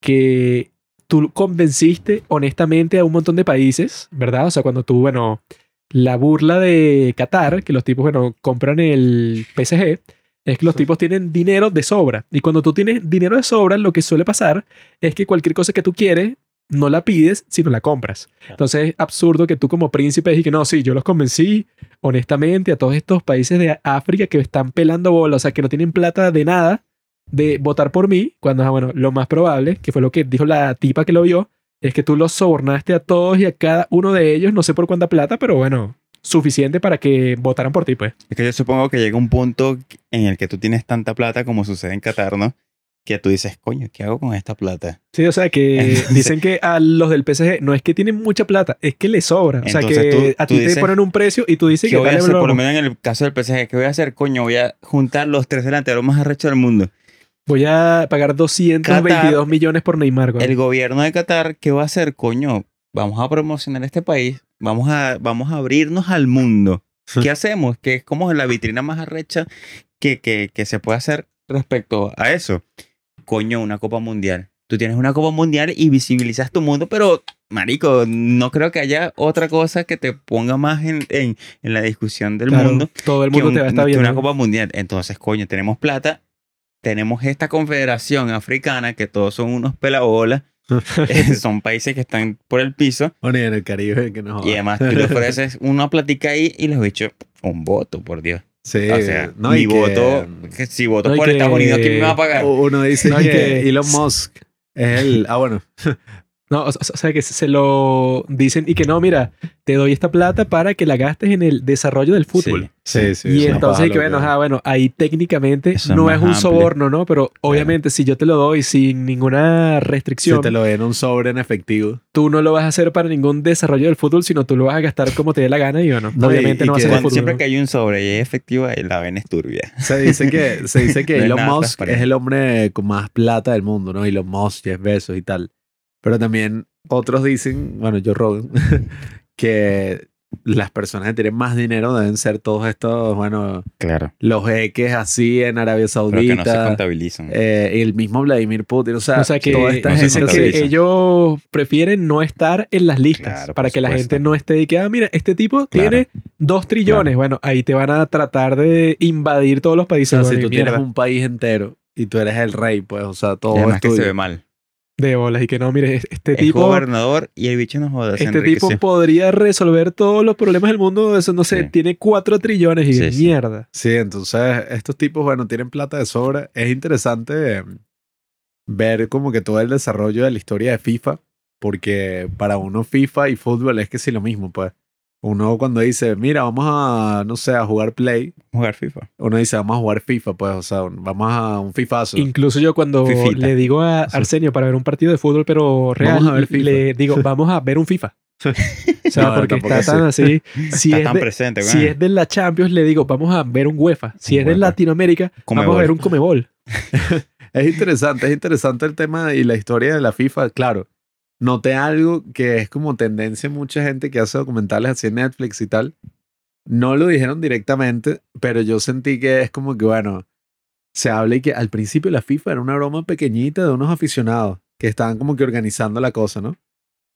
que tú convenciste honestamente a un montón de países, ¿verdad? O sea, cuando tú, bueno, la burla de Qatar, que los tipos, bueno, compran el PSG, es que los tipos tienen dinero de sobra. Y cuando tú tienes dinero de sobra, lo que suele pasar es que cualquier cosa que tú quieres, no la pides, sino la compras. Entonces es absurdo que tú como príncipe digas que no, sí, yo los convencí honestamente a todos estos países de África que están pelando bola, o sea, que no tienen plata de nada de votar por mí, cuando, ah, bueno, lo más probable, que fue lo que dijo la tipa que lo vio, es que tú los sobornaste a todos y a cada uno de ellos, no sé por cuánta plata, pero bueno, suficiente para que votaran por ti, pues. Es que yo supongo que llega un punto en el que tú tienes tanta plata como sucede en Qatar, ¿no? Que tú dices, coño, ¿qué hago con esta plata? Sí, o sea que Entonces- dicen que a los del PSG no es que tienen mucha plata, es que les sobra. O sea que tú- a ti te ponen un precio y tú dices ¿Qué que voy a hacer? Por lo menos en el caso del PSG, ¿qué voy a hacer? Coño, voy a juntar los tres delanteros más arrechos del mundo. Voy a pagar 222 Qatar- millones por Neymar. güey. El gobierno de Qatar, ¿qué va a hacer? Coño, vamos a promocionar este país, vamos a, vamos a abrirnos al mundo. ¿Qué hacemos? Que es como la vitrina más arrecha que, que, que se puede hacer respecto a eso. Coño, una Copa Mundial. Tú tienes una Copa Mundial y visibilizas tu mundo, pero, marico, no creo que haya otra cosa que te ponga más en, en, en la discusión del Claro, mundo todo el mundo un- te va a estar que viendo. una Copa Mundial. Entonces, coño, tenemos plata, tenemos esta confederación africana que todos son unos pelabolas, eh, son países que están por el piso Bueno, y en el Caribe, que no y además tú le ofreces una platica ahí y los bichos, un voto, por Dios. Sí, o sea, no, mi que- voto, que si voto no, por que- Estados Unidos, ¿quién me va a pagar? Uno dice No, que- Elon Musk es el... Ah, bueno. No, o, o sea que se lo dicen y que no, mira, te doy esta plata para que la gastes en el desarrollo del fútbol. Sí, sí. y es una entonces, y que bueno, ajá, bueno, ahí técnicamente Eso es no más es un amplio. soborno, ¿no? Pero obviamente si yo te lo doy sin ninguna Si restricción, te lo den un sobre en efectivo. tú no lo vas a hacer para ningún desarrollo del fútbol, sino tú lo vas a gastar como te dé la gana y bueno, No, y- obviamente y no va a ser el Cuando- fútbol. siempre que hay un sobre y es efectiva, la ven es turbia. Se dice que, se dice que No es Elon Musk es el hombre con más plata del mundo, ¿no? Elon Musk, Jeff Bezos y tal. Pero también otros dicen, bueno, yo Rogan, que las personas que tienen más dinero deben ser todos estos, bueno, Claro. los jeques así en Arabia Pero que no se Saudita. contabilizan. eh, el mismo Vladimir Putin, o sea, O sea que toda esta no gente que ellos prefieren no estar en las listas Claro, para que la gente no esté de que, ah, mira, este tipo Claro. tiene dos trillones. Bueno, ahí te van a tratar de invadir todos los O países. sea, bueno, si tú tienes un país entero y tú eres el rey, pues, o sea, todo y además es que se ve mal. De bolas y que no, mire, este Es tipo, gobernador y el bicho no joda. este tipo podría resolver todos los problemas del mundo, eso no sé, Sí. tiene 4 trillones y Sí, de sí. mierda. Sí, entonces estos tipos, bueno, tienen plata de sobra. Es interesante eh, ver como que todo el desarrollo de la historia de FIFA, porque para uno FIFA y fútbol es que sí lo mismo, pues. Uno cuando dice, mira, vamos a, no sé, a jugar Play, Jugar FIFA. uno dice, vamos a jugar FIFA, pues, o sea, un- vamos a un FIFAzo. Incluso yo cuando Fifita. le digo a Arsenio para ver un partido de fútbol, pero real, Vamos a ver FIFA. le digo, vamos a ver un FIFA. O sea, No, porque está tan así. Si Está es, tan de, presente, si es de la Champions, le digo, vamos a ver un UEFA. Si Un es de. Latinoamérica, vamos a ver un Comebol. Es interesante, es interesante el tema y la historia de la FIFA. Claro, noté algo que es como tendencia en mucha gente que hace documentales así en Netflix y tal. No lo dijeron directamente, pero yo sentí que es como que, bueno, se habla y que al principio la FIFA era una broma pequeñita de unos aficionados que estaban como que organizando la cosa, ¿no?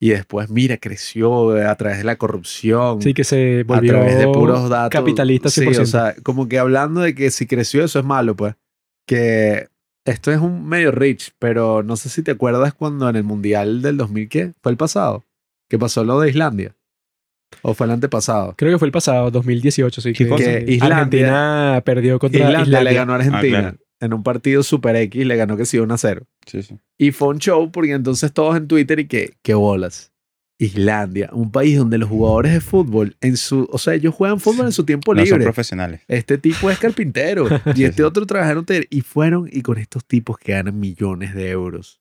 Y después, mira, creció eh, a través de la corrupción Sí, que se a volvió través de puros datos. capitalista Sí, 100%. o sea, como que hablando de que si creció eso es malo, pues. Que esto es un medio rich, pero no sé si te acuerdas cuando en el Mundial del 2000, ¿qué? ¿Fue el pasado? Que pasó lo de Islandia. ¿O fue el antepasado? Creo que fue el pasado, 2018, sí. ¿Qué Que, que Islandia- Argentina perdió contra Islandia, Islandia. le ganó a Argentina. Ah, claro. En un partido super X le ganó que sí 1 a 0. Sí, sí. Y fue un show porque entonces todos en Twitter y que, qué bolas. Islandia, un país donde los jugadores de fútbol, en su, o sea, ellos juegan fútbol en su tiempo No son libre. profesionales. Este tipo es carpintero y este otro trabaja en hotel. Y fueron y con estos tipos que ganan millones de euros.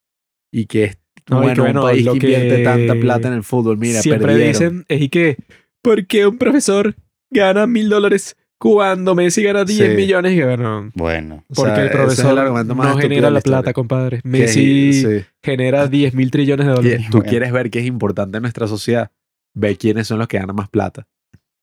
Y que es No, bueno, que bueno, un país que invierte que tanta plata en el fútbol. Mira, Siempre perdieron. dicen, es y que, ¿por qué un profesor gana mil dólares cuando Messi gana 10 Sí. millones? Y bueno, Bueno. O sea, porque el ese es el profesor argumento más no genera de la plata, compadre. Messi sí. genera 10 mil trillones de dólares. tú Bueno. quieres ver qué es importante en nuestra sociedad. Ve quiénes son los que ganan más plata.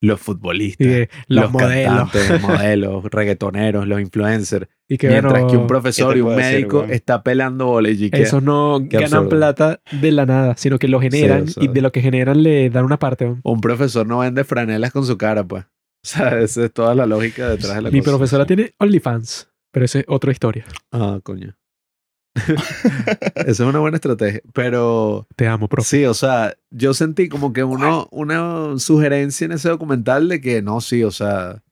Los futbolistas. Y que los, modelos. cantantes, modelos, reggaetoneros, los influencers. Y que Mientras bueno, que un profesor ¿qué y un decir, médico weón? está pelando boles y que esos no ganan absurdo. plata de la nada, sino que lo generan y de lo que generan le dan una parte. ¿no? un profesor no vende franelas con su cara, pues. O sea, esa es toda la lógica detrás de la Mi cosa. profesora tiene OnlyFans, pero eso es otra historia. Ah, coño. Esa es una buena estrategia. Pero Te amo, profe. sí, o sea, yo sentí como que uno, una sugerencia en ese documental de que no, sí, o sea,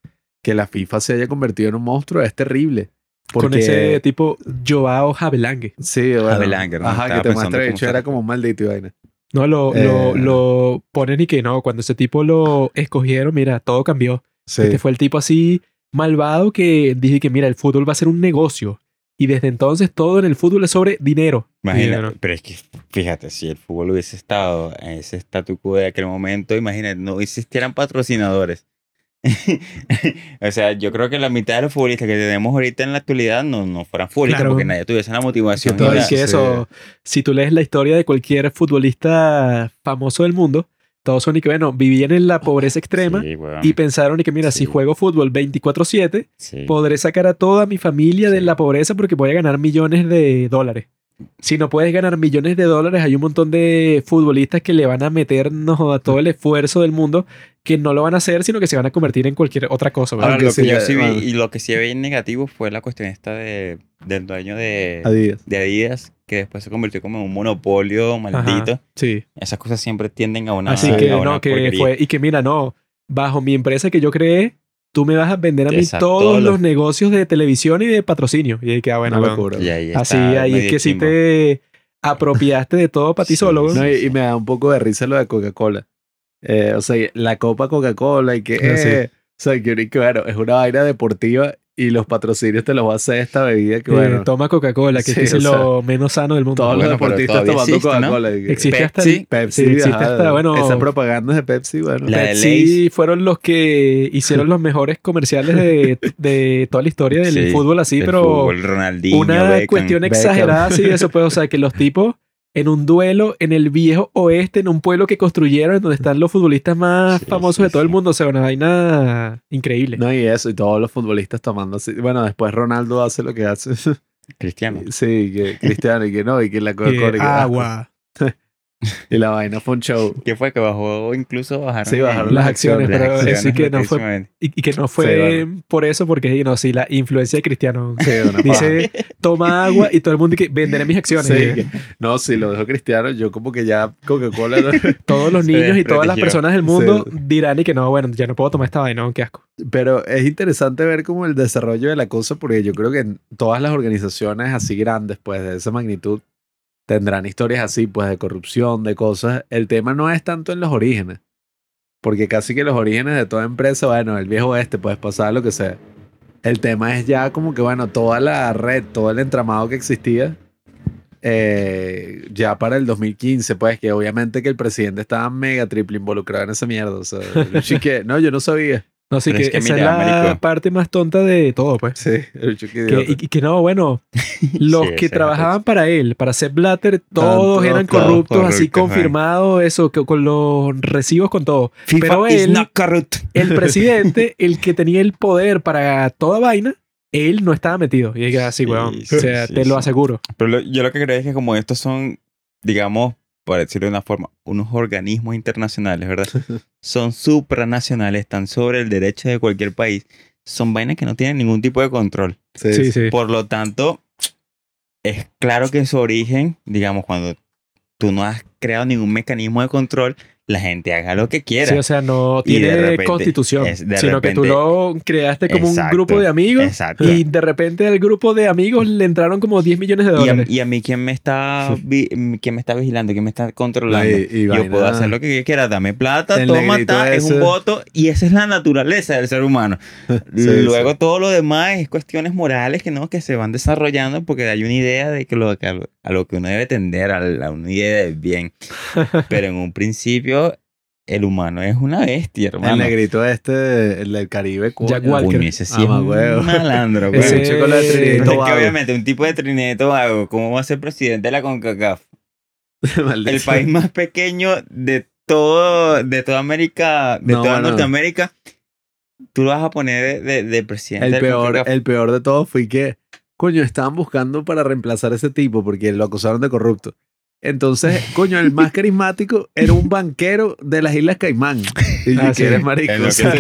que la FIFA se haya convertido en un monstruo es terrible. Porque, Con ese tipo Joao Jabelangue. Sí, bueno. Abelanger, ¿no? Ajá, Estaba que te muestra, de hecho, era como un maldito y vaina. No, lo, lo, Eh. lo ponen y que no, cuando ese tipo lo escogieron, mira, todo cambió. Sí. Este fue el tipo así malvado que dije que, mira, el fútbol va a ser un negocio. Y desde entonces todo en el fútbol es sobre dinero. Imagina, Dinero. pero es que fíjate, si el fútbol hubiese estado en ese statu quo de aquel momento, imagínate, no existieran patrocinadores. o sea, yo creo que la mitad de los futbolistas que tenemos ahorita en la actualidad no, no fueran futbolistas Claro. porque nadie tuviese la motivación. Todo- la- que eso, si tú lees la historia de cualquier futbolista famoso del mundo, todos son y que, bueno, vivían en la pobreza extrema Sí, weón, y pensaron y que, mira, si Sí. juego fútbol 24/7, sí. podré sacar a toda mi familia de Sí. la pobreza porque voy a ganar millones de dólares. Si no puedes ganar millones de dólares, hay un montón de futbolistas que le van a meternos a todo el esfuerzo del mundo que no lo van a hacer, sino que se van a convertir en cualquier otra cosa. ¿verdad? Ahora, lo que sí, yo sí vi y lo que sí vi negativo fue la cuestión esta de, del dueño de, Adidas. de Adidas, que después se convirtió como en un monopolio maldito. Ajá, sí. Esas cosas siempre tienden a una, Así que a una no, que fue, y que mira, no, bajo mi empresa que yo creé, tú me vas a vender a mí Exacto, todos todos los los- negocios de televisión y de patrocinio. Y ahí que, ah, bueno, Una weón. locura. Y ahí así, ahí es que sí chimbo. te apropiaste de todo para ti Sí, solo. No, y, y me da un poco de risa lo de Coca-Cola. Eh, o sea, la copa Coca-Cola y que, Ah, sí. eh, o sea, que claro, es una vaina deportiva y los patrocinios te los va a hacer esta bebida que Eh, bueno, toma Coca-Cola, que Sí, es o lo menos sano del mundo. todos bueno, los deportistas tomando ¿no? Coca-Cola. que- Existe hasta Pepsi. Pepsi, sí, existe ajá, hasta, bueno, esa propaganda es de Pepsi, bueno. La Pepsi fueron los que hicieron los mejores comerciales de, de toda la historia del Sí, fútbol así, pero fútbol, Ronaldinho, una Beckham. cuestión Beckham. exagerada así de eso, pues, o sea, que los tipos en un duelo en el viejo oeste, en un pueblo que construyeron, en donde están los futbolistas más Sí, famosos sí, de todo el mundo, o sea, una vaina increíble. No, y eso, y todos los futbolistas tomando así. Bueno, después Ronaldo hace lo que hace. Cristiano. sí, que Cristiano y que no, y que la Que que- agua. Y la vaina fue un show. ¿Qué fue? Que bajó, incluso bajaron. Sí, bajaron Las las acciones, acciones. pero Las sí que no fue Y, y que no fue Sí, bueno. por eso, porque no, sí, la influencia de Cristiano. Sí, una paja. Dice, toma agua y todo el mundo que venderé mis acciones. Que- no, si lo dejó Cristiano, yo como que ya Coca-Cola. no- Todos los niños y todas las personas del mundo Sí. dirán y que no, bueno, ya no puedo tomar esta vaina, ¿no? qué asco. Pero es interesante ver como el desarrollo de la cosa, porque yo creo que en todas las organizaciones así grandes, pues de esa magnitud, tendrán historias así, pues de corrupción, de cosas. El tema no es tanto en los orígenes, porque casi que los orígenes de toda empresa, bueno, el viejo oeste, puedes pasar lo que sea. El tema es ya como que, bueno, toda la red, todo el entramado que existía, eh, ya para el 2015, pues que obviamente que el presidente estaba mega triple involucrado en esa mierda. O sea, chique- no, yo no sabía. No, sí, Pero que, es que esa mira, es la marico. parte más tonta de todo, pues. Sí, el Que, y, y que no, bueno, los Sí, que es trabajaban para él, para Sepp Blatter, todos eran corruptos, así confirmado, eso, que, con los recibos, con todo. FIFA Pero él-. El presidente, el que tenía el poder para toda vaina, él no estaba metido. Y diga así, Sí, weón. sí, o sea, sí, te lo aseguro. Pero lo- yo lo que creo es que como estos son, digamos, por decirlo de una forma, unos organismos internacionales, ¿verdad? son supranacionales, están sobre el derecho de cualquier país. Son vainas que no tienen ningún tipo de control. Sí, Sí, sí. sí. Por lo tanto, es claro que en su origen, digamos, cuando tú no has creado ningún mecanismo de control, la gente haga lo que quiera. Sí, o sea, no tiene repente- constitución, es- sino que tú repente- lo creaste como Exacto, un grupo de amigos Exacto. y de repente al grupo de amigos le entraron como 10 millones de Y a, dólares. y a mí, ¿quién me está vi- quién me está vigilando? ¿Quién me está controlando? Y- y yo vaina- puedo hacer lo que yo quiera. Dame plata, El toma, ta, es un voto. Y esa es la naturaleza del ser humano. Sí, Luego sí. todo lo demás es cuestiones morales que no que se van desarrollando porque hay una idea de que lo, a lo que uno debe tender, a, la- a una idea del bien. Pero en un principio, el humano es una bestia, El hermano. negrito este, el del Caribe. Jack Walker. Coño, ese sí Ah, es un malandro, güey. Ese- chico de Trinidad es que obviamente un tipo de Trinidad y Tobago, ¿cómo va a ser presidente de la CONCACAF? El país más pequeño de todo, de toda América, de No, toda no. Norteamérica. Tú lo vas a poner de, de- de presidente El peor, CONCACAF. el peor de todo fue que, coño, estaban buscando para reemplazar a ese tipo porque lo acusaron de corrupto. Entonces, coño, el más carismático era un banquero de las Islas Caimán. Y yo, Ah, sí. eres marico. En lo o sea,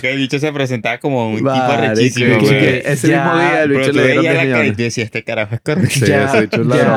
que el bicho se presentaba como un tipo marico, arrechísimo, que- ese Ya, mismo día el bicho le dieron veías 10 la cara y millones. tú decías, este carajo es correcto. Sí, ya,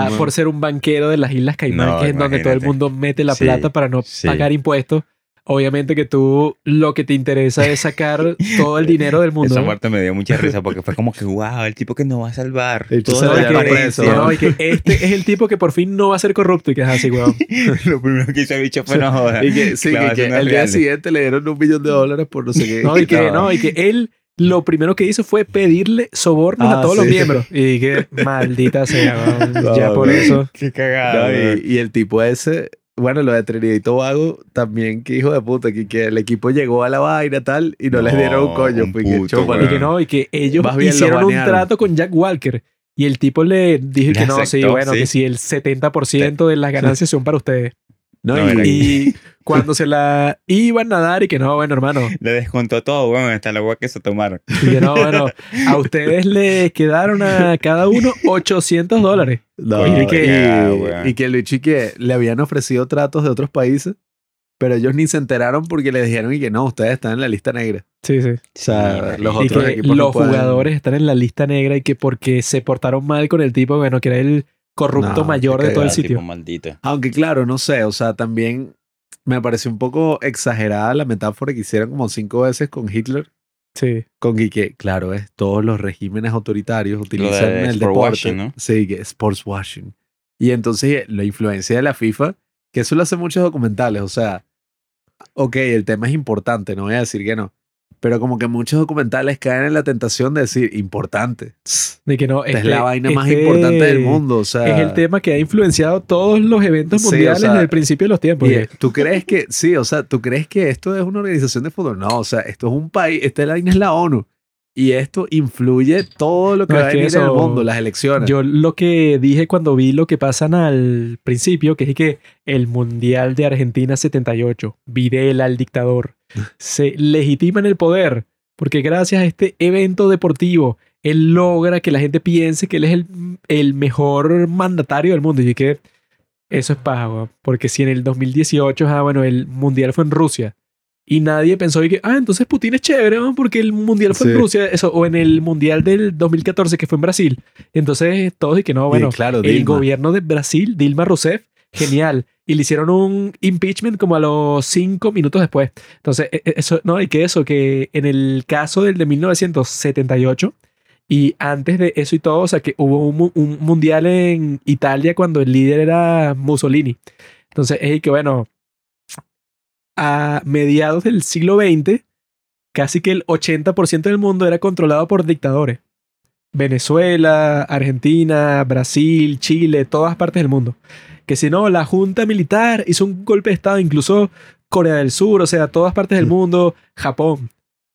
ya por ser un banquero de las Islas Caimán, No, que es donde todo el imagínate. mundo mete la Sí, plata para no sí. pagar impuestos. Obviamente que tú lo que te interesa es sacar todo el dinero del mundo. Esa ¿no? parte me dio mucha risa porque fue como que, wow, el tipo que nos va a salvar. Lo llevaron transparencia. preso, No, no, y que este es el tipo que por fin no va a ser corrupto y que es así, weón. Lo primero que hizo el bicho fue no joder. Y que, sí, que, que el día siguiente le dieron un millón de dólares por no sé qué. No, y que, no, y que él lo primero que hizo fue pedirle sobornos Ah, a todos los sí. miembros. Y que maldita sea, weón. No, ya por eso. Qué No, cagado. güey. y, y el tipo ese, bueno, lo de Trinidad y Tobago, también que hijo de puta, que, que el equipo llegó a la vaina tal y no, les dieron un coño. un que chúpalo. Y que no, y que ellos Más hicieron un trato con Jack Walker. Y el tipo le dijo Le que no, sí, bueno, sí. que si el 70% de las ganancias son para ustedes. No, No, y- Y cuando se la iban a dar y que no, bueno, hermano, Le descontó todo, bueno, hasta el agua que se tomaron. y que no, bueno, a ustedes les quedaron a cada uno 800 dólares. No, y, que- weón. y que Luigi que le habían ofrecido tratos de otros países, pero ellos ni se enteraron porque le dijeron y que no, ustedes están en la lista negra. Sí, sí. O sea, los Y otros que equipos no los pueden- jugadores están en la lista negra y que porque se portaron mal con el tipo, bueno, que era el corrupto No, mayor de todo el sitio. Aunque claro, no sé, o sea, también me pareció un poco exagerada la metáfora que hicieron como cinco veces con Hitler. Sí. Con que- claro, es todos los regímenes autoritarios utilizan de el sport deporte. washing, ¿no? Sí, que sports washing. Y entonces eh, la influencia de la FIFA, que eso lo hacen muchos documentales, o sea, ok, el tema es importante, no voy a decir que no, pero como que muchos documentales caen en la tentación de decir, importante. De que no, Esta es la vaina más importante del mundo, o sea... Es el tema que ha influenciado todos los eventos Sí, o mundiales sea, desde el principio de los tiempos. Y, que- ¿Tú crees que, sí, o sea, tú crees que esto es una organización de fútbol? No, o sea, esto es un país, esta vaina es la ONU. Y esto influye todo lo que No, va a venir en el eso- mundo, las elecciones. Yo lo que dije cuando vi lo que pasan al principio, que es que el Mundial de Argentina 78, Videla, el dictador, se legitima en el poder, porque gracias a este evento deportivo, él logra que la gente piense que él es el, el mejor mandatario del mundo. Y que Eso es paja. Porque si en el 2018, ah, bueno, el mundial fue en Rusia. Y nadie pensó y que, ah, entonces Putin es chévere, porque el mundial fue en. Rusia. Eso, o en el mundial del 2014, que fue en Brasil. Entonces todos y que no, bueno, claro, el Dilma. gobierno de Brasil, Dilma Rousseff, genial. Y le hicieron un impeachment como a los cinco minutos después. Entonces, e- e- eso, no, y que eso, que en el caso del de 1978 y antes de eso y todo, o sea, que hubo un, un mundial en Italia cuando el líder era Mussolini. Entonces, es que bueno, a mediados del siglo XX, casi que el 80% del mundo era controlado por dictadores. Venezuela, Argentina, Brasil, Chile, todas partes del mundo. Que si no, la junta militar hizo un golpe de Estado, incluso Corea del Sur, o sea, todas partes del mundo, Japón.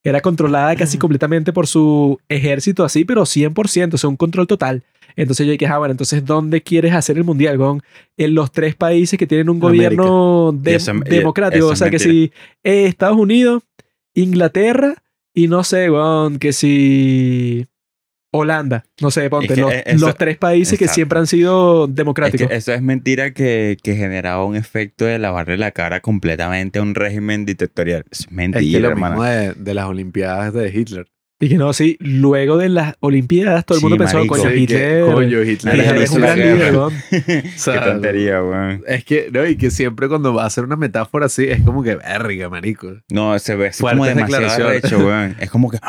Era controlada casi completamente por su ejército así, pero 100%, o sea, un control total. Entonces yo dije, ah, bueno, entonces ¿dónde quieres hacer el mundial, Gon? En los tres países que tienen un gobierno de- Y eso- y democrático. o sea, que si eh, Estados Unidos, Inglaterra y no sé, Gon, que si Holanda, no sé, ponte, Es que, los, eh, eso- los tres países que exacto. siempre han sido Es democráticos. que eso es mentira que, que generaba un efecto de lavarle la cara completamente a un régimen dictatorial. Es Es que mentira, lo hermano. mismo de, de las Olimpiadas de Hitler. Y que no, sí, luego de las Olimpiadas todo el Sí, mundo pensó, marico. coño, Sí, que, Hitler, coño, Hitler Hitler es un gran guerra. líder, Gon. Qué sea, tontería, weón. Es que, no, y que siempre cuando va a hacer una metáfora así, es como que, verga, marico. No, se ve así como demasiado arrecho, weón. Es como que...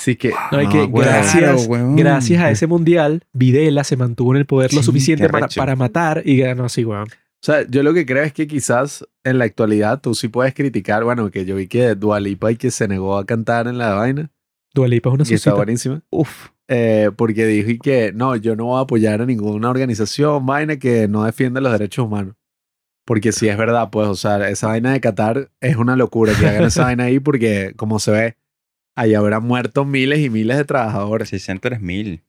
Sí que, No, hay que weón. gracias, gracias a ese mundial, Videla se mantuvo en el poder lo Sí, suficiente qué para, para matar y ganó así, weón. O sea, yo lo que creo es que quizás en la actualidad tú sí puedes criticar, bueno, que yo vi que Dualipa y que se negó a cantar en la vaina, Dua Lipa es una y está buenísima, Uf. eh, porque dijo y que no, yo no voy a apoyar a ninguna organización, vaina que no defienda los derechos humanos. Porque sí es verdad, pues, o sea, esa vaina de Qatar es una locura que hagan esa vaina ahí porque, como se ve, ahí habrán muerto miles y miles de trabajadores. 63 mil.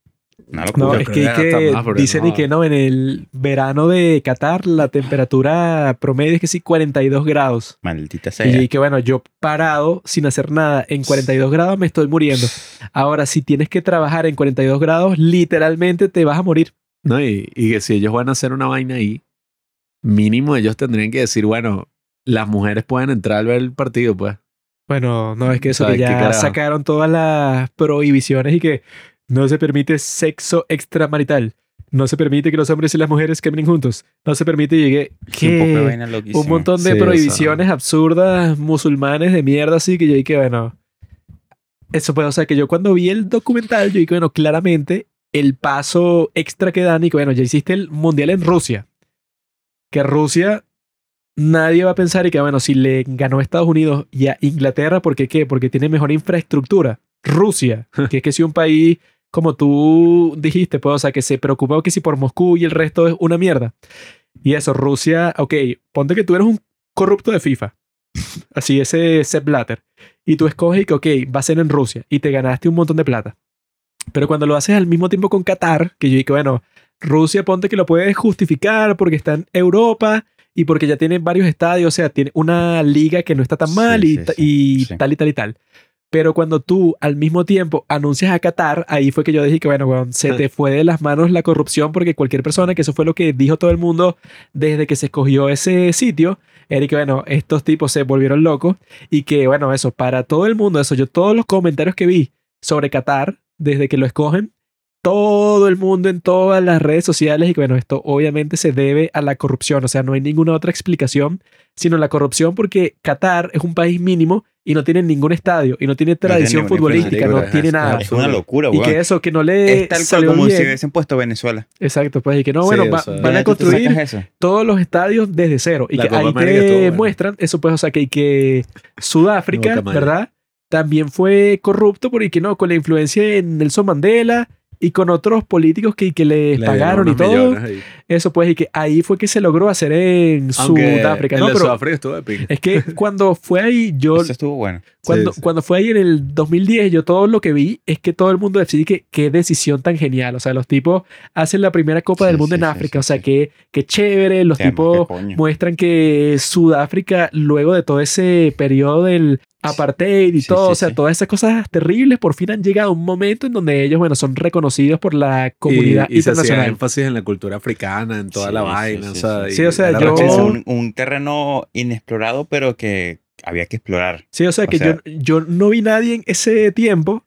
No, locura. es que, que que dicen no. y que no, en el verano de Qatar la temperatura promedio es que sí 42 grados. Maldita Y sea. yo dije, bueno, yo parado sin hacer nada en 42 grados me estoy muriendo. Ahora, si tienes que trabajar en 42 grados, literalmente te vas a morir. ¿no? Y, y que si ellos van a hacer una vaina ahí, mínimo ellos tendrían que decir, bueno, las mujeres pueden entrar al ver el partido, pues. Bueno, no, es que eso ¿Sabes que qué ya sacaron todas las prohibiciones y que no se permite sexo extramarital. No se permite que los hombres y las mujeres caminen juntos. No se permite llegue un que un montón de Sí, o sea. prohibiciones absurdas musulmanes de mierda así que yo dije, bueno, eso puede, o sea, que yo cuando vi el documental yo dije, bueno, claramente el paso extra que dan y que bueno, ya hiciste el mundial en Rusia. Que Rusia nadie va a pensar y que bueno, si le ganó a Estados Unidos y a Inglaterra, ¿por qué qué? Porque tiene mejor infraestructura. Rusia, que es que si un país como tú dijiste, pues, o sea, que se preocupa que si por Moscú y el resto es una mierda. Y eso, Rusia, ok, ponte que tú eres un corrupto de FIFA. Así, ese Sepp Blatter. Y tú escoges y que, ok, va a ser en Rusia. Y te ganaste un montón de plata. Pero cuando lo haces al mismo tiempo con Qatar, que yo dije, bueno, Rusia ponte que lo puedes justificar porque está en Europa y porque ya tiene varios estadios, o sea, tiene una liga que no está tan Sí, mal y, sí, ta- sí, y sí. tal y tal y tal. Pero cuando tú al mismo tiempo anuncias a Qatar, ahí fue que yo dije que, bueno, weón, se te fue de las manos la corrupción porque cualquier persona, que eso fue lo que dijo todo el mundo desde que se escogió ese sitio, era que, bueno, estos tipos se volvieron locos y que, bueno, eso, para todo el mundo, eso, yo todos los comentarios que vi sobre Qatar, desde que lo escogen, todo el mundo en todas las redes sociales y que, bueno, esto obviamente se debe a la corrupción, o sea, no hay ninguna otra explicación, sino la corrupción porque Qatar es un país mínimo y no tiene ningún estadio y no tiene tradición futbolística, no tiene nada. Es una locura, Y weón. que eso, que no le Es tal cual como bien. si hubiesen puesto Venezuela. Exacto, pues y que no, bueno, o va- sea, van ¿De a construir todos los estadios desde cero. Y La que Copa ahí te buena. muestran, eso pues, o sea, que, que Sudáfrica. ¿verdad? También fue corrupto porque que no, con la influencia de Nelson Mandela y con otros políticos que, que les Le pagaron y todo. ahí. Eso pues, y que ahí fue que se logró hacer en Aunque Sudáfrica, ¿no? Pero Sudáfrica estuvo pinga. es que cuando fue ahí, yo Eso estuvo bueno. cuando, Sí, sí. cuando fue ahí en el 2010, yo todo lo que vi es que todo el mundo decía que qué decisión tan genial. O sea, los tipos hacen la primera Copa del Mundo sí, en sí, África. sí, o sea, sí. que, que chévere. Los tipos ¿qué muestran que Sudáfrica, luego de todo ese periodo del apartheid y Sí, todo, sí, o sea, sí. todas esas cosas terribles, por fin han llegado a un momento en donde ellos, bueno, son reconocidos por la comunidad y, y se hacía internacional. énfasis en la cultura africana en toda Sí, la vaina. sí, o sea, sí. y Sí, o sea, yo- un, un terreno inexplorado, pero que había que explorar. Sí, o sea O que sea- yo, yo no vi nadie en ese tiempo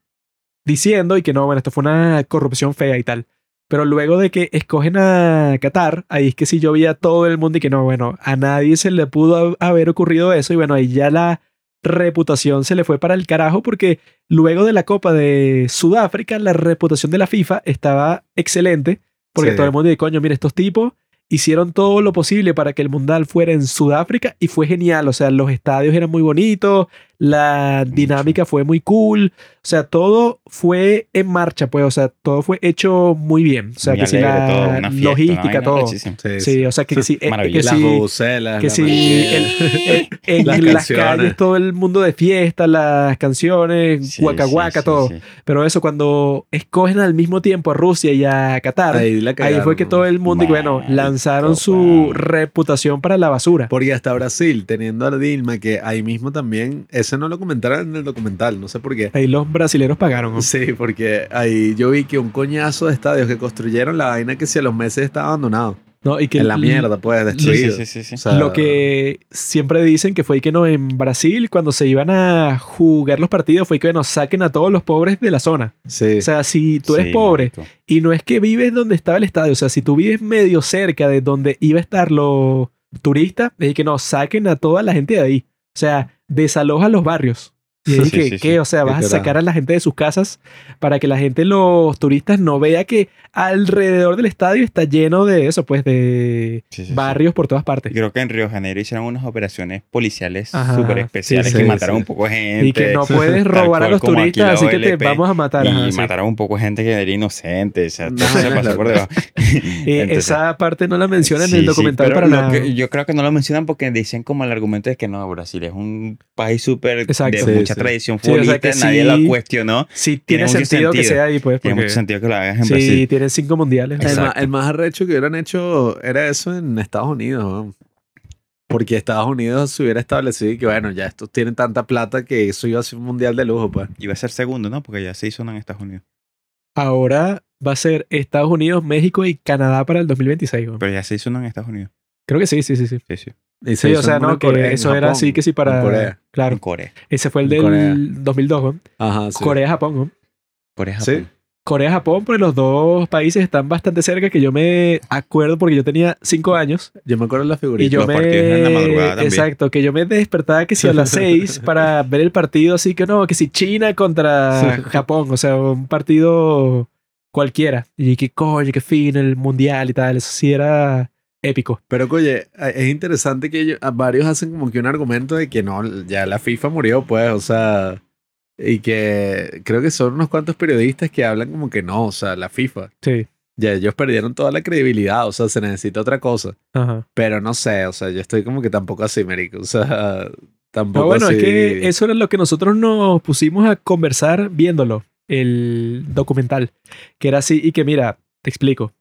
diciendo y que no, bueno, esto fue una corrupción fea y tal. Pero luego de que escogen a Qatar, ahí es que sí yo vi a todo el mundo y que no, bueno, a nadie se le pudo ha- haber ocurrido eso y bueno, ahí ya la reputación se le fue para el carajo porque luego de la Copa de Sudáfrica, la reputación de la FIFA estaba excelente porque Sí. todo el mundo dice, coño, mira, estos tipos hicieron todo lo posible para que el Mundial fuera en Sudáfrica y fue genial. O sea, los estadios eran muy bonitos, la dinámica fue muy cool. O sea, todo fue en marcha, pues. O sea, todo fue hecho muy bien. O sea, Muy que si la todo, una fiesta, logística, todo. Sí, sí. Sí, o sea, que, que sí, eh, que Maravilloso. Las sí, bubucelas, que el- en, en Las las, canciones. calles todo el mundo de fiesta, las canciones, Sí, guaca sí, guaca, sí, todo. sí. Pero eso, cuando escogen al mismo tiempo a Rusia y a Qatar, ahí, fue que todo el mundo, y bueno, lanzaron su reputación para la basura. Porque hasta Brasil, teniendo a Dilma, que ahí mismo también, ese no lo comentaron en el documental, no sé por qué. Ahí los brasileros pagaron. ¿no? Sí, porque ahí yo vi que un coñazo de estadios que construyeron la vaina que si a los meses estaba abandonado. ¿no? Y que en la mierda, pues, destruido. sí, sí, sí, sí. O sea, Lo que siempre dicen que fue que no en Brasil, cuando se iban a jugar los partidos, fue que nos saquen a todos los pobres de la zona. Sí. O sea, si tú eres Sí, pobre y no es que vives donde estaba el estadio, o sea, si tú vives medio cerca de donde iba a estar los turistas, es que no saquen a toda la gente de ahí. O sea, desaloja los barrios. Y Sí, que, sí, ¿qué? sí. O sea, vas a sacar a la gente de sus casas para que la gente, los turistas, no vea que alrededor del estadio está lleno de eso, pues, de Sí, barrios por todas partes. Creo que en Río de Janeiro hicieron unas operaciones policiales súper especiales que mataron un poco de gente. Y que no puedes robar a los turistas, la así que te vamos a matar. Y ajá, mataron un poco de gente que era inocente. O sea, todo No, se pasó no. por debajo. Eh, Entonces, esa parte no la mencionan en el documental para nada. que- yo creo que no lo mencionan porque dicen como el argumento es que no, Brasil es un país súper de mucha sí. tradición Sí, o sea futbolista, que nadie sí lo cuestionó. Sí, tiene sentido, que sea ahí, pues, Tiene mucho sentido que lo hagas en sí, Brasil. tienen cinco mundiales. El más, el más arrecho que hubieran hecho era eso en Estados Unidos. ¿no? Porque Estados Unidos se hubiera establecido y que, bueno, ya estos tienen tanta plata que eso iba a ser un mundial de lujo, pues. Iba a ser segundo, ¿no? Porque ya se hizo uno en Estados Unidos. Ahora va a ser Estados Unidos, México y Canadá para el 2026. güey. Pero ya se hizo uno en Estados Unidos. Creo que sí, sí, sí. Sí, Sí, sí. Y se sí o sea, no, Corea, que en eso era Japón, así que sí para... en Corea. Claro. En Corea. Ese fue el del Corea. 2002, güey. Ajá, sí. Corea-Japón, güey. Corea, Sí. Japón. Corea-Japón, porque los dos países están bastante cerca, que yo me acuerdo porque yo tenía cinco años Yo me acuerdo de la figurita. y yo Los me... partidos en la madrugada también. Exacto, que yo me despertaba que si a las seis para ver el partido así que no, que si China contra Japón, o sea, un partido cualquiera. Y que coño, que fin, el mundial y tal, eso sí era épico. Pero, oye, es interesante que ellos- varios hacen como que un argumento de que no, ya la FIFA murió, pues, o sea, y que creo que son unos cuantos periodistas que hablan como que no, o sea, la FIFA, Sí. ya ellos perdieron toda la credibilidad, o sea, se necesita otra cosa. Ajá. Pero no sé, o sea, yo estoy como que tampoco así, Merico, o sea, tampoco No, bueno, así. es que eso era lo que nosotros nos pusimos a conversar viéndolo, el documental, que era así y que mira, te explico.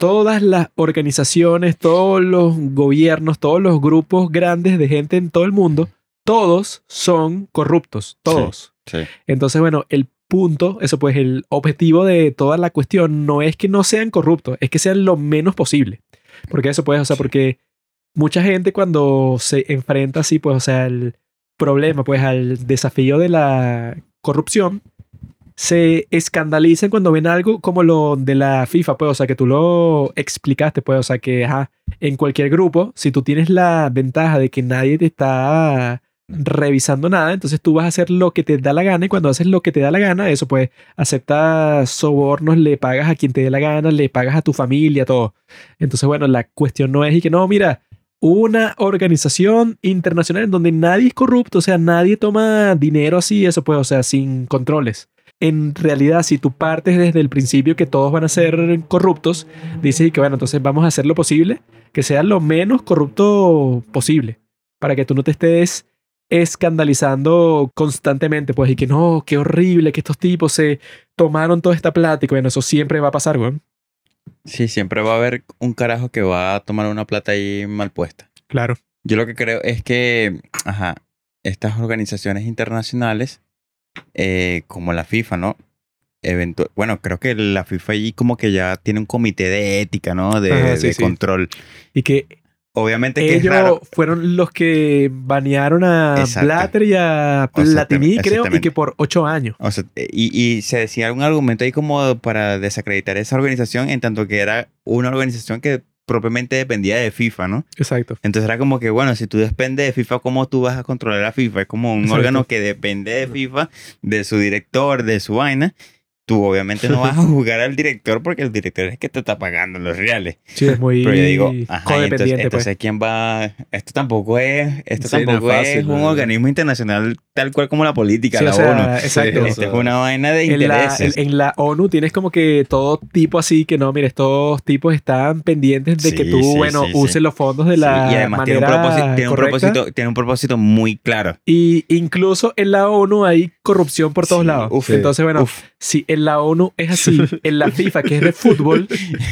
Todas las organizaciones, todos los gobiernos, todos los grupos grandes de gente en todo el mundo, todos son corruptos, todos. Sí. Entonces, bueno, el punto, eso pues el objetivo de toda la cuestión no es que no sean corruptos, es que sean lo menos posible. Porque eso pues, o sea, Sí. porque mucha gente cuando se enfrenta así, pues, o sea, al problema, pues, al desafío de la corrupción, se escandalizan cuando ven algo como lo de la FIFA, pues, o sea, que tú lo explicaste, pues, o sea, que, ajá, en cualquier grupo, si tú tienes la ventaja de que nadie te está revisando nada, entonces tú vas a hacer lo que te da la gana y cuando haces lo que te da la gana, eso pues aceptas sobornos, le pagas a quien te dé la gana, le pagas a tu familia, todo. Entonces, bueno, la cuestión no es y que no, mira, una organización internacional en donde nadie es corrupto, o sea, nadie toma dinero así, eso pues, o sea, sin controles. En realidad, si tú partes desde el principio que todos van a ser corruptos, dices que bueno, entonces vamos a hacer lo posible que sea lo menos corrupto posible, para que tú no te estés escandalizando constantemente, pues, y que no, qué horrible que estos tipos se tomaron toda esta plática. Bueno, eso siempre va a pasar, güey. Sí, siempre va a haber un carajo que va a tomar una plata ahí mal puesta. Claro. Yo lo que creo es que, ajá, estas organizaciones internacionales, eh, como la FIFA, ¿no? eventu- bueno, creo que la FIFA allí como que ya tiene un comité de ética, ¿no? De, Ajá, sí, de sí. control. Y que Obviamente que es ellos raro. fueron los que banearon a Exacto. Blatter y a Platini, creo, y que por ocho años. O sea, y, y se decía un argumento ahí como para desacreditar esa organización, en tanto que era una organización que propiamente dependía de FIFA, ¿no? Exacto. Entonces era como que, bueno, si tú dependes de FIFA, ¿cómo tú vas a controlar a FIFA? Es como un Exacto. órgano que depende de FIFA, de su director, de su vaina. Tú obviamente no vas a jugar al director porque el director es el que te está pagando los reales. Sí, es muy Pero yo digo, ajá, entonces, codependiente, entonces pues. ¿quién va? Esto tampoco es, esto Sí, no es tampoco es, fácil, un ¿no? organismo internacional tal cual como la política, Sí, la o sea, ONU. exacto. Es una vaina de En la, intereses. en, en la ONU tienes como que todo tipo así que no, mire, estos tipos están pendientes de que tú, sí, bueno, sí, sí. uses los fondos de Sí, la y además tiene un, manera propósito, tiene, un propósito, tiene un propósito muy claro. Y incluso en la ONU hay corrupción por todos Sí, lados. uf, Entonces, bueno, Uf, si en la ONU es así, en la FIFA, que es de fútbol,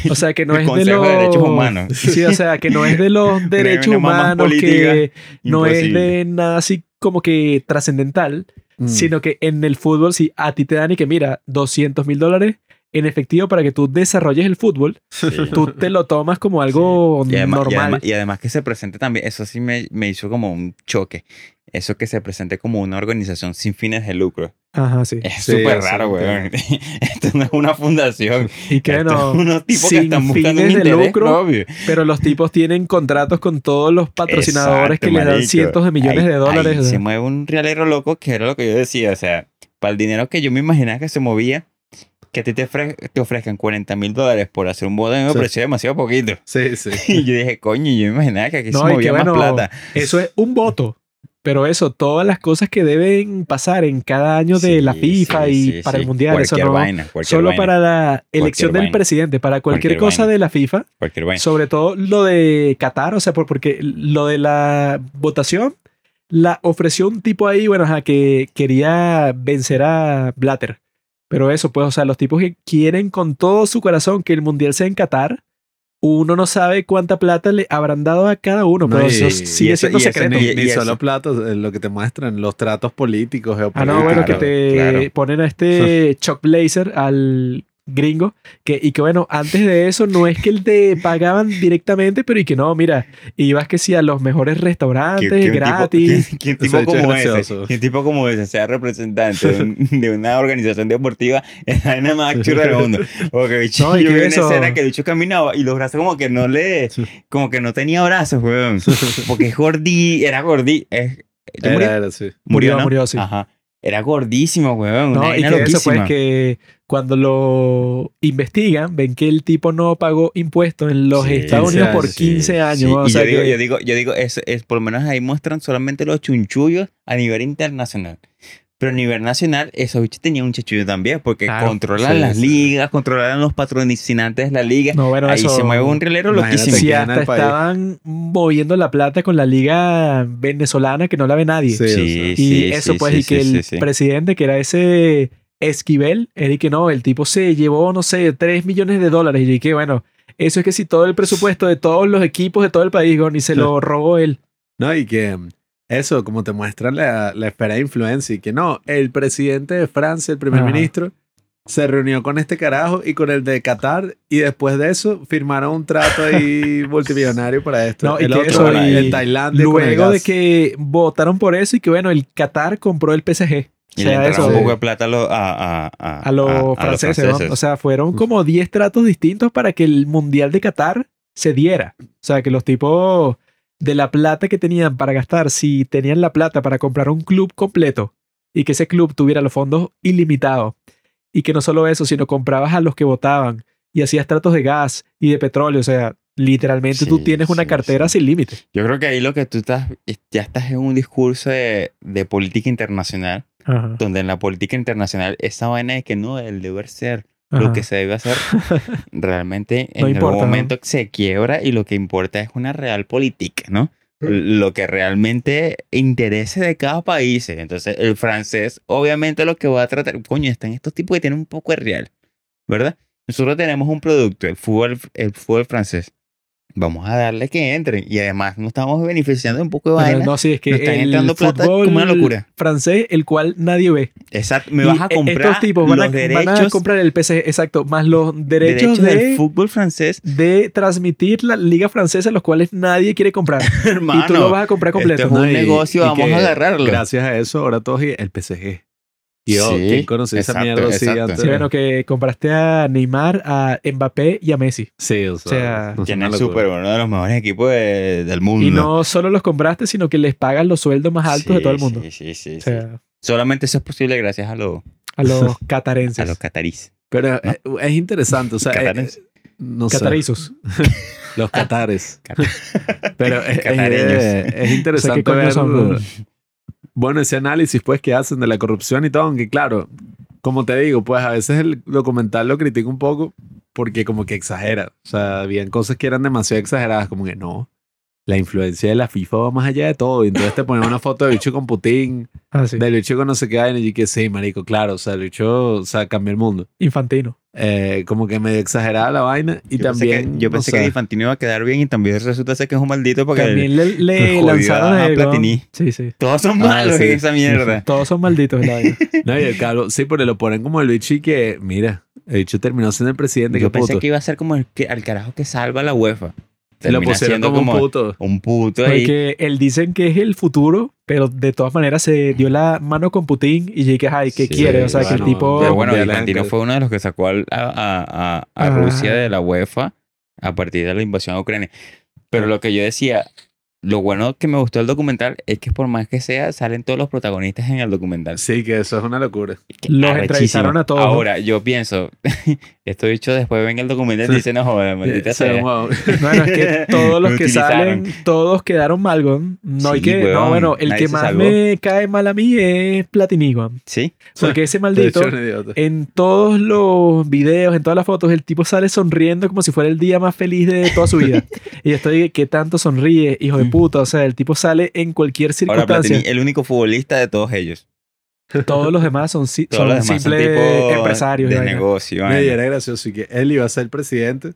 o sea, que no El es de los de Derechos Humanos. Sí, o sea, que no es de los derechos humanos, política, que no es de nada así como que trascendental, Mm. sino que en el fútbol, si a ti te dan y que mira, 200 mil dólares en efectivo para que tú desarrolles el fútbol, Sí. tú te lo tomas como algo Y además, y normal. además- y además que se presente también, eso sí me, me hizo como un choque. Eso que se presente como una organización sin fines de lucro. Ajá, sí. Es súper raro, weón. Esto no es una fundación. Y que Esto no, es unos tipos que sin están buscando un fines de lucro, propio. pero los tipos tienen contratos con todos los patrocinadores Exacto, que les dan cientos de millones Ahí- de dólares. ahí se mueve un realero loco, que era lo que yo decía. O sea, para el dinero que yo me imaginaba que se movía, que a ti te, ofre- te ofrezcan 40 mil dólares por hacer un boda, me Sí. pareció demasiado poquito. Sí, sí. Y yo dije, coño, yo me imaginaba que aquí No, se movía que más bueno, plata. Eso es un voto. Pero eso, todas las cosas que deben pasar en cada año de Sí, la FIFA sí, y para el Mundial, eso Cualquier no. vaina, Solo vaina, para la elección del vaina. presidente, para cualquier, Cualquier cosa de la FIFA, cualquier vaina. sobre todo lo de Qatar, o sea, por- porque lo de la votación la ofreció un tipo ahí, bueno, ajá, que quería vencer a Blatter. Pero eso, pues, o sea, los tipos que quieren con todo su corazón que el Mundial sea en Qatar, uno no sabe cuánta plata le habrán dado a cada uno, No, pero y- eso sigue siendo secreto. ni- Ni, solo platos, lo que te muestran, los tratos políticos, Ah, no, bueno, que Claro, te claro. ponen a este Chuck Blazer, al gringo, que, y que bueno, antes de eso no es que te pagaban directamente, pero y que no, mira, ibas que sí a los mejores restaurantes, un tipo- gratis. tipo hecho es como ese, un tipo como ese sea representante de, un- de una organización deportiva es la vaina más churra del mundo. Porque bicho, No, yo vi una escena que el bicho caminaba y los brazos como que no le, como que no tenía brazos, weón. Porque es gordí, era gordí. Es, ¿ya murió? Era, era, sí. Murió, ¿no? murió, sí. Ajá. Era gordísimo, weón. No, una y que eso pues que cuando lo investigan, ven que el tipo no pagó impuestos en los Sí, Estados 15 Unidos por años, 15 años. Sí, o y sea yo, digo, que- yo digo, yo digo, es, es, por lo menos ahí muestran solamente los chunchullos a nivel internacional. Pero a nivel nacional, esos bichos tenían un chachullo también, porque Claro, controlan sí, las sí. ligas, controlan los patrocinantes de la liga. no, bueno, ahí eso, se mueve un relero loquísimo. Si que hasta gana el país. estaban moviendo la plata con la liga venezolana que no la ve nadie. Sí, o sea. Y sí, eso, sí, pues, sí, y que sí, el sí, sí. presidente, que era ese Esquivel, y que no, el tipo se llevó, no sé, 3 millones de dólares. Y que, bueno, eso es que si todo el presupuesto de todos los equipos de todo el país, ni se lo robó él. No, y que mm, eso, como te muestra la, la esfera de influencia, y que no, el presidente de Francia, el primer Ajá. ministro, se reunió con este carajo y con el de Qatar, y después de eso firmaron un trato ahí multimillonario para esto. No, y el otro, eso, y en Tailandia. el Luego de que votaron por eso y que, bueno, el Qatar compró el PSG. Y le sea, entraron eso, un poco de plata a, lo- a, a, a, a los a- a franceses, ¿no? O sea, fueron como 10 tratos distintos para que el Mundial de Qatar se diera. O sea, que los tipos de la plata que tenían para gastar, si tenían la plata para comprar un club completo y que ese club tuviera los fondos ilimitados y que no solo eso, sino comprabas a los que votaban y hacías tratos de gas y de petróleo, o sea, literalmente tú Sí, tienes una sí, cartera sí. sin límite. Yo creo que ahí lo que tú estás, ya estás en un discurso de, de política internacional, Ajá, donde en la política internacional esa vaina de que no, el deber ser, ajá. lo que se debe hacer, realmente en No importa, algún ¿no? momento se quiebra y lo que importa es una real política, ¿no? Lo que realmente interese de cada país. Entonces, el francés, obviamente, lo que va a tratar, coño, están estos tipos que tienen un poco de real, ¿verdad? Nosotros tenemos un producto, el fútbol, el fútbol francés. Vamos a darle que entren. Y además nos estamos beneficiando de un poco de vaina. no, sí, es que Nos están el entrando plata como una locura. francés, el cual nadie ve. Exacto. Me Y vas a e- comprar estos tipos van a, los van derechos, a comprar el PSG, exacto, más los derechos, derechos del de, fútbol francés, de transmitir la liga francesa, los cuales nadie quiere comprar. hermano. y tú lo vas a comprar completo. Esto es un y- negocio, y vamos que a agarrarlo. Gracias a eso, ahora todos y- el PSG. Yo, Sí, ¿quién conocía esa exacto, mierda así exacto. antes? Sí, bueno, que compraste a Neymar, a Mbappé y a Messi. Sí, o sea, sea, es Tiene una el locura. Super Bowl, uno de los mejores equipos de- del mundo. Y no solo los compraste, sino que les pagan los sueldos más altos de todo el mundo. Sí, sí, sí, O sí. sea, Solamente eso es posible gracias a, los a los a catarenses. los catarís. Pero eh, es interesante, o sea, eh, Catarenses. no sé, Catarizos. los catares. Cat- Pero es, es- es O sea, interesante. Bueno, ese análisis pues que hacen de la corrupción y todo, aunque claro, como te digo, pues a veces el documental lo critico un poco porque como que exagera. O sea, habían cosas que eran demasiado exageradas, como que no. La influencia de la FIFA va más allá de todo. Y entonces te ponen una foto de bicho con Putin, Ah, sí. del bicho con no sé qué vaina, y que sí, marico, claro. O sea, el bicho, o sea, cambió el mundo. Infantino. Eh, como que medio exagerada la vaina. Y yo pensé también. que, yo no pensé sé. que Infantino iba a quedar bien y también resulta ser que es un maldito porque También le, le lanzaron a. Platini. Sí, sí. todos son Ah, malos sí. en esa mierda. Todos son malditos. la vaina. No, y el calvo, sí, pero lo ponen como el bicho y que, mira, el bicho terminó siendo el presidente. Yo qué pensé puto. que iba a ser como el que, al carajo que salva la UEFA. Se lo Termina pusieron siendo como, un puto. un puto ahí. Porque él dicen que es el futuro, pero de todas maneras se dio la mano con Putin y Jake, ay, ¿qué Sí, quiere? O sea, que el bueno, tipo... Pero bueno, Infantino fue uno de los que sacó a, a- a- a Ah. Rusia de la UEFA a partir de la invasión a Ucrania. Pero lo que yo decía, lo bueno que me gustó del documental es que por más que sea, salen todos los protagonistas en el documental. Sí, que eso es una locura. Los arrechísimo. entrevistaron a todos, ¿no? Ahora, yo pienso, esto dicho después ven el documental y dicen, no joder, maldita sea, wow. Bueno, es que todos los que utilizaron. salen, todos quedaron mal. No hay Sí, que... weón, No, bueno, el que más salvó. me cae mal a mí es Platini, weón. Sí, Porque ese maldito... En todos los videos, en todas las fotos, el tipo sale sonriendo como si fuera el día más feliz de toda su vida. y yo estoy, ¿qué tanto sonríe, hijo de puta? O sea, el tipo sale en cualquier ahora circunstancia. Platini, el único futbolista de todos ellos. Todos los demás son, si- son demás son simples tipo empresarios. de vaina. negocio. Era gracioso y que él iba a ser presidente,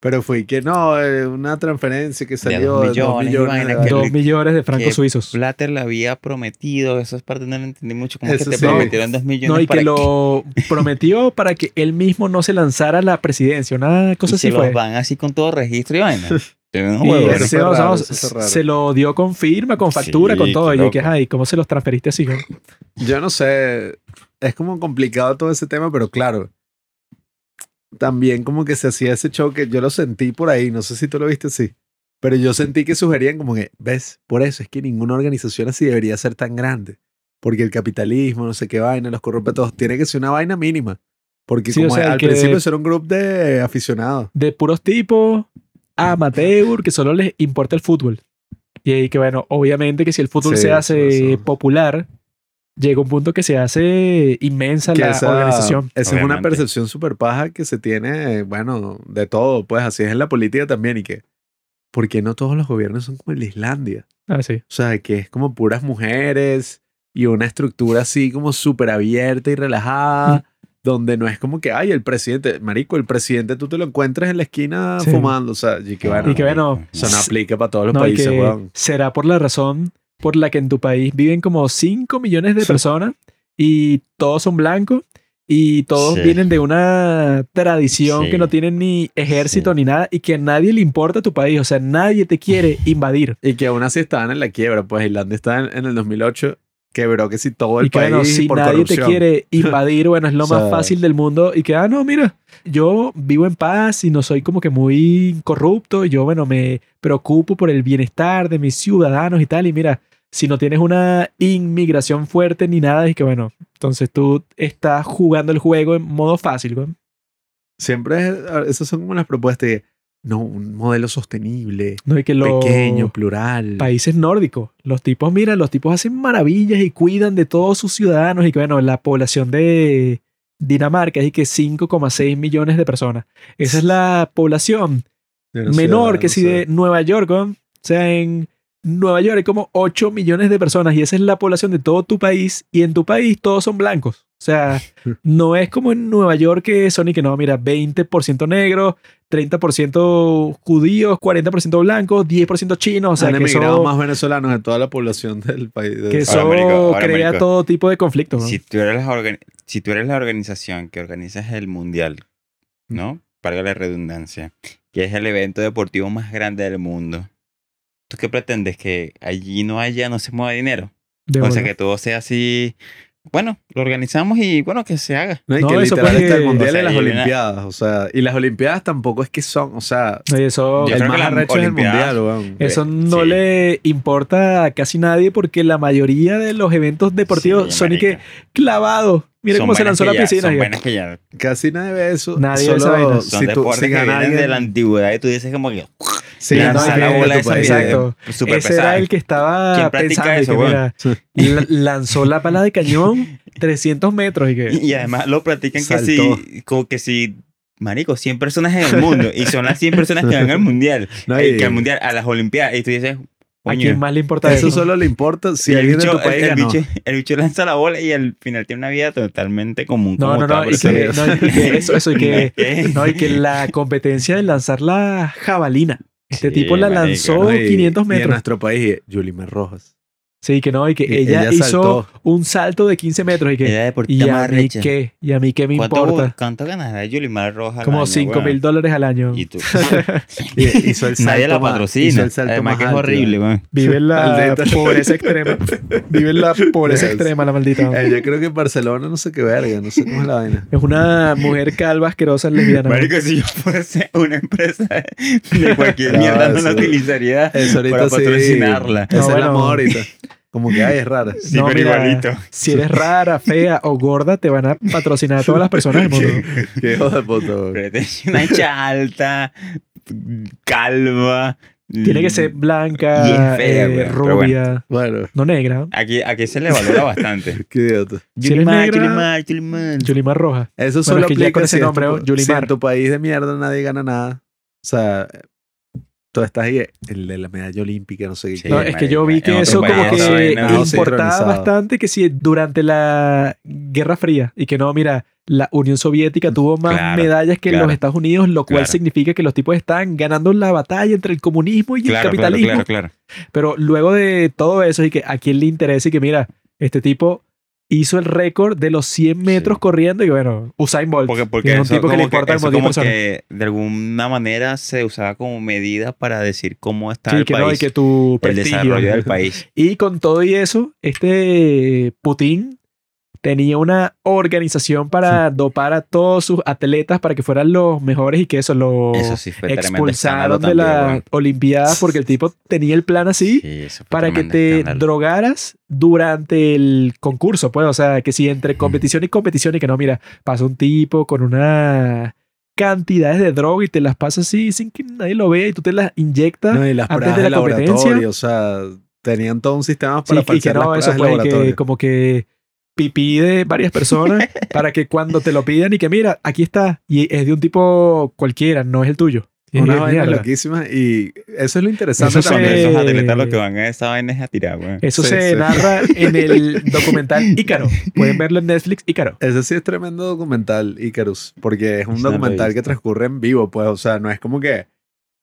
pero fue que no, eh, una transferencia que salió dos de dos millones de Dos millones de francos que suizos. Blatter le había prometido, esas partes no lo entendí mucho. ¿Cómo Eso que te sí. prometieron dos millones No, y para que lo prometió para que él mismo no se lanzara a la presidencia. Una cosa y así se fue. los van así con todo registro y vaina. Tienen Y ese, o raro, o raro. se lo dio con firma, con factura, Sí, con todo. Y yo que, ay, ¿cómo se los transferiste así? Yo no sé, es como complicado todo ese tema, pero claro, también como que se hacía ese choque, yo lo sentí por ahí, no sé si tú lo viste así, pero yo sentí que sugerían como que, ves, por eso es que ninguna organización así debería ser tan grande, porque el capitalismo, no sé qué vaina, los corrompe a todos, tiene que ser una vaina mínima, porque Sí, o como sea, al que- principio eso era un grupo de aficionados. de puros tipos amateur que solo les importa el fútbol. Y ahí que bueno, obviamente que si el fútbol Sí, se hace eso. popular, llega un punto que se hace inmensa que la esa, organización. esa es una percepción súper paja que se tiene, bueno, de todo, pues así es en la política también y que, ¿por qué no todos los gobiernos son como el de Islandia? Ah, sí. O sea, que es como puras mujeres y una estructura así como súper abierta y relajada, donde no es como que, ay, el presidente, marico, el presidente tú te lo encuentras en la esquina Sí. fumando, o sea, y que bueno, Y que bueno, eso no aplica para todos los No, países, weón. será por la razón por la que en tu país viven como 5 millones de personas y todos son blancos y todos Sí. vienen de una tradición Sí. que no tienen ni ejército Sí. ni nada y que a nadie le importa tu país. O sea, nadie te quiere invadir. Y que aún así estaban en la quiebra, pues Islandia está en, en el 2008, quebró que si todo el y que país bueno, si por nadie corrupción. te quiere invadir, bueno, es lo más fácil del mundo. Y que, ah, no, mira, yo vivo en paz y no soy como que muy corrupto. Y yo, bueno, me preocupo por el bienestar de mis ciudadanos y tal. Y mira, si no tienes una inmigración fuerte ni nada, es que, bueno, entonces tú estás jugando el juego en modo fácil, güey. Siempre, es- esas son como las propuestas de, no, un modelo sostenible, No, y que los pequeño, plural. países nórdicos, los tipos, mira, los tipos hacen maravillas y cuidan de todos sus ciudadanos. Y que, bueno, la población de Dinamarca es que 5,6 millones de personas. Esa es la población menor que no si sé. de Nueva York, ¿no? O sea, en Nueva York hay como 8 millones de personas y esa es la población de todo tu país y en tu país todos son blancos. O sea, no es como en Nueva York que Sony que no, mira, 20% negro, 30% judíos, 40% blancos, 10% chinos. O sea, Han que emigrado eso, más venezolanos de toda la población del país. de- que eso crea todo tipo de conflictos. ¿no? Si tú, eres la organi- si tú eres la organización que organizas el mundial, ¿no? Para la redundancia, que es el evento deportivo más grande del mundo, ¿tú qué pretendes? Que allí no haya, no se mueva dinero. De o sea, que todo sea así. Bueno, lo organizamos y bueno, que se haga. No, y No, que eso literal pues, está el mundial o sea, y las una- olimpiadas. O sea, y las olimpiadas tampoco es que son, o sea, eso, el más arrecho es el mundial, weón. eso Sí. no le importa a casi nadie porque la mayoría de los eventos deportivos Sí, son y que clavados. Mira cómo se lanzó que la ya- piscina. Son y- vainas que ya Casi nadie ve eso. Nadie ve esa Solo vaina. son si, tú, deportes si que vienen de la antigüedad y tú dices como que sí, no, lanza es la bola esa país. Exacto. Ese pesada. era el que estaba ¿Quién practica pensando y eso, que, mira, la- lanzó la pala de cañón 300 metros y que Y, y además lo practican que si, como que si, marico, 100 personas en el mundo y son las 100 personas que van al mundial, No, eh, y- que al mundial, a las olimpiadas, y tú dices, a quién más le importa eso eso. solo le importa si el alguien de bicho, tu país el, el bicho, el bicho lanza la bola y al final tiene una vida totalmente común. No, como no, no, y que, persona. no, y que eso, eso, y que, no, y que la competencia de lanzar la jabalina. Este Sí, tipo la marica, lanzó No, y- 500 Y en metros. nuestro país, Yulimar Rojas. Sí, que no, y que Y ella, ella hizo un salto de 15 metros y que, Ella y a más mí recha. qué, y a mí qué me ¿Cuánto, importa. ¿Cuánto ganará Yulimar Roja? al Como año, 5 weón? mil dólares al año. Y tú. Y- hizo el salto Nadie la patrocina. el salto Además más que es horrible, weón. Vive en la pobreza extrema. Vive en la pobreza extrema, la maldita. Eh, yo creo que en Barcelona no sé qué verga, no sé cómo es la vaina. Es una mujer calva, asquerosa, lesbiana. Marico, si yo fuese una empresa de cualquier No, mierda, no la utilizaría Eso ahorita para sí. patrocinarla. Es moda ahorita. Como que, ay, es rara. Sí, No, pero mira, igualito. Si eres rara, fea o gorda, te van a patrocinar a todas las personas del mundo. Qué. Pero tienes una hecha alta, calva. Tiene que ser blanca, Y fea, eh, rubia, Bueno, no negra. Aquí, aquí se le valora bastante. qué idiota. Si Yulimar, negra- Yulimar, Yulimar. Yulimar roja. Eso Bueno, solo es que aplica con ese si, en nombre, tu, si en tu país de mierda nadie gana nada. O sea, tú estás ahí, el de la medalla olímpica, no sé qué. Sí, No, es que yo vi que eso como que no, importaba bastante que si durante la Guerra Fría y que no, mira, la Unión Soviética tuvo más Claro, medallas que claro, los Estados Unidos, lo cual claro. significa que los tipos están ganando la batalla entre el comunismo y el Claro, claro, capitalismo. claro, claro. Pero luego de todo eso y que a quién le interesa y que mira, este tipo hizo el récord de los 100 metros Sí. corriendo y bueno, Usain Bolt. Porque, que porque es un eso tipo que le que, importa eso como 10 como que de alguna manera se usaba como medida para decir cómo está Sí, el que no, y país, que tu el desarrollo del país. Y con todo y eso, este Putin tenía una organización para dopar a todos sus atletas para que fueran los mejores y que eso lo sí expulsaron de las. Olimpiadas porque el tipo tenía el plan así Sí, para que te escándalo. drogaras durante el concurso, pues, o sea, que si entre competición y competición y que no, mira, pasa un tipo con una cantidades de droga y te las pasa así sin que nadie lo vea y tú te las inyectas No, y las antes de la competencia. o sea, tenían todo un sistema para Sí, y que no, las eso que como que pipí de varias personas para que cuando te lo pidan y que mira, aquí está y es de un tipo cualquiera, no es el tuyo. Y vainas mierda. loquísimas y eso es lo interesante Eso se- También también. esos atletas lo que van a esa vaina es a tirar. Eso Sí, se sí. narra en el documental Ícaro. Pueden verlo en Netflix, Ícaro. Ese sí es tremendo documental, Icarus, porque es un documental que transcurre en vivo, pues, o sea, no es como que,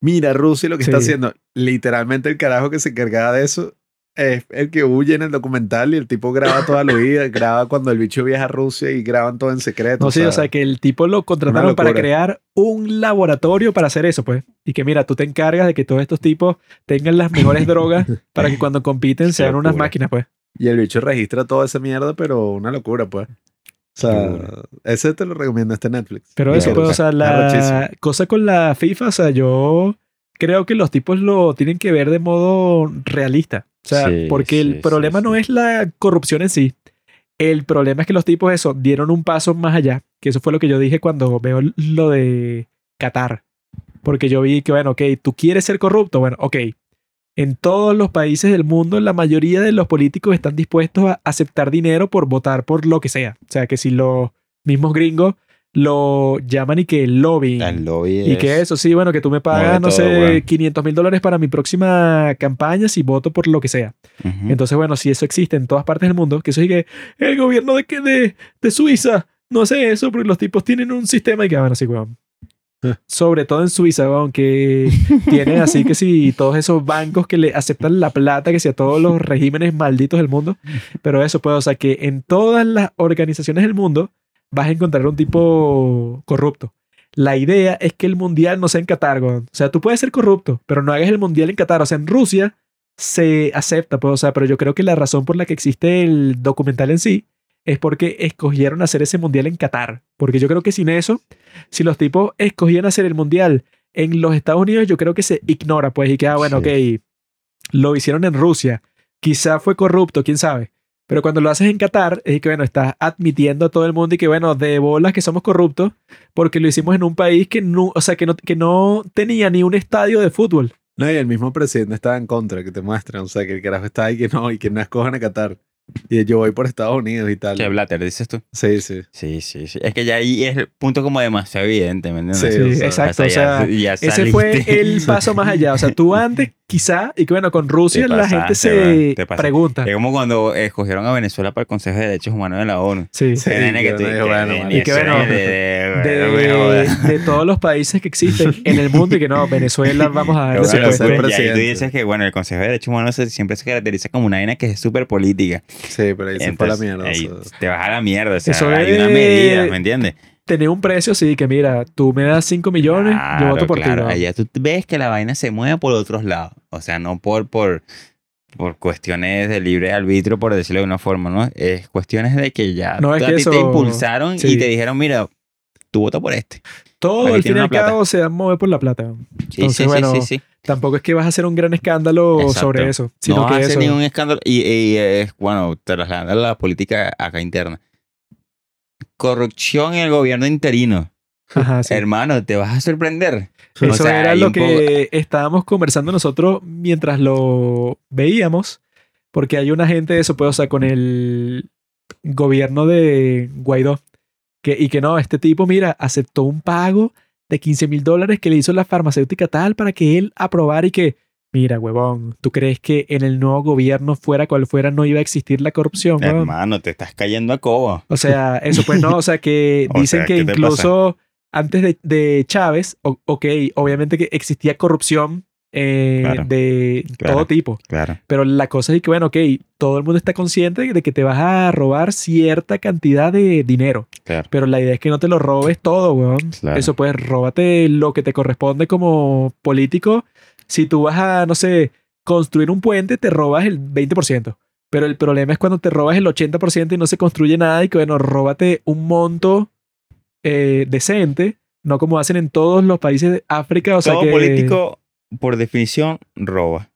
mira Rusia lo que está haciendo. Literalmente el carajo que se encargaba de eso es el que huye en el documental y el tipo graba toda la vida, graba cuando el bicho viaja a Rusia y graban todo en secreto. No sé, o sea, que el tipo lo contrataron para crear un laboratorio para hacer eso, pues. Y que mira, tú te encargas de que todos estos tipos tengan las mejores drogas para que cuando compiten sean unas locura. máquinas, pues. Y el bicho registra toda esa mierda, pero una locura, pues. O sea, ese te lo recomiendo este Netflix. Pero eso, pues, o sea, la cosa con la FIFA, o sea, yo creo que los tipos lo tienen que ver de modo realista. O sea, Sí, porque el problema sí, no es la corrupción en sí. El problema es que los tipos, eso, dieron un paso más allá. Que eso fue lo que yo dije cuando veo lo de Qatar. Porque yo vi que, bueno, ok, tú quieres ser corrupto. Bueno, ok. En todos los países del mundo, la mayoría de los políticos están dispuestos a aceptar dinero por votar por lo que sea. O sea, que si los mismos gringos lo llaman y que lobbying. El lobby Y que es- eso, sí, bueno, que tú me pagas, no todo, sé, weón. 500 mil dólares para mi próxima campaña si voto por lo que sea. Entonces, bueno, si eso existe en todas partes del mundo, que eso es que el gobierno de, que de, de Suiza no hace eso porque los tipos tienen un sistema y que, bueno, sí, weón. Sobre todo en Suiza, weón, que tienen así que si todos esos bancos que le aceptan la plata, que si a todos los regímenes malditos del mundo. Pero eso, pues, o sea, que en todas las organizaciones del mundo vas a encontrar un tipo corrupto. La idea es que el mundial no sea en Qatar. O sea, tú puedes ser corrupto, pero no hagas el mundial en Qatar. O sea, en Rusia se acepta, pues, o sea, pero yo creo que la razón por la que existe el documental en sí es porque escogieron hacer ese mundial en Qatar. Porque yo creo que sin eso, si los tipos escogían hacer el mundial en los Estados Unidos, yo creo que se ignora, pues, y que, ah, bueno, ok, lo hicieron en Rusia, quizá fue corrupto, quién sabe. Pero cuando lo haces en Qatar, es que, bueno, estás admitiendo a todo el mundo y que, bueno, de bolas que somos corruptos, porque lo hicimos en un país que no, o sea, que no, que no tenía ni un estadio de fútbol. No, y el mismo presidente estaba en contra, que te muestran. O sea, que el carajo está ahí que no, y que no escojan a Qatar. Y yo voy por Estados Unidos y tal. Que Blatter, dices tú. Sí, sí. Sí, sí, sí. Es que ya ahí es el punto como demasiado evidente, ¿me entiendes? Sí, Sí, o sea, exacto. O sea, ya ese fue el paso más allá. O sea, tú antes, quizá, y que bueno, con Rusia la gente se pregunta. Es como cuando escogieron a Venezuela para el Consejo de Derechos Humanos de la ONU. Sí. Sí. Y que bueno, de- todos los países que existen en el mundo y que no, Venezuela vamos a Pero darle bueno, pues, y tú dices que, bueno, el Consejo de Derechos Humanos siempre se caracteriza como una vaina que es súper política. Sí, pero ahí se fue la Entonces, mierda. o ahí sea. te vas a la mierda. O sea, Eso hay una medida, ¿me entiendes? Tener un precio, sí, que mira, tú me das 5 millones, yo voto por claro. ti. ¿no? Allá tú ves que la vaina se mueve por otros lados. O sea, no por, por, por cuestiones de libre arbitrio, por decirlo de una forma, ¿no? Es cuestiones de que ya No, es a que ti te impulsaron sí. y te dijeron, mira, tú vota por este. Todo al fin y al cabo se va a mover por la plata. Sí, Entonces, sí, bueno, sí, sí, sí. Tampoco es que vas a hacer un gran escándalo Exacto. sobre eso, sino no que a hacer eso. ningún escándalo. Y, y es, bueno, trasladando la política acá interna. Corrupción en el gobierno interino. Ajá, sí. Hermano, te vas a sorprender. Eso O sea, era lo que estábamos conversando nosotros mientras lo veíamos, porque hay una gente de eso, pues, o sea, con el gobierno de Guaidó, que, y que no, este tipo, mira, aceptó un pago de 15 mil dólares que le hizo la farmacéutica tal para que él aprobara y que, mira, huevón, ¿tú crees que en el nuevo gobierno, fuera cual fuera, no iba a existir la corrupción? huevón? Hermano, te estás cayendo a coba. O sea, eso pues no, o sea que O dicen sea, que ¿qué te incluso antes de, de Chávez, o- ok, obviamente que existía corrupción eh, Claro, de claro. todo tipo, Claro. pero la cosa es que, bueno, ok, todo el mundo está consciente de que te vas a robar cierta cantidad de dinero, Claro. pero la idea es que no te lo robes todo, weón. Claro. Eso pues, róbate lo que te corresponde como político. Si tú vas a, no sé, construir un puente, te robas el 20%. Pero el problema es cuando te robas el 80% y no se construye nada y que, bueno, róbate un monto eh, decente, no como hacen en todos los países de África. O sea que, político, por definición, roba.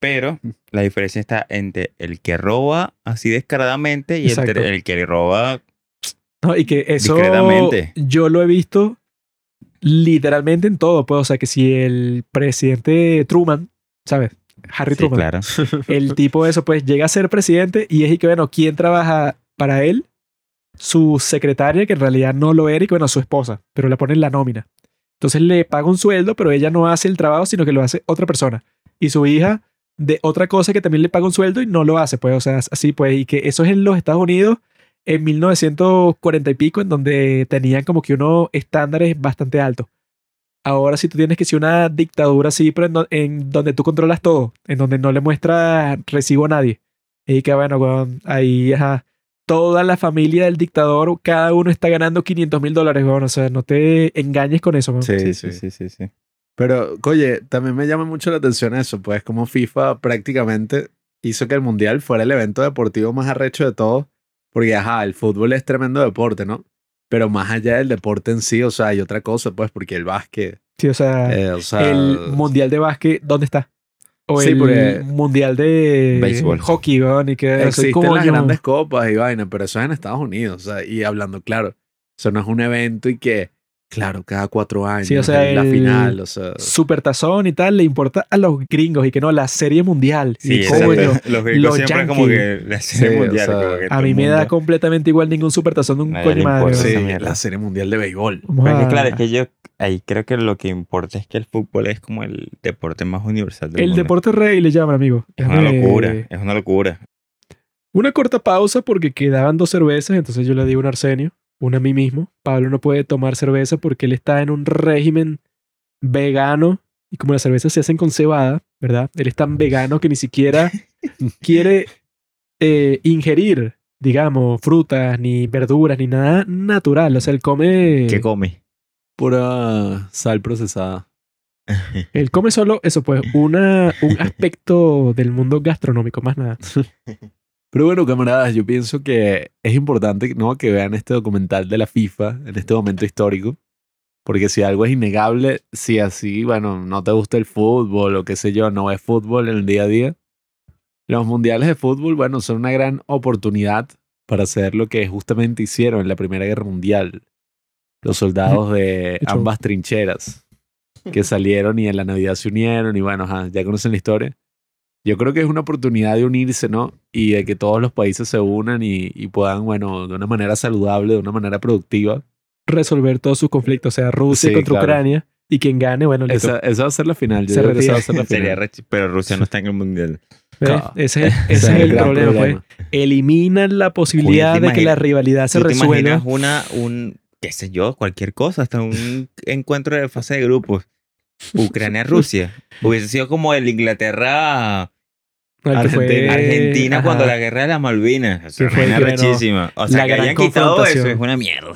Pero la diferencia está entre el que roba así descaradamente y Exacto. entre el que roba No, y que eso yo lo he visto literalmente en todo. Pues, o sea, que si el presidente Truman, ¿sabes? Harry Sí, Truman. claro. El tipo de eso, pues llega a ser presidente y es y que, bueno, ¿quién trabaja para él? Su secretaria, que en realidad no lo era, y que, bueno, su esposa, pero la pone en la nómina. Entonces le paga un sueldo, pero ella no hace el trabajo, sino que lo hace otra persona. Y su hija de otra cosa que también le paga un sueldo y no lo hace, pues, o sea, así pues, y que eso es en los Estados Unidos en 1940 y pico, en donde tenían como que unos estándares bastante altos. Ahora si tú tienes que ser una dictadura así, pero en, en donde tú controlas todo, en donde no le muestras recibo a nadie. Y que bueno, ahí, ajá, toda la familia del dictador, cada uno está ganando 500 mil dólares, weón. O sea, no te engañes con eso, weón. Sí, sí, sí, sí, sí. Pero, oye, también me llama mucho la atención eso, pues como FIFA prácticamente hizo que el Mundial fuera el evento deportivo más arrecho de todos, porque, ajá, el fútbol es tremendo deporte, ¿no? Pero más allá del deporte en sí, o sea, hay otra cosa, pues, porque el básquet, Sí, o sea, eh, o sea... el mundial de básquet, ¿dónde está? O Sí, el mundial de Béisbol. hockey, weón, y que Existen coño. las grandes copas y vaina, pero eso es en Estados Unidos, o sea, y hablando claro, eso no es un evento y que Claro, cada cuatro años. Sí, o sea, la el- final, o sea. Super tazón y tal, le importa a los gringos y que no, la serie mundial. Sí, Y coño, los gringos los siempre como que la serie Sí, o mundial. sea, como que todo a mí el me da completamente igual ningún super tazón de un coño madre. Sí, la serie mundial de béisbol. Vamos Pero es a- que claro, es que yo ahí creo que lo que importa es que el fútbol es como el deporte más universal del El mundo. deporte rey le llaman, amigo. es una locura, es una locura. Una corta pausa porque quedaban dos cervezas, entonces yo le di un Arsenio, una a mí mismo. Pablo no puede tomar cerveza porque él está en un régimen vegano y como las cervezas se hacen con cebada, ¿verdad? Él es tan vegano que ni siquiera quiere eh, ingerir, digamos, frutas, ni verduras, ni nada natural. O sea, él come... ¿Qué come? Pura sal procesada. Él come solo eso, pues, una, un aspecto del mundo gastronómico, más nada. Pero bueno, camaradas, yo pienso que es importante ¿no? que vean este documental de la FIFA en este momento histórico. Porque si algo es innegable, si así, bueno, no te gusta el fútbol o qué sé yo, no ves fútbol en el día a día, los mundiales de fútbol, bueno, son una gran oportunidad para hacer lo que justamente hicieron en la Primera Guerra Mundial. Los soldados de ambas trincheras que salieron y en la Navidad se unieron y bueno, ajá, ya conocen la historia. Yo creo que es una oportunidad de unirse, ¿no? Y de que todos los países se unan y, y puedan, bueno, de una manera saludable, de una manera productiva. Resolver todos sus conflictos, o sea, Rusia Sí, contra claro. Ucrania, y quien gane, bueno, listo. Esa, esa va a ser la final. Yo Se creo que esa va a retira. ser la final. Sería re- pero Rusia no está en el mundial. Ese, ese es el gran problema, pues. Eliminan la posibilidad de ¿te que la rivalidad se ¿Tú te resuelva. imaginas una, un, qué sé yo, cualquier cosa, hasta un encuentro de fase de grupos? Ucrania-Rusia. Hubiese sido como el Inglaterra... Argentina. Cuando la guerra de las Malvinas. Que es fue, rechísima. O sea, la que hayan quitado eso es una mierda.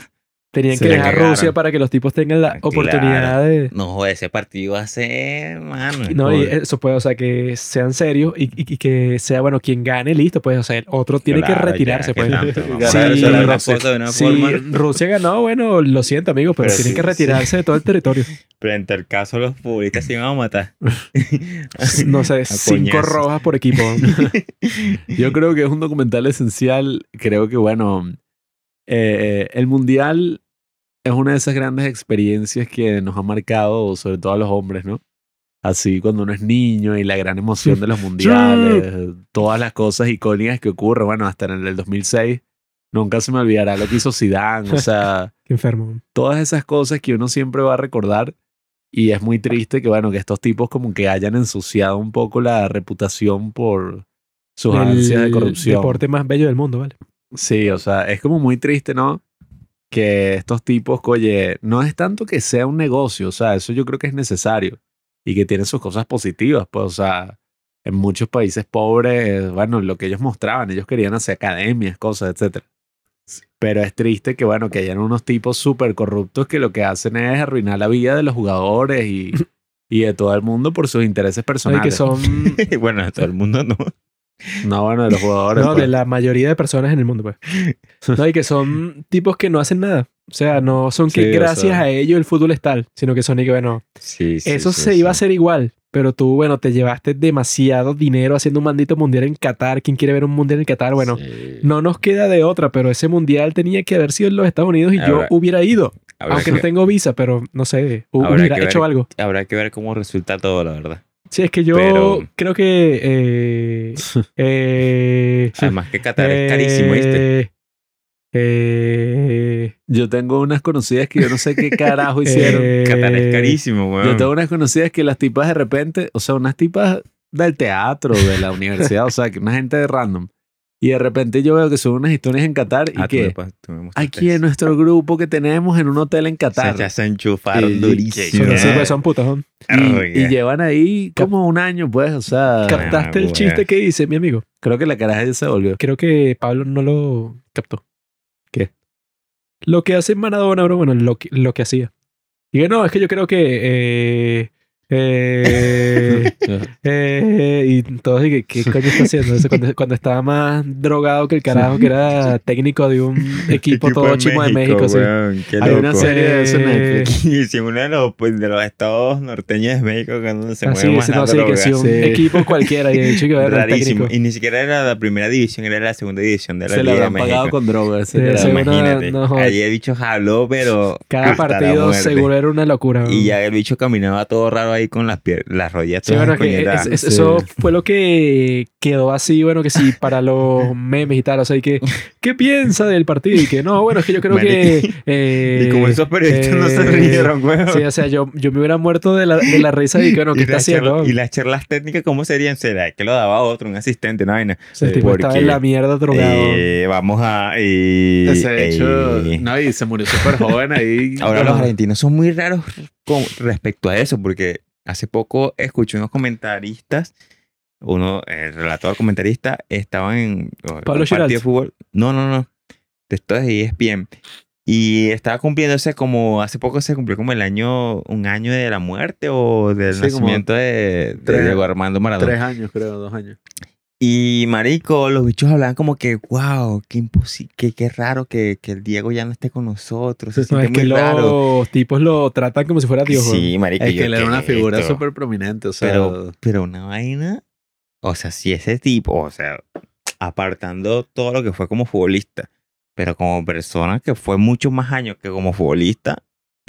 Tenían Se que dejar cagaron. Rusia para que los tipos tengan la Claro. oportunidad de... No, ese partido va a ser, mano. No, y eso puede, o sea, que sean serios y, y- y que sea, bueno, quien gane, listo, pues, o sea, el otro tiene que Claro, ya, retirarse, que pues. tanto, ¿no? Ganar Sí, Rusia. forma. Rusia ganó, bueno, lo siento, amigos, pero, Pero tienen sí, que sí. retirarse de todo el territorio. Frente al caso, los futbolistas se iban a matar. No sé, cinco rojas por equipo. Yo creo que es un documental esencial. Creo que, bueno, eh, el mundial es una de esas grandes experiencias que nos ha marcado, sobre todo a los hombres, ¿no? Así cuando uno es niño y la gran emoción de los mundiales, todas las cosas icónicas que ocurren, bueno, hasta en el 2006, nunca se me olvidará lo que hizo Zidane, o sea, Qué enfermo. todas esas cosas que uno siempre va a recordar y es muy triste que, bueno, que estos tipos como que hayan ensuciado un poco la reputación por sus ansias de El corrupción. deporte más bello del mundo, ¿vale? Sí, o sea, es como muy triste, ¿no? Que estos tipos, oye, no es tanto que sea un negocio, o sea, eso yo creo que es necesario y que tiene sus cosas positivas, pues, o sea, en muchos países pobres, bueno, lo que ellos mostraban, ellos querían hacer academias, cosas, etc. Pero es triste que, bueno, que hayan unos tipos súper corruptos que lo que hacen es arruinar la vida de los jugadores y, y de todo el mundo por sus intereses Ay, personales. que son bueno, a todo el mundo no. No, bueno, de los jugadores. no, pues. de la mayoría de personas en el mundo, pues. No, y que son tipos que no hacen nada. O sea, no son que Sí, o gracias sea. a ellos el fútbol es tal, sino que son y que, bueno, Sí, sí, eso se iba a hacer igual, pero tú, bueno, te llevaste demasiado dinero haciendo un maldito mundial en Qatar. ¿Quién quiere ver un mundial en Qatar? Bueno, no nos queda de otra, pero ese mundial tenía que haber sido en los Estados Unidos y yo hubiera ido. Aunque que, no tengo visa, pero no sé, hubiera ver. hecho algo. habrá que ver cómo resulta todo, la verdad. Sí, es que yo Pero- creo que... eh, eh, Además que Qatar es carísimo, ¿viste? eh, eh, Yo tengo unas conocidas que yo no sé qué carajo hicieron. eh, Qatar es carísimo, weón. Yo tengo unas conocidas que las tipas de repente, o sea, unas tipas del teatro, de la universidad, o sea, que una gente de random. Y de repente yo veo que son unas historias en Qatar y Ah, tú me que tú me aquí en nuestro grupo que tenemos en un hotel en Se, Qatar. ya se enchufaron Y- durísimo. Son, ¿eh? son putas, ¿no? Y, y llevan ahí como un año, pues, o sea, Cap- ¿Captaste el chiste que hice, mi amigo? creo que la caraja ya se volvió. Creo que Pablo no lo captó. ¿Qué? Lo que hace Maradona, bro, bueno, lo que, lo que hacía. Y que no, es que yo creo que eh, Eh, eh, y todos dije, ¿qué coño está haciendo? Eso cuando, cuando estaba más drogado que el carajo, que era técnico de un equipo, todo chimo de México. sí. weón, qué Hay una serie de eso en Netflix. Y si uno de los, pues, de los estados norteños de México cuando se Así, mueve más sí, la no, sí, droga. que sí, un Sí. equipo cualquiera. Y chico era Rarísimo. ni siquiera era la primera división, era la segunda división de la Se Liga de habían pagado México. con drogas. Sí, Imagínate. no. Allí el bicho jaló, pero Cada partido seguro era una locura. Y ya el bicho caminaba todo raro ahí con las, las rodillas Sí, todas bueno, que descoñetadas. es- es- Sí. eso fue lo que quedó así, bueno, que sí, para los memes y tal. O sea, y que, ¿qué piensa del partido? Y que no, bueno, es que yo creo que. eh, y como esos periodistas no se eh, rieron, güey. Sí, o sea, yo, yo me hubiera muerto de la, de la risa y que, bueno, ¿qué está las haciendo? y las charlas técnicas, ¿cómo serían? ¿Será que lo daba otro, un asistente, una vaina? O sea, el tipo estaba en la mierda drogado. Eh, vamos a... eh, Ese hecho, no, y se murió súper joven ahí. Ahora los argentinos son muy raros con respecto a eso, porque hace poco escuché unos comentaristas, uno, el relator comentarista, estaban en Pablo un partido de fútbol. No, no, no. De esto de E ESPN. Y estaba cumpliéndose como, hace poco se cumplió como el año, un año de la muerte o del Sí, nacimiento de, Diego Armando Maradona. Tres años, creo, dos años. Y marico, los bichos hablaban como que, wow, qué imposible, qué, qué raro que, que el Diego ya no esté con nosotros. Se No, siente es que raro. los tipos lo tratan como si fuera Dios. Sí, marico. Es yo, que él era ¿qué una figura súper prominente, o sea... Pero, pero una vaina, o sea, si ese tipo, o sea, apartando todo lo que fue como futbolista, pero como persona que fue muchos más años que como futbolista,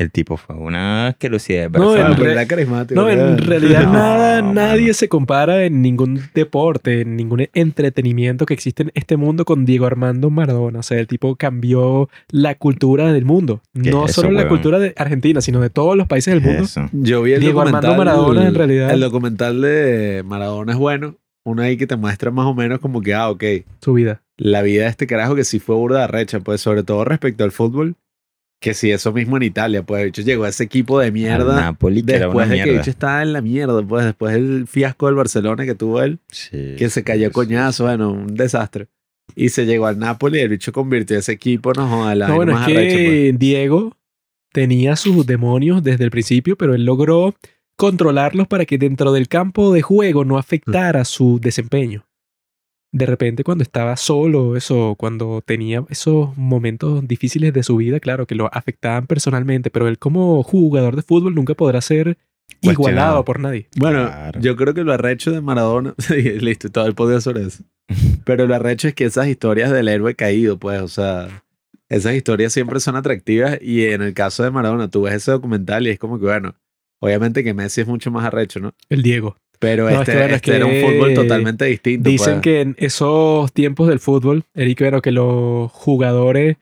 el tipo fue una asquerosidad de No, en pero re- era carismático. No, en realidad No, nada, mano. nadie se compara en ningún deporte, en ningún entretenimiento que existe en este mundo con Diego Armando Maradona. O sea, el tipo cambió la cultura del mundo. ¿Qué No es eso, solo la weón? cultura de Argentina, sino de todos los países del mundo. Eso. Yo vi el Diego Armando documental... Maradona, en realidad. El documental de Maradona es bueno. Uno ahí que te muestra más o menos como que, ah, ok, Su vida. la vida de este carajo que sí fue burda recha, pues sobre todo respecto al fútbol, que sí, eso mismo en Italia, pues de hecho llegó a ese equipo de mierda Napoli, que era después una de que dicho estaba en la mierda, pues después del fiasco del Barcelona que tuvo él, Sí, que se cayó sí, coñazo, bueno, un desastre. Y se llegó al Napoli y el bicho convirtió ese equipo, no joda, la No, bueno, es más que arrecha, pues. Diego tenía sus demonios desde el principio, pero él logró controlarlos para que dentro del campo de juego no afectara su desempeño. De repente, cuando estaba solo, eso, cuando tenía esos momentos difíciles de su vida, claro, que lo afectaban personalmente, pero él como jugador de fútbol nunca podrá ser igualado por nadie. Bueno, Claro. yo creo que lo arrecho de Maradona, listo, todo el podio sobre eso. Pero lo arrecho es que esas historias del héroe caído, pues, o sea, esas historias siempre son atractivas y en el caso de Maradona, tú ves ese documental y es como que, bueno, obviamente que Messi es mucho más arrecho, ¿no? El Diego. Pero No, es este, que bueno, es este era un fútbol totalmente distinto. Dicen pues. que en esos tiempos del fútbol, Eric, bueno, que los jugadores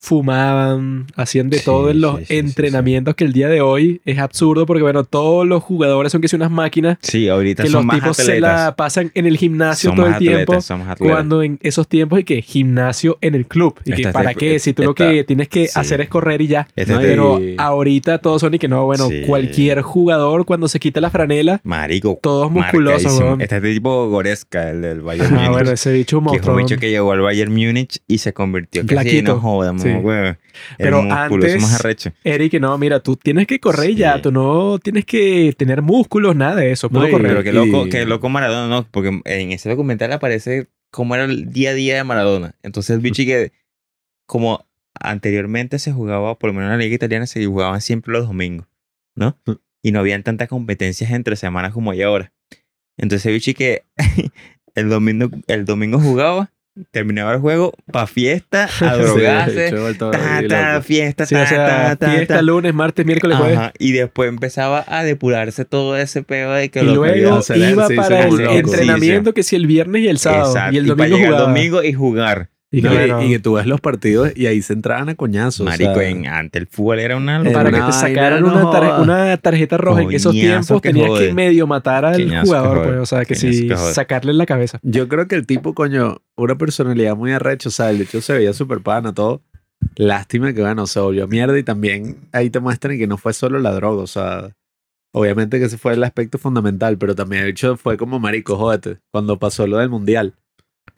fumaban, hacían de Sí, todo en los sí, sí, sí, entrenamientos que el día de hoy es absurdo porque, bueno, todos los jugadores son que son unas máquinas Sí, ahorita que son los más tipos atletas. se la pasan en el gimnasio Son todo el tiempo. Cuando en esos tiempos y que gimnasio en el club. Y que Esta- para qué, si tú lo que tienes que hacer es correr y ya. Este No, te- Pero ahorita todos son y que no, bueno, cualquier jugador cuando se quita la franela, Marico. todos musculosos, weón. Este es tipo Goretzka, el del Bayern Ah, Múnich. bueno, ese bicho que fue monstruo. un bicho que llegó al Bayern Múnich y se convirtió casi no joda, Sí. huevo. Pero el musculoso antes- más arrecho. Eric, no, mira, tú tienes que correr Sí. ya, tú no tienes que tener músculos, nada de eso, No, puro y- correr. Pero qué loco, y- qué loco Maradona, ¿no? Porque en ese documental aparece cómo era el día a día de Maradona. Entonces el bicho que como anteriormente se jugaba, por lo menos en la liga italiana, se jugaban siempre los domingos, ¿no? Y no habían tantas competencias entre semanas como hay ahora. Entonces el bicho que el domingo, el domingo jugaba, terminaba el juego, pa' fiesta, a drogarse, ta, ta, fiesta, Sí, ta, o sea, ta, ta, fiesta ta. lunes, martes, miércoles, jueves. Ajá, y después empezaba a depurarse todo ese pedo de que Y lo que luego hacer iba para el entrenamiento que si el viernes y el sábado Exacto, y el para domingo llegar jugaba. el domingo y jugar. Y No, y- que tú ves los partidos y ahí se entraban a coñazos. o Marico, sea, en, ante el fútbol era una para locura. que te una sacaran una, tar- una tarjeta roja en esos tiempos que tenías que medio matar al Coñazo que jugador, pues, o sea, que Coñazo si que jode. sacarle en la cabeza. Yo creo que el tipo, coño, una personalidad muy arrecha, o sea, el hecho se veía súper pana, todo. Lástima que, bueno, se volvió mierda y también ahí te muestran que no fue solo la droga, o sea, obviamente que ese fue el aspecto fundamental, pero también el hecho fue como marico, jódete, cuando pasó lo del mundial,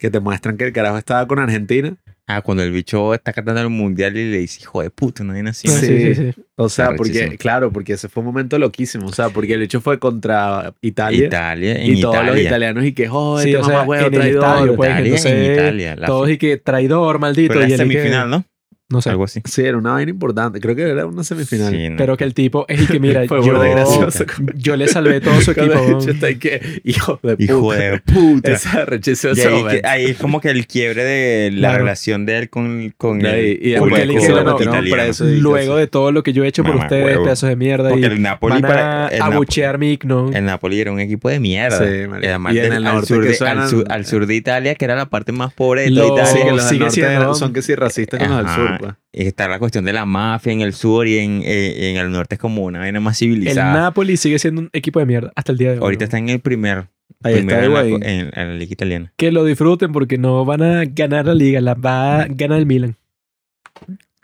que te muestran que el carajo estaba con Argentina Ah, cuando el bicho está cantando el mundial y le dice, hijo de puta, no hay así. Sí, sí, sí. O sea, porque, claro, porque ese fue un momento loquísimo. O sea, porque el hecho fue contra Italia. Italia, en y todos los Italia. italianos y que, joder, Sí, este o sea, traidor". pues, Italia, entonces, en Italia. La Todos y que traidor, maldito. pero y la que- semifinal, ¿no? No sé. Algo así. Sí, era una vaina importante. Creo que era una semifinal. Sí, no. Pero que el tipo es y que mira, Fue yo, gracioso. yo le salvé todo su equipo. el que, hijo de puta. Hijo de puta. Esa ahí, que- ahí es como que el quiebre de la Claro. relación de él con, con Y ahí- el y porque el preso y Luego de todo lo que yo he hecho por ustedes, huevo. pedazos de mierda. Porque y el Napoli van para- a el abuchear mi ¿no? El Napoli era un equipo de mierda. Sí. Y además Y en el norte sur suenan- al, sur, al sur de Italia, que era la parte más pobre de toda Sí, Italia. que los del sigue siendo- son que sí racistas con los del Ajá. sur, pues. Y está la cuestión de la mafia en el sur y en, eh, en el norte es como una vaina más El civilizada. Napoli sigue siendo un equipo de mierda hasta el día de hoy. Ahorita ¿no? está en el primer. Ahí está en, la, Higuaín. co- en- en la liga italiana. Que lo disfruten porque no van a ganar la liga, la va a ganar el Milan.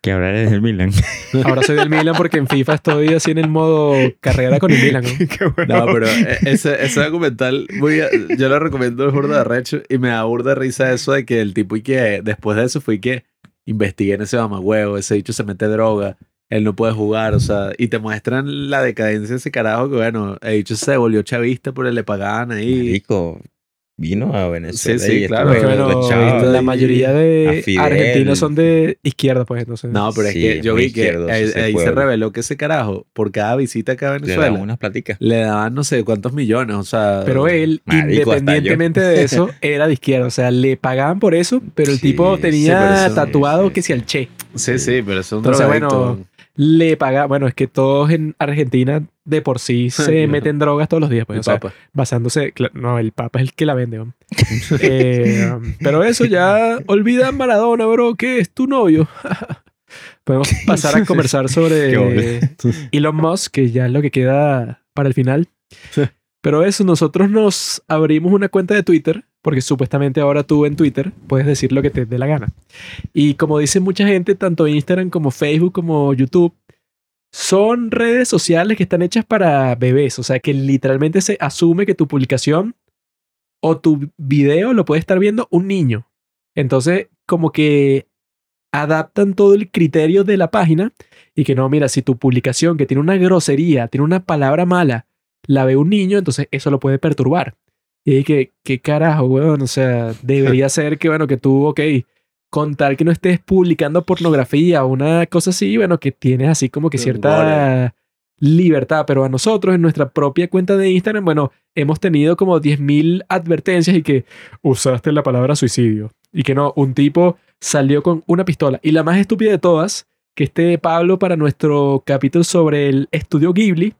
Que ahora eres el Milan. Ahora soy del Milan porque en FIFA estoy así en el modo carrera con el Milan. ¿no? No, pero eh, ese, ese documental, muy, yo lo recomiendo es burda de recho y me da burda de risa eso de que el tipo y que después de eso fue que investiguen ese mamagüevo, ese dicho se mete droga, él no puede jugar, o sea, y te muestran la decadencia de ese carajo que bueno, el dicho se volvió chavista porque le pagaban ahí. Vino a Venezuela. Sí, sí, y claro. la mayoría de argentinos son de izquierda, pues entonces. No, pero Sí, es que yo vi que ahí, se reveló que ese carajo, por cada visita acá a Le Venezuela, daban unas platicas. le daban no sé cuántos millones, o sea... Pero él, Marico, independientemente de eso, era de izquierda. O sea, le pagaban por eso, pero el Sí, tipo tenía eso- tatuado sí, que si al Che. Sí, sí, pero es un Entonces, drogadicto. bueno, Le pagaba. Bueno, es que todos en Argentina de por sí se meten drogas todos los días. Pues, el o sea, papa. basándose. No, el Papa es el que la vende. ¿no? Eh, pero eso ya. Olvida Maradona, bro, que es tu novio. Podemos pasar a conversar sobre. Elon Musk, que ya es lo que queda para el final. Pero eso, nosotros nos abrimos una cuenta de Twitter, porque supuestamente ahora tú en Twitter puedes decir lo que te dé la gana. Y como dice mucha gente, tanto Instagram como Facebook como YouTube, son redes sociales que están hechas para bebés. O sea, que literalmente se asume que tu publicación o tu video lo puede estar viendo un niño. Entonces, como que adaptan todo el criterio de la página y que no, mira, si tu publicación que tiene una grosería, tiene una palabra mala, la ve un niño, entonces eso lo puede perturbar. Y que, ¿qué carajo, weón? O sea, debería ser que, bueno, que tú, ok, con tal que no estés publicando pornografía o una cosa así, bueno, que tienes así como que cierta libertad, pero a nosotros en nuestra propia cuenta de Instagram, bueno, hemos tenido como 10.000 advertencias y que usaste la palabra suicidio. Y que no, un tipo salió con una pistola. Y la más estúpida de todas, que este Pablo para nuestro capítulo sobre el estudio Ghibli,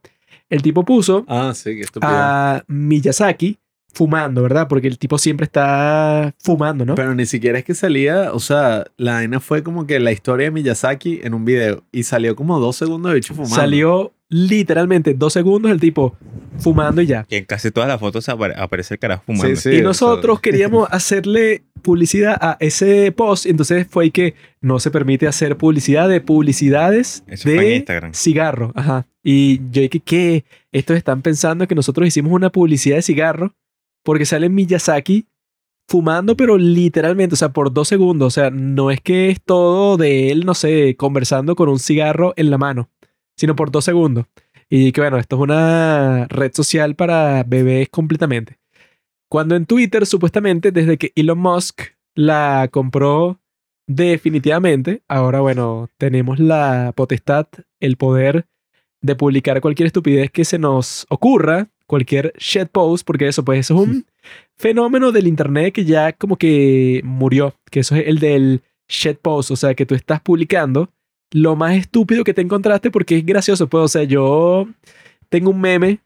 el tipo puso Ah, sí, a Miyazaki fumando, ¿verdad? Porque el tipo siempre está fumando, ¿no? Pero ni siquiera es que salía, o sea, la vaina fue como que la historia de Miyazaki en un video y salió como dos segundos de bicho fumando. Salió literalmente dos segundos el tipo fumando y ya. Que en casi todas las fotos apare- aparece el carajo fumando. Sí, y o nosotros sea, queríamos hacerle publicidad a ese post, entonces fue que no se permite hacer publicidad de publicidades Eso de Instagram. cigarro. Ajá. Y yo dije, ¿qué? Estos están pensando que nosotros hicimos una publicidad de cigarro porque sale Miyazaki fumando, pero literalmente, o sea, por dos segundos. O sea, no es que es todo de él, no sé, conversando con un cigarro en la mano, sino por dos segundos. Y que bueno, esto es una red social para bebés completamente. Cuando en Twitter, supuestamente, desde que Elon Musk la compró definitivamente, ahora bueno, tenemos la potestad, el poder de publicar cualquier estupidez que se nos ocurra, cualquier shitpost, porque eso, pues eso es un fenómeno del internet que ya como que murió, que eso es el del shitpost, o sea, que tú estás publicando lo más estúpido que te encontraste porque es gracioso, pues, o sea, yo tengo un meme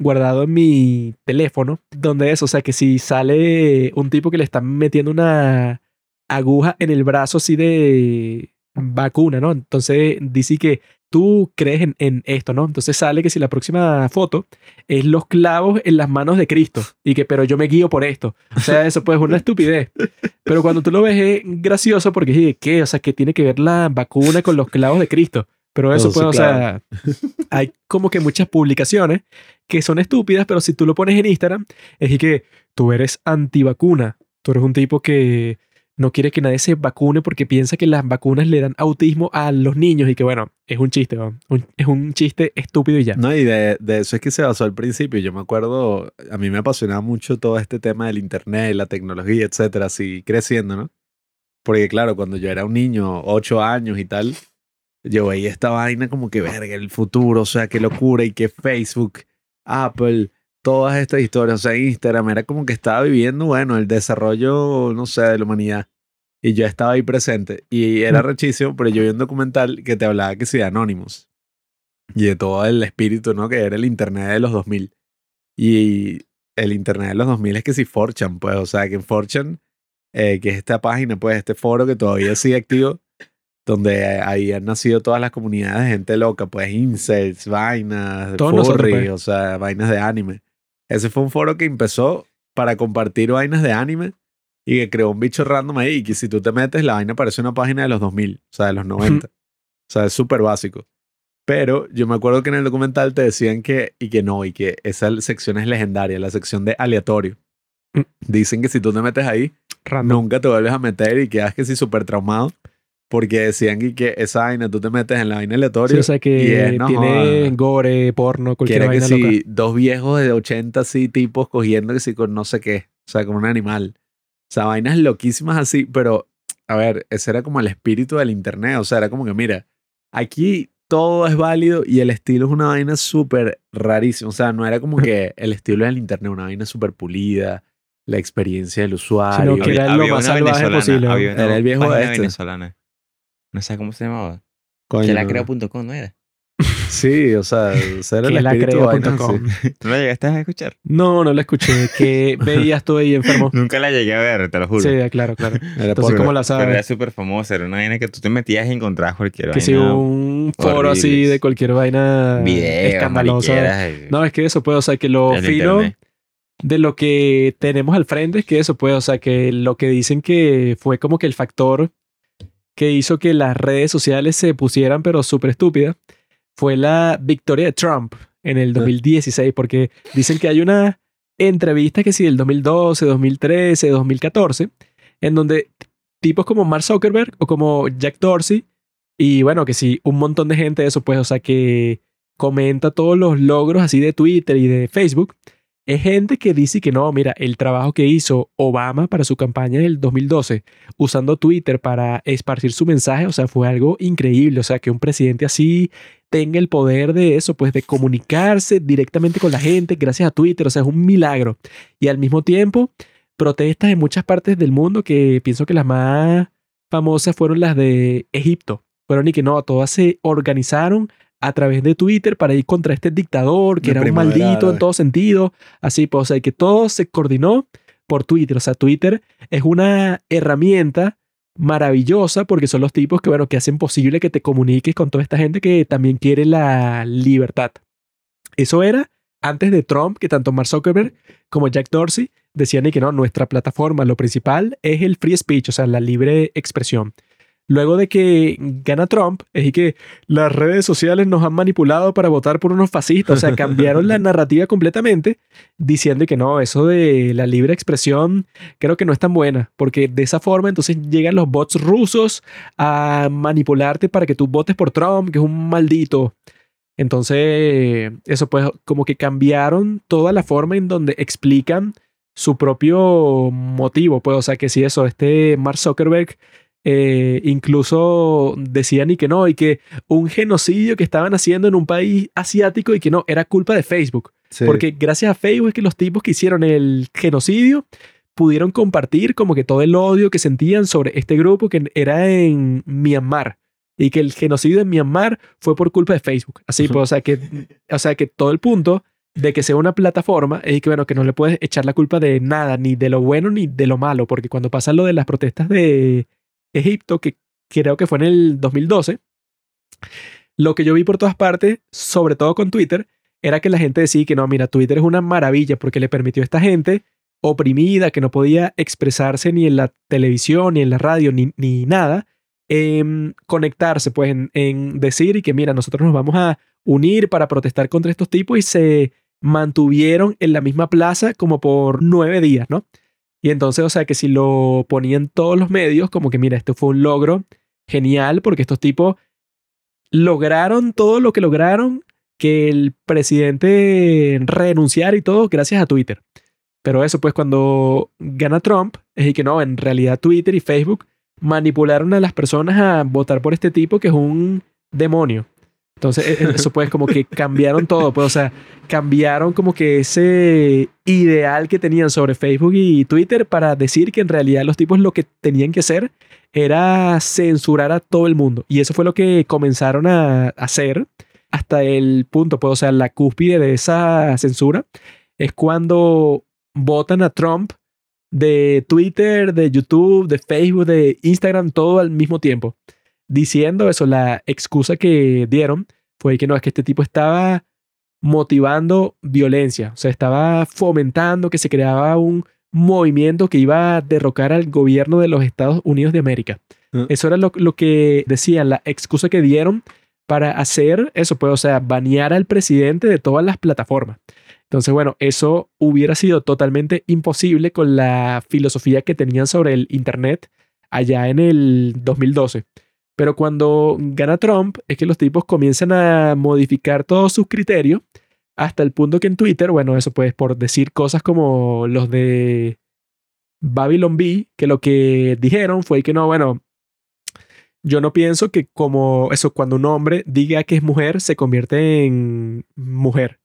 guardado en mi teléfono donde es, o sea, que si sale un tipo que le están metiendo una aguja en el brazo así de vacuna, ¿no? Entonces dice que tú crees en, en esto, ¿no? Entonces sale que si la próxima foto es los clavos en las manos de Cristo y que, pero yo me guío por esto. O sea, eso pues es una estupidez. Pero cuando tú lo ves es gracioso porque dices, ¿qué? O sea, que tiene que ver la vacuna con los clavos de Cristo. Pero eso No, sí, pues, o sea, hay como que muchas publicaciones que son estúpidas, pero si tú lo pones en Instagram, es que tú eres antivacuna. Tú eres un tipo que no quiere que nadie se vacune porque piensa que las vacunas le dan autismo a los niños y que bueno, es un chiste, es un chiste estúpido y ya. No, y de, de eso es que se basó al principio. Yo me acuerdo, a mí me apasionaba mucho todo este tema del internet, la tecnología, etcétera, así creciendo, ¿no? Porque claro, cuando yo era un niño, ocho años y tal, yo veía esta vaina como que, verga, el futuro, o sea, qué locura y que Facebook, Apple, todas estas historias, o sea, Instagram, era como que estaba viviendo, bueno, el desarrollo, no sé, de la humanidad. Y yo estaba ahí presente. Y era rechísimo, pero yo vi un documental que te hablaba que sí de Anonymous y de todo el espíritu, ¿no? Que era el Internet de los 2000. Y el Internet de los 2000 es que si Forchan, pues, o sea, que en Forchan, eh, que es esta página, pues, este foro que todavía sigue activo, donde ahí han nacido todas las comunidades de gente loca, pues, incels, vainas, Todos nosotros, furry, pues. o sea, vainas de anime. Ese fue un foro que empezó para compartir vainas de anime y que creó un bicho random ahí y que si tú te metes, la vaina parece una página de los 2000, o sea, de los 90. O sea, es súper básico. Pero yo me acuerdo que en el documental te decían que, y que no, y que esa sección es legendaria, la sección de aleatorio. Mm. Dicen que si tú te metes ahí, Random. nunca te vuelves a meter y quedas que sí súper traumado. Porque decían que, que esa vaina, tú te metes en la vaina Sí, aleatoria. o sea y que es, no tiene joda. gore, porno, cualquier era que vaina loca. si dos viejos de 80 así tipos cogiendo que si con no sé qué, o sea, como un animal. O sea, vainas loquísimas así, pero a ver, ese era como el espíritu del internet, o sea, era como que mira, aquí todo es válido y el estilo es una vaina súper rarísima, o sea, no era como que el estilo del internet, una vaina súper pulida, la experiencia del usuario. Sino que era lo más una salvaje venezolana, posible, había una Era el viejo página este. venezolana. No sé cómo se llamaba. Coño, Que la creo.com, ¿no era? Sí, o sea, ese era el Que espíritu. ¿No la llegaste a escuchar? No, no la escuché. Que veías tú ahí enfermo. Nunca la llegué a ver, te lo juro. Sí, claro, claro. Era Entonces, ¿cómo la Pero era sabes? súper famosa. Era una vaina que tú te metías y encontrabas cualquier Que si vaina. un foro así de cualquier vaina Videos, escandalosa. eh, No, es que eso puede, o sea, que lo el fino internet. de lo que tenemos al frente es que eso puede, o sea, que lo que dicen que fue como que el factor que hizo que las redes sociales se pusieran pero súper estúpidas fue la victoria de Trump en el 2016, porque dicen que hay una entrevista que sí del 2012, 2013, 2014, en donde tipos como Mark Zuckerberg o como Jack Dorsey, y bueno, que sí, un montón de gente de eso, pues, o sea, que comenta todos los logros así de Twitter y de Facebook, es gente que dice que no, mira, el trabajo que hizo Obama para su campaña del 2012, usando Twitter para esparcir su mensaje, o sea, fue algo increíble, o sea, que un presidente así tenga el poder de eso, pues de comunicarse directamente con la gente gracias a Twitter, o sea, es un milagro. Y al mismo tiempo, protestas en muchas partes del mundo que pienso que las más famosas fueron las de Egipto. Fueron y que no, todas se organizaron a través de Twitter para ir contra este dictador que era un maldito en todo sentido. Así, pues, o sea, que todo se coordinó por Twitter. O sea, Twitter es una herramienta maravillosa porque son los tipos que, bueno, que hacen posible que te comuniques con toda esta gente que también quiere la libertad. Eso era antes de Trump, que tanto Mark Zuckerberg como Jack Dorsey decían y que no, nuestra plataforma, lo principal es el free speech, o sea, la libre expresión. Luego de que gana Trump, es y que las redes sociales nos han manipulado para votar por unos fascistas, o sea, cambiaron la narrativa completamente, diciendo que no, eso de la libre expresión creo que no es tan buena, porque de esa forma entonces llegan los bots rusos a manipularte para que tú votes por Trump, que es un maldito. Entonces, eso pues como que cambiaron toda la forma en donde explican su propio motivo, pues, o sea, que si eso, este Mark Zuckerberg eh, incluso decían y que no, y que un genocidio que estaban haciendo en un país asiático y que no, era culpa de Facebook. Sí. Porque gracias a Facebook es que los tipos que hicieron el genocidio pudieron compartir como que todo el odio que sentían sobre este grupo que era en Myanmar. Y que el genocidio en Myanmar fue por culpa de Facebook. Así, pues, o sea, que, o sea, que todo el punto de que sea una plataforma es que, bueno, que no le puedes echar la culpa de nada, ni de lo bueno ni de lo malo. Porque cuando pasa lo de las protestas de Egipto, que creo que fue en el 2012, lo que yo vi por todas partes, sobre todo con Twitter, era que la gente decía que no, mira, Twitter es una maravilla porque le permitió a esta gente oprimida, que no podía expresarse ni en la televisión, ni en la radio, ni, ni nada, em, conectarse, pues en, en decir y que mira, nosotros nos vamos a unir para protestar contra estos tipos y se mantuvieron en la misma plaza como por nueve días, ¿no? Y entonces, o sea, que si lo ponían todos los medios, como que mira, esto fue un logro genial porque estos tipos lograron todo lo que lograron que el presidente renunciara y todo gracias a Twitter. Pero eso, pues cuando gana Trump, es que no, en realidad Twitter y Facebook manipularon a las personas a votar por este tipo que es un demonio. Entonces, e- e- eso pues como que cambiaron todo, pues, o sea, cambiaron como que ese ideal que tenían sobre Facebook y Twitter para decir que en realidad los tipos lo que tenían que hacer era censurar a todo el mundo. Y eso fue lo que comenzaron a hacer hasta el punto, pues, o sea, la cúspide de esa censura es cuando votan a Trump de Twitter, de YouTube, de Facebook, de Instagram, todo al mismo tiempo. Diciendo eso, la excusa que dieron fue que no, es que este tipo estaba motivando violencia, o sea, estaba fomentando que se creaba un movimiento que iba a derrocar al gobierno de los Estados Unidos de América. Ah. Eso era lo, lo que decían, la excusa que dieron para hacer eso, pues, o sea, banear al presidente de todas las plataformas. Entonces, bueno, eso hubiera sido totalmente imposible con la filosofía que tenían sobre el Internet allá en el 2012. Pero cuando gana Trump, es que los tipos comienzan a modificar todos sus criterios hasta el punto que en Twitter, bueno, eso pues por decir cosas como los de Babylon B, que lo que dijeron fue que no, bueno, yo no pienso que como eso, cuando un hombre diga que es mujer, se convierte en mujer.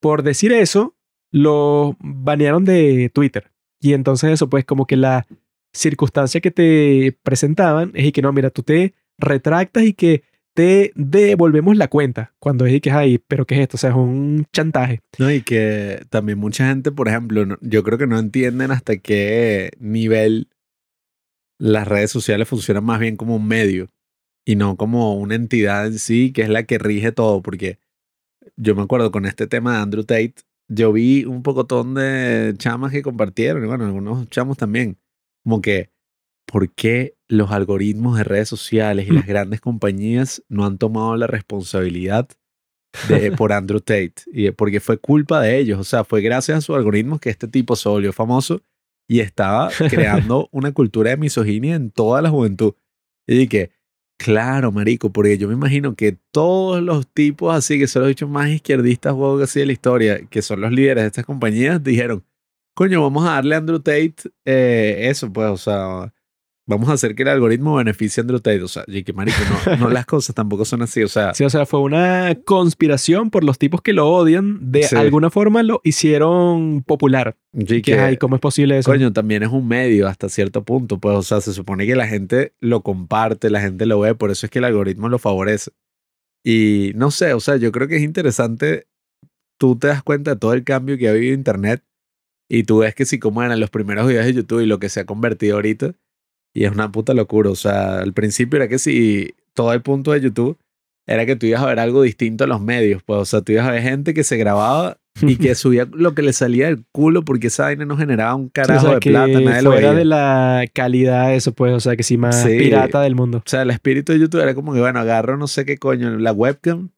Por decir eso, lo banearon de Twitter. Y entonces eso, pues como que la circunstancia que te presentaban es que no, mira, tú te retractas y que te devolvemos la cuenta. Cuando es que, ay, pero ¿qué es esto? O sea, es un chantaje. No, y que también mucha gente, por ejemplo, no- yo creo que no entienden hasta qué nivel las redes sociales funcionan más bien como un medio y no como una entidad en sí que es la que rige todo, porque yo me acuerdo con este tema de Andrew Tate, yo vi un pocotón de chamas que compartieron, y bueno, algunos chamos también, como que, ¿por qué los algoritmos de redes sociales y las grandes compañías no han tomado la responsabilidad de, por Andrew Tate? Y porque fue culpa de ellos, o sea, fue gracias a sus algoritmos que este tipo se volvió famoso y estaba creando una cultura de misoginia en toda la juventud. Y dije, claro, marico, porque yo me imagino que todos los tipos así, que son los dichos más izquierdistas o así de la historia, que son los líderes de estas compañías, dijeron, coño, vamos a darle a Andrew Tate eh, eso, pues, o sea, vamos a hacer que el algoritmo beneficie a Andrew Tate. O sea, y que marico, no, no las cosas tampoco son así, o sea, Sí, o sea, fue una conspiración por los tipos que lo odian. De Sí. alguna forma lo hicieron popular. y Que, que, ay, ¿cómo es posible eso? Coño, también es un medio hasta cierto punto, pues, o sea, se supone que la gente lo comparte, la gente lo ve, por eso es que el algoritmo lo favorece. Y no sé, o sea, yo creo que es interesante, tú te das cuenta de todo el cambio que ha habido Internet y tú ves que si como eran los primeros videos de YouTube y lo que se ha convertido ahorita, y es una puta locura, o sea, al principio era que si todo el punto de YouTube era que tú ibas a ver algo distinto a los medios, pues, o sea, tú ibas a ver gente que se grababa y que subía lo que le salía del culo porque esa vaina no generaba un Sí, o carajo sea, de que plata, nadie lo fuera veía. de la calidad eso, pues, o sea, que sí, más Sí. pirata del mundo. O sea, el espíritu de YouTube era como que, bueno, agarro no sé qué coño, la webcam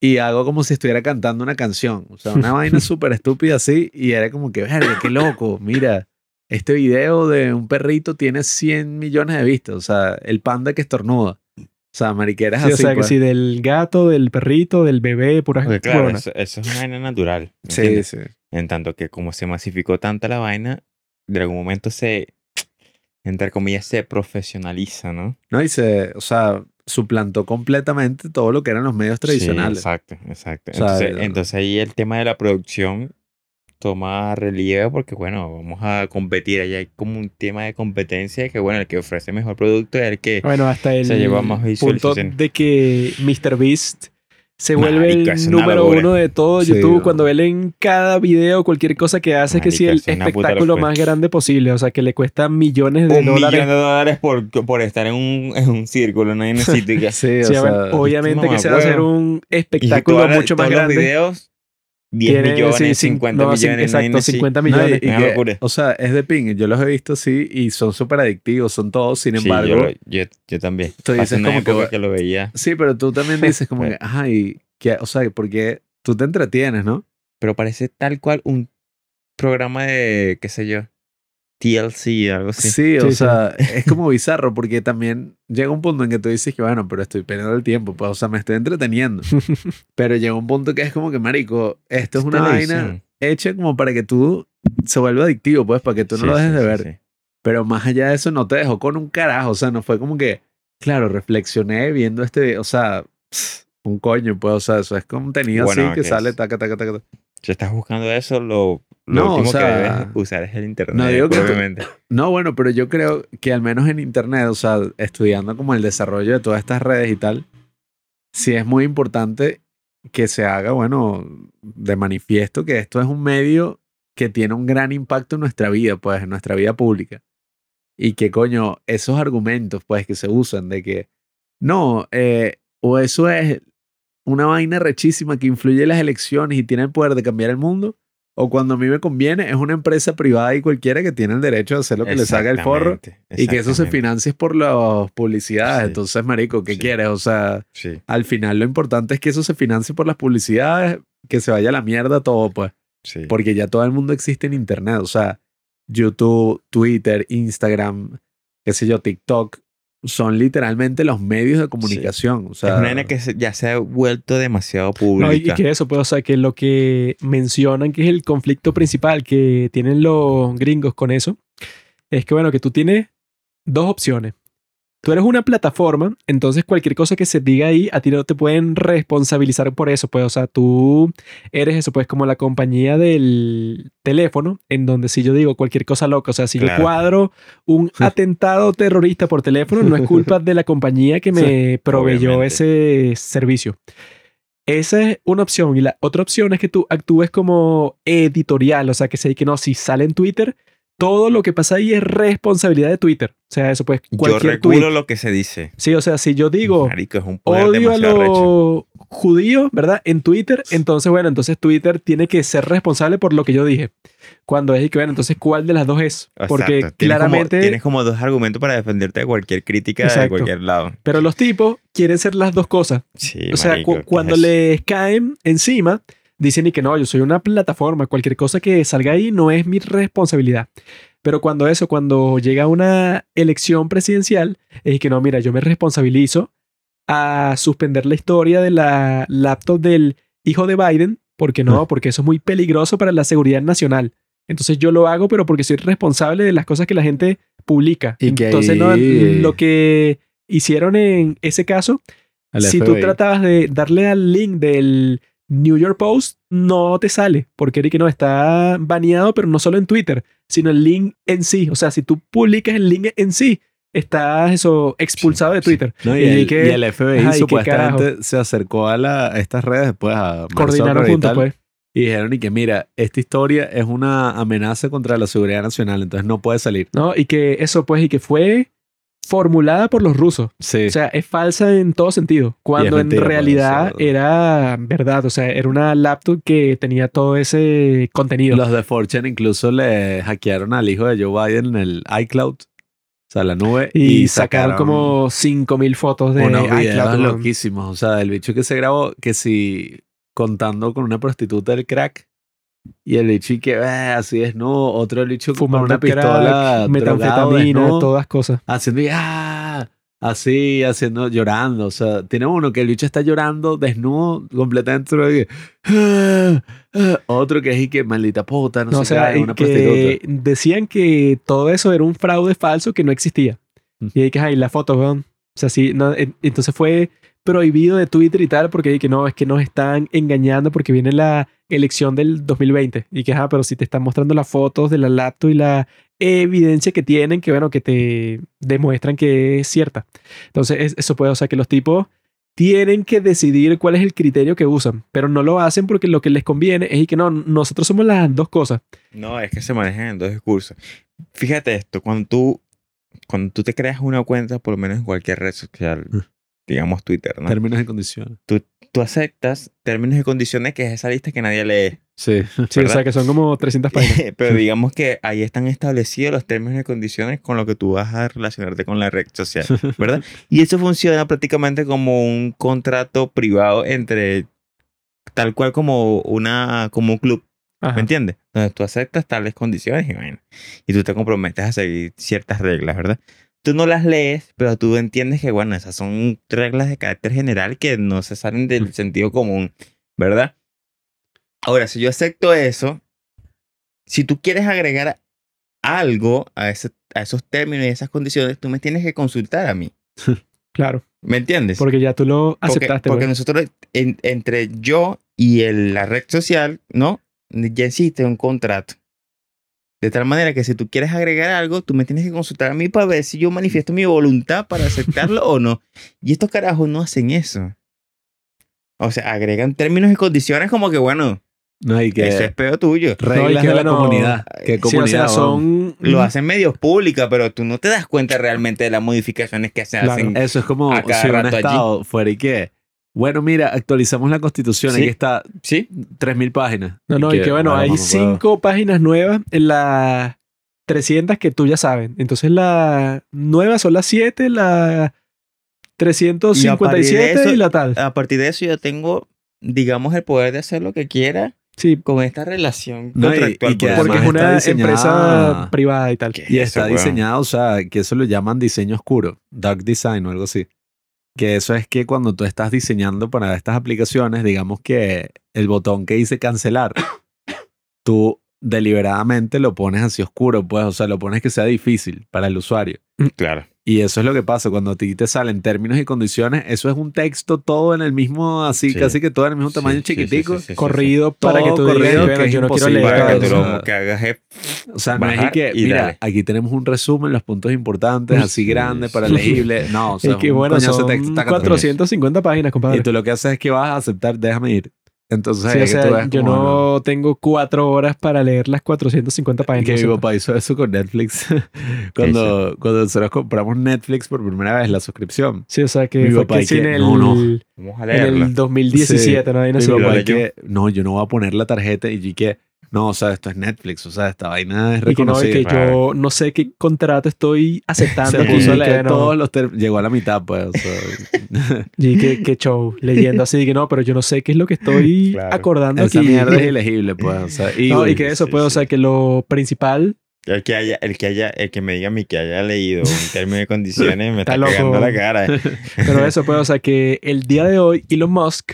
y hago como si estuviera cantando una canción. O sea, una vaina súper estúpida así y era como que, verga, qué loco, mira, este video de un perrito tiene 100 millones de vistas. O sea, el panda que estornuda. O sea, mariqueras Sí, o así. sea, que pues. sí, del gato, del perrito, del bebé, puras Porque claro, eso, eso es una vaina natural. ¿me Sí, entiendes? sí. En tanto que como se masificó tanta la vaina, de algún momento se, entre comillas, se profesionaliza, ¿no? No, y se, o sea, suplantó completamente todo lo que eran los medios tradicionales. Sí, exacto, exacto. O sea, entonces, entonces ahí el tema de la producción toma relieve porque, bueno, vamos a competir. Ahí hay como un tema de competencia que, bueno, el que ofrece mejor producto es el que... Bueno, hasta el Se lleva más punto de que MrBeast se Marico, vuelve el número uno de todo Sí, YouTube no. cuando ven en cada video cualquier cosa que hace que sí el es espectáculo más grande posible, o sea, que le cuesta millones de un dólares. millón de dólares por, por estar en un, en un círculo, no hay que... Sí, o Sí, sea, obviamente que se va a hacer un espectáculo mucho más todos los grande. videos, 10 Tiene, millones, sí, cin- 50 no, cin- millones, exacto, una así. 50 No, y- millones. y Una que, locura. o sea, es de ping. Yo los he visto así y son súper adictivos, son todos. Sin Sí, embargo, yo, lo- yo, yo también. Tú dices como que que lo veía. Sí, pero tú también dices como que, ay, que, o sea, porque tú te entretienes, ¿no? Pero parece tal cual un programa de, qué sé yo, TLC, algo así. Sí, o Sí, sí. sea, es como bizarro porque también llega un punto en que tú dices que, bueno, pero estoy perdiendo el tiempo, pues, o sea, me estoy entreteniendo. pero llega un punto que es como que, marico, esto es una vaina hecha como para que tú se vuelva adictivo, pues, para que tú no Sí, lo dejes sí, de ver. sí. Pero más allá de eso, no te dejó con un carajo, o sea, no fue como que, claro, reflexioné viendo este, o sea, un coño, pues, o sea, eso es contenido Bueno, así que que sale, es- taca, taca, taca. taca. Si estás buscando eso, lo, lo No, o último sea, que debes usar es el internet. no digo que tú- obviamente. No, bueno, pero yo creo que al menos en internet, o sea, estudiando como el desarrollo de todas estas redes y tal, sí es muy importante que se haga, bueno, de manifiesto que esto es un medio que tiene un gran impacto en nuestra vida, pues, en nuestra vida pública. Y que, coño, esos argumentos, pues, que se usan de que, no, eh, o eso es una vaina rechísima que influye en las elecciones y tiene el poder de cambiar el mundo, o cuando a mí me conviene, es una empresa privada y cualquiera que tiene el derecho de hacer lo que le salga el forro y que eso se financie por las publicidades. Sí. Entonces, marico, ¿qué Sí. quieres? O sea, Sí, al final lo importante es que eso se financie por las publicidades, que se vaya a la mierda todo, pues. Porque ya todo el mundo existe en Internet. O sea, YouTube, Twitter, Instagram, qué sé yo, TikTok, son literalmente los medios de comunicación. O sea, es una vaina que ya se ha vuelto demasiado No, y, y pública. que eso, pues, o sea, que lo que mencionan que es el conflicto principal que tienen los gringos con eso, es que, bueno, que tú tienes dos opciones. Tú eres una plataforma, entonces cualquier cosa que se diga ahí, a ti no te pueden responsabilizar por eso, pues, o sea, tú eres eso, pues, como la compañía del teléfono, en donde si yo digo cualquier cosa loca, o sea, si yo cuadro un atentado terrorista por teléfono, no es culpa de la compañía que me proveyó obviamente. ese servicio. Esa es una opción. Y la otra opción es que tú actúes como editorial. O sea, que sé que no, si sale en Twitter, todo lo que pasa ahí es responsabilidad de Twitter. O sea, eso pues Yo cualquier reculo tweet. lo que se dice. Sí, o sea, si yo digo Marico, es un poder odio a los judíos, ¿verdad? En Twitter, entonces, bueno, entonces Twitter tiene que ser responsable por lo que yo dije. Cuando es y que, bueno, entonces, ¿cuál de las dos es? Porque. Tienes claramente... Como, tienes como dos argumentos para defenderte de cualquier crítica de cualquier lado. Pero los tipos quieren ser las dos cosas. Sí, O sea, marico, cu- ¿qué cuando es les caen encima, dicen y que no, yo soy una plataforma, cualquier cosa que salga ahí no es mi responsabilidad. Pero cuando eso, cuando llega una elección presidencial, es que no, mira, yo me responsabilizo a suspender la historia de la laptop del hijo de Biden, porque no, porque eso es muy peligroso para la seguridad nacional. Entonces yo lo hago, pero porque soy responsable de las cosas que la gente publica. Y Entonces, no, lo que hicieron en ese caso si tú tratabas de darle al link del New York Post, no te sale, porque Eric no está baneado, pero no solo en Twitter, sino el link en sí. O sea, si tú publicas el link en sí, estás eso expulsado de. Twitter. No, y, Y el, que- y el FBI supuestamente se acercó a, la, a estas redes después a y juntos, pues. y dijeron y que mira, esta historia es una amenaza contra la seguridad nacional, entonces no puede salir. ¿No? Y que eso, pues, y que fue formulada por los rusos. Sí. O sea, es falsa en todo sentido. Cuando mentira, en realidad era verdad. O sea, era una laptop que tenía todo ese contenido. Los de Fortune incluso le hackearon al hijo de Joe Biden en el iCloud, o sea, la nube, y, sacaron, como 5000 fotos de unos videos iCloud, loquísimos. O sea, el bicho que se grabó, que si contando con una prostituta del crack. Y el bicho y que "Eh, así es, no. Otro bicho con fumando una pistola, metanfetamina, todas cosas. haciendo ah, así, haciendo, llorando. O sea, tiene uno que el bicho está llorando desnudo, completamente. "Ah, ah". Otro que es y que maldita puta, no, No, o sé sea, qué, una que prostituta. decían que todo eso era un fraude falso que no existía. Mm. Y ahí que, ay, la foto, weón. O sea, sí, no, en- entonces fue prohibido de Twitter y tal, porque que no, es que nos están engañando porque viene la elección del 2020. Y que, ah, pero si te están mostrando las fotos de la laptop y la evidencia que tienen, que bueno, que te demuestran que es cierta. Entonces, es- eso puede, o sea, que los tipos tienen que decidir cuál es el criterio que usan, pero no lo hacen porque lo que les conviene es y que no, nosotros somos las dos cosas. No, es que se manejan en dos discursos. Fíjate esto, cuando tú, cuando tú te creas una cuenta, por lo menos en cualquier red social, Mm. Digamos Twitter, ¿no? Términos y condiciones. Tú aceptas términos y condiciones que es esa lista que nadie lee. Sí. Sí, o sea, que son como 300 páginas. Pero digamos que ahí están establecidos los términos y condiciones con lo que tú vas a relacionarte con la red social, ¿verdad? Y eso funciona prácticamente como un contrato privado entre tal cual como una como un club. Ajá. ¿Me entiendes? Donde tú aceptas tales condiciones y bueno, y tú te comprometes a seguir ciertas reglas, ¿verdad? Tú no las lees, pero tú entiendes que, bueno, esas son reglas de carácter general que no se salen del sentido común, ¿verdad? Ahora, si yo acepto eso, si tú quieres agregar algo a, ese- a esos términos y esas condiciones, tú me tienes que consultar a mí. Claro, ¿Me entiendes? porque ya tú lo Porque- aceptaste. Porque, pues. nosotros, en- entre yo y el- la red social, ¿no? Ya existe un contrato. De tal manera que si tú quieres agregar algo, tú me tienes que consultar a mí para ver si yo manifiesto mi voluntad para aceptarlo o no. Y estos carajos no hacen eso. O sea, agregan términos y condiciones como que, bueno, No, y que eso es peor tuyo. reglas No, que de la comunidad. ¿Qué Sí, o comunidad? sea, son... Lo hacen medios públicas, pero tú no te das cuenta realmente de las modificaciones que se Claro. hacen. Eso es como a cada si un allí. estado fuera y que, bueno, mira, actualizamos la constitución, Sí. aquí está Sí, 3.000 páginas. No, no, y que bueno, hay no puedo. cinco páginas nuevas en las 300 que tú ya sabes. Entonces las nuevas son las 7, la 357 y, eso- la tal. a partir de eso yo tengo, digamos, el poder de hacer lo que quiera Sí, con esta relación No, y- contractual. y que por porque es una empresa privada y tal. ¿Qué es Y eso, está weón? diseñado, o sea, que eso lo llaman diseño oscuro, dark design o algo así. Que eso es que cuando tú estás diseñando para estas aplicaciones, digamos que el botón que dice cancelar, tú deliberadamente lo pones así oscuro, pues, o sea, lo pones que sea difícil para el usuario. Claro. Y eso es lo que pasa cuando a ti te salen términos y condiciones, eso es un texto todo en el mismo, así, Sí. casi que todo en el mismo tamaño Sí, sí, sí, chiquitico. sí, sí, sí, corrido para que Todo tú digas, corrido, que es yo no quiero leer Para que tú o lo sea, que hagas es O sea, no es que, y mira, dale. aquí tenemos un resumen, los puntos importantes, así Sí, grande para legible. No, o sea, es que bueno, son de texto, taca, taca. 450 páginas, compadre. Y tú lo que haces es que vas a aceptar, déjame ir. Entonces, Sí, o sea, yo no tengo cuatro horas para leer las 450 páginas. Que mi papá hizo eso con Netflix. cuando, cuando nosotros compramos Netflix por primera vez, la suscripción. Sí, o sea que Mi fue papá que sí, que- en el, no, no. Vamos a en el 2017, ¿no? Ahí no Mi papá que, no, yo no voy a poner la tarjeta. Y yo que, no, o sea, esto es Netflix. O sea, esta vaina es Y que no, reconocida. que yo no sé qué contrato estoy aceptando. Se puso a que leer no. todos los. Llegó a la mitad, pues. o sea. Y que, que show, leyendo así, que no, pero yo no sé qué es lo que estoy Claro. acordando Esa aquí. mierda es ilegible, pues. O sea, y, No, y que eso, sí, pues, o sí. sea, que lo principal, El que haya, el que haya, el que me diga a mí que haya leído un término de condiciones me Está está, loco. la cara. pero eso, pues, o sea, que el día de hoy Elon Musk,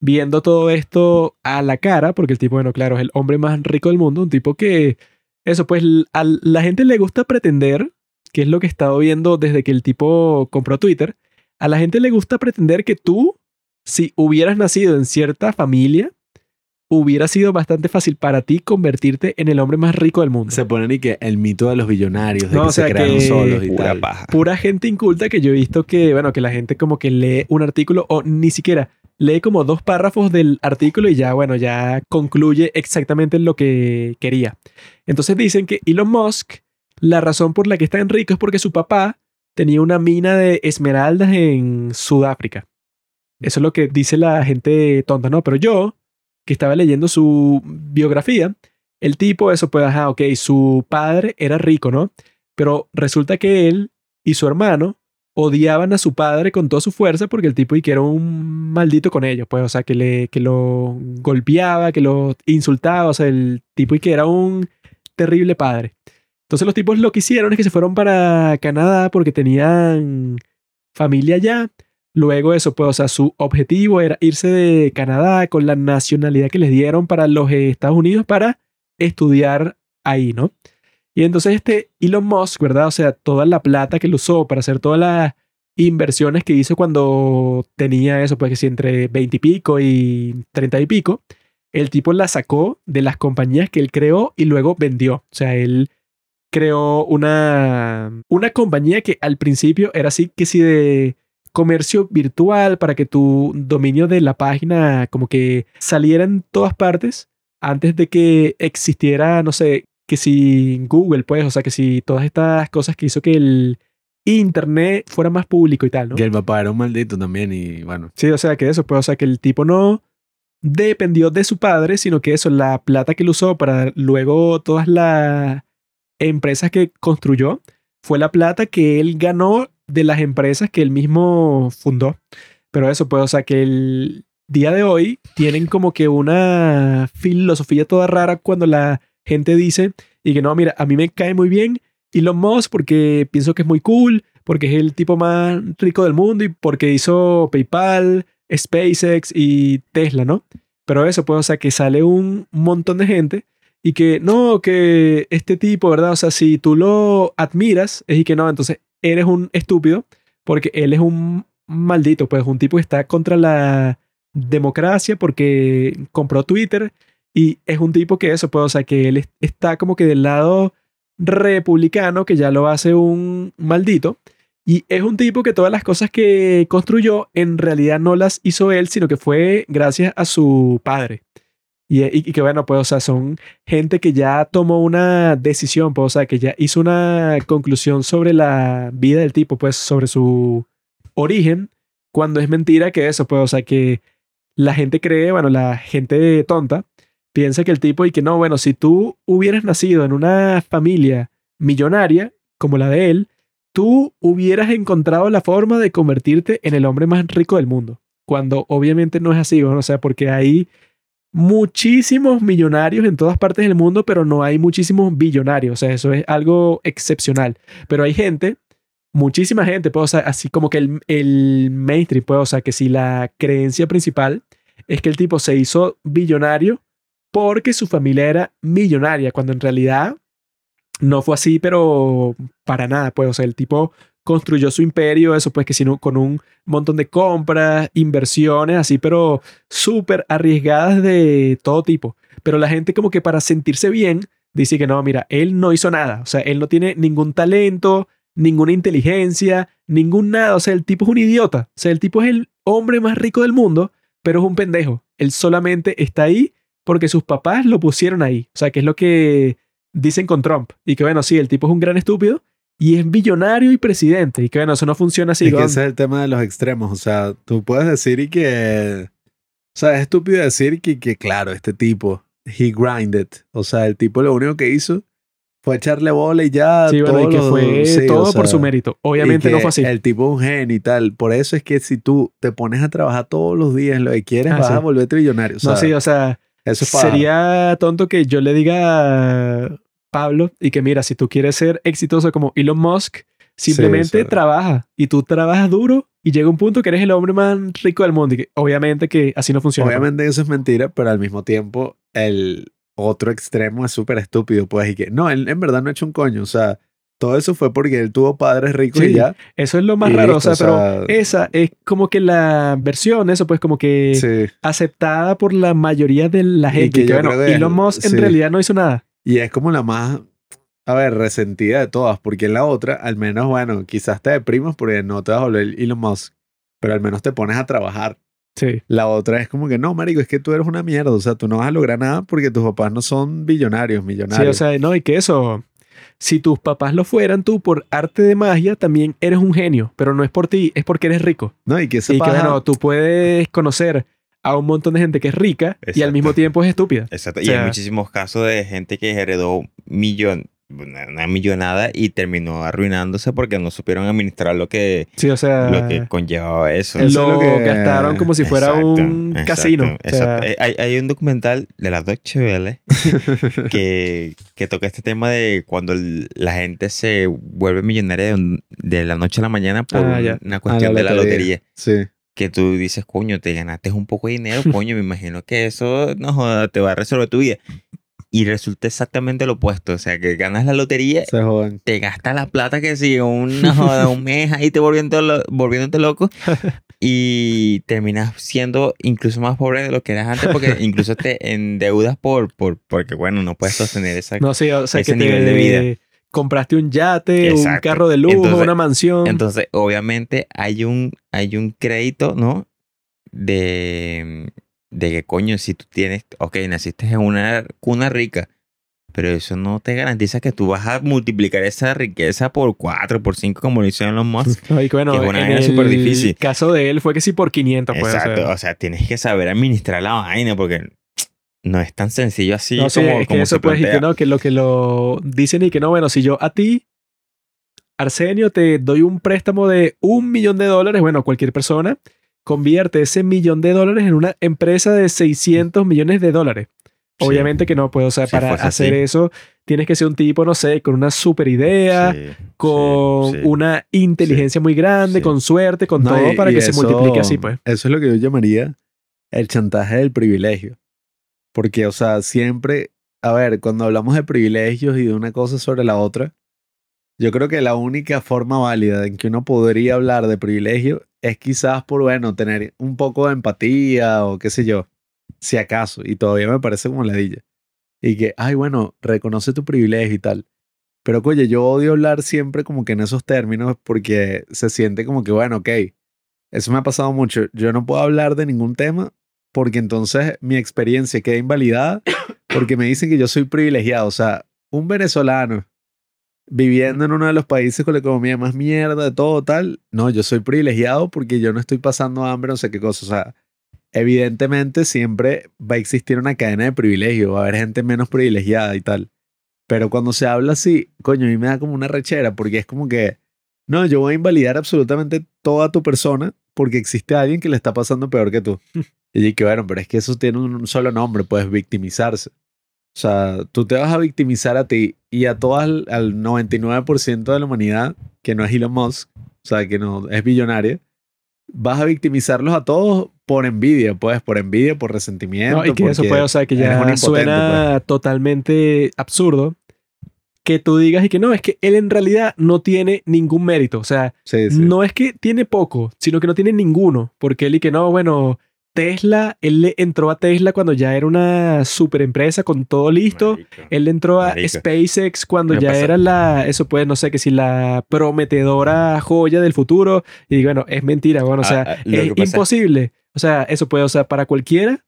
viendo todo esto a la cara, porque el tipo, bueno, claro, es el hombre más rico del mundo, un tipo que, eso, pues, a la gente le gusta pretender, que es lo que he estado viendo desde que el tipo compró Twitter, a la gente le gusta pretender que tú, si hubieras nacido en cierta familia, hubiera sido bastante fácil para ti convertirte en el hombre más rico del mundo. se ponen y que el mito de los billonarios, de No, que o sea se crearon que solos y Pura tal. paja. Pura gente inculta que yo he visto que, bueno, que la gente como que lee un artículo o ni siquiera lee como dos párrafos del artículo y ya, bueno, ya concluye exactamente lo que quería. Entonces dicen que Elon Musk, la razón por la que está tan rico es porque su papá tenía una mina de esmeraldas en Sudáfrica. Eso es lo que dice la gente tonta, ¿no? Pero yo, que estaba leyendo su biografía, el tipo, eso pues, ajá, ok, su padre era rico, ¿no? Pero resulta que él y su hermano odiaban a su padre con toda su fuerza porque el tipo y que era un maldito con ellos, pues, o sea, que, le, que lo golpeaba, que lo insultaba, o sea, el tipo y que era un terrible padre. Entonces los tipos lo que hicieron es que se fueron para Canadá porque tenían familia allá. Luego eso, pues, o sea, su objetivo era irse de Canadá con la nacionalidad que les dieron para los Estados Unidos para estudiar ahí, ¿no? Y entonces este Elon Musk, ¿verdad? O sea, toda la plata que él usó para hacer todas las inversiones que hizo cuando tenía eso, pues que si entre 20 y pico y 30 y pico, el tipo la sacó de las compañías que él creó y luego vendió. O sea, él creó una, una compañía que al principio era así que si de comercio virtual para que tu dominio de la página como que saliera en todas partes antes de que existiera, no sé, que si Google, pues, o sea, que si todas estas cosas que hizo que el Internet fuera más público y tal, ¿no? Que el papá era un maldito también y bueno. Sí, o sea, que eso, pues, o sea, que el tipo no dependió de su padre, sino que eso, la plata que él usó para luego todas las empresas que construyó, fue la plata que él ganó de las empresas que él mismo fundó. Pero eso, pues, o sea, que él día de hoy tienen como que una filosofía toda rara cuando la gente dice y que no, mira, a mí me cae muy bien Elon Musk porque pienso que es muy cool, porque es el tipo más rico del mundo y porque hizo PayPal, SpaceX y Tesla, ¿no? Pero eso, pues, o sea, que sale un montón de gente y que no, que este tipo, ¿verdad? O sea, si tú lo admiras, es y que no, entonces eres un estúpido porque él es un maldito, pues un tipo que está contra la democracia porque compró Twitter y es un tipo que eso, pues, o sea, que él es- está como que del lado republicano, que ya lo hace un maldito. Y es un tipo que todas las cosas que construyó en realidad no las hizo él, sino que fue gracias a su padre. Y, y- y que bueno, pues, o sea, son gente que ya tomó una decisión, pues, o sea, que ya hizo una conclusión sobre la vida del tipo, pues, sobre su origen, cuando es mentira que eso, pues, o sea, que la gente cree, bueno, la gente tonta, piensa que el tipo y que no, bueno, si tú hubieras nacido en una familia millonaria como la de él, tú hubieras encontrado la forma de convertirte en el hombre más rico del mundo. Cuando obviamente no es así, ¿no? o sea, porque hay muchísimos millonarios en todas partes del mundo, pero no hay muchísimos billonarios, o sea, eso es algo excepcional. Pero hay gente, muchísima gente, pues, o así como que el, el mainstream, pues, o sea, que si la creencia principal es que el tipo se hizo billonario porque su familia era millonaria, cuando en realidad no fue así, pero para nada, pues, o sea, el tipo construyó su imperio, eso pues que sino con un montón de compras, inversiones, así, pero súper arriesgadas de todo tipo. Pero la gente como que para sentirse bien dice que no, mira, él no hizo nada, o sea, él no tiene ningún talento, ninguna inteligencia, ningún nada, o sea, el tipo es un idiota, o sea, el tipo es el hombre más rico del mundo, pero es un pendejo. Él solamente está ahí porque sus papás lo pusieron ahí, o sea, que es lo que dicen con Trump. Y que bueno, sí, el tipo es un gran estúpido y es billonario y presidente. Y que bueno, eso no funciona así. es que ese es el tema de los extremos. O sea, tú puedes decir y que. O sea, es estúpido decir que, que claro, este tipo, he grinded. O sea, el tipo lo único que hizo fue echarle bola y ya. Sí, bueno, y todos que fue sí, o todo por sea, su mérito. y Obviamente que no fue así. El tipo es un genio y tal. Por eso es que si tú te pones a trabajar todos los días en lo que quieres, Ah, vas sí. a volverte millonario. O sea, no, sí, o sea, eso es sería tonto que yo le diga a Pablo y que mira, si tú quieres ser exitoso como Elon Musk, simplemente sí. trabaja y tú trabajas duro y llega un punto que eres el hombre más rico del mundo. Y que obviamente que así no funciona. Obviamente eso es mentira, pero al mismo tiempo el otro extremo es súper estúpido. Pues, y que no, él en verdad no ha hecho un coño. O sea, todo eso fue porque él tuvo padres ricos y Sí. ya. Eso es lo más Y raro, o sea, o pero esa es como que la versión, eso pues como que Sí. aceptada por la mayoría de la Y gente. que Y que, yo bueno, que- Elon Musk en sí. realidad no hizo nada. Y es como la más, a ver, resentida de todas, porque en la otra, al menos, bueno, quizás te deprimas porque no te vas a volver Elon Musk, pero al menos te pones a trabajar. Sí. La otra es como que no, marico, es que tú eres una mierda, o sea, tú no vas a lograr nada porque tus papás no son billonarios, Sí, millonarios. o sea, no, y que eso, si tus papás lo fueran, tú por arte de magia también eres un genio, pero no es por ti, es porque eres rico. no, y que y bueno, tú puedes conocer a un montón de gente que es rica y al mismo tiempo es estúpida. Exacto. O y hay muchísimos casos de gente que heredó millón, una una millonada y terminó arruinándose porque no supieron administrar lo que, Sí, o sea, lo que conllevaba eso. Eso es lo, lo que- gastaron como si fuera Exacto, un exacto, casino. O sea, exacto. Eh, Hay, hay un documental de la Deutsche Welle que, que toca este tema de cuando el- la gente se vuelve millonaria de, un- de la noche a la mañana por Ah, ya. una cuestión de la lotería. Sí. Que tú dices, coño, te ganaste un poco de dinero, coño, me imagino que eso no joda, te va a resolver tu vida. Y resulta exactamente lo opuesto. O sea, que ganas la lotería, Se jodan. te gastas la plata que sigue una joda, un mes ahí te volviendo lo- volviéndote loco y terminas siendo incluso más pobre de lo que eras antes porque incluso te endeudas por, por porque bueno, no puedes sostener esa no, sí, o sea, ese que nivel de vida. compraste un yate, un carro de lujo, Entonces- una mansión. Entonces, obviamente hay un hay un crédito, ¿no? De de que coño, si tú tienes, ok, naciste en una cuna rica, pero eso no te garantiza que tú vas a multiplicar esa riqueza por cuatro, por cinco, como lo hicieron los Musk. No, y que bueno, que es una vaina el súper difícil. caso de él fue que sí por 500, pues. Exacto, o sea, tienes que saber administrar la vaina porque no es tan sencillo así no, como, es que como eso se pues, y que plantea. no, que lo que lo dicen y que no, bueno, si yo a ti, Arsenio, te doy un préstamo de un millón de dólares, bueno, cualquier persona, convierte ese millón de dólares en una empresa de 600 millones de dólares. Sí. Obviamente que no puedo, o sea, para hacer así. eso tienes que ser un tipo, no sé, con una super idea, Sí, con una inteligencia muy grande, con suerte, con No, todo y- para y que se multiplique así, pues. Eso es lo que yo llamaría el chantaje del privilegio. Porque, o sea, siempre, a ver, cuando hablamos de privilegios y de una cosa sobre la otra, yo creo que la única forma válida en que uno podría hablar de privilegio es quizás por, bueno, tener un poco de empatía o qué sé yo, si acaso, y todavía me parece como ladilla. Y que, ay, bueno, reconoce tu privilegio y tal. Pero, oye, yo odio hablar siempre como que en esos términos porque se siente como que, bueno, ok, eso me ha pasado mucho. Yo no puedo hablar de ningún tema porque entonces mi experiencia queda invalidada porque me dicen que yo soy privilegiado. O sea, un venezolano viviendo en uno de los países con la economía más mierda de todo tal, no, yo soy privilegiado porque yo no estoy pasando hambre, no sé qué cosa. O sea, evidentemente siempre va a existir una cadena de privilegio, va a haber gente menos privilegiada y tal. Pero cuando se habla así, coño, a mí me da como una rechera porque es como que, no, yo voy a invalidar absolutamente toda tu persona porque existe alguien que le está pasando peor que tú. y que bueno, pero es que eso tiene un solo nombre, puedes victimizarse. O sea, tú te vas a victimizar a ti y a todo al, al 99% de la humanidad, que no es Elon Musk, o sea, que no es billonaria, vas a victimizarlos a todos por envidia, pues, por envidia, por resentimiento. No, y que eso puede, o sea, que ya impotente, pues. suena totalmente absurdo que tú digas y que no, es que él en realidad no tiene ningún mérito. O sea, Sí, sí. no es que tiene poco, sino que no tiene ninguno. Porque él y que no, bueno, Tesla, él le entró a Tesla cuando ya era una super empresa con todo listo. Él entró a. SpaceX cuando ya pasa- era la, eso pues, no sé, que si la prometedora joya del futuro. Y bueno, es mentira, bueno, o Ah, sea, ah, lo es imposible. O sea, eso puede, o sea, para cualquiera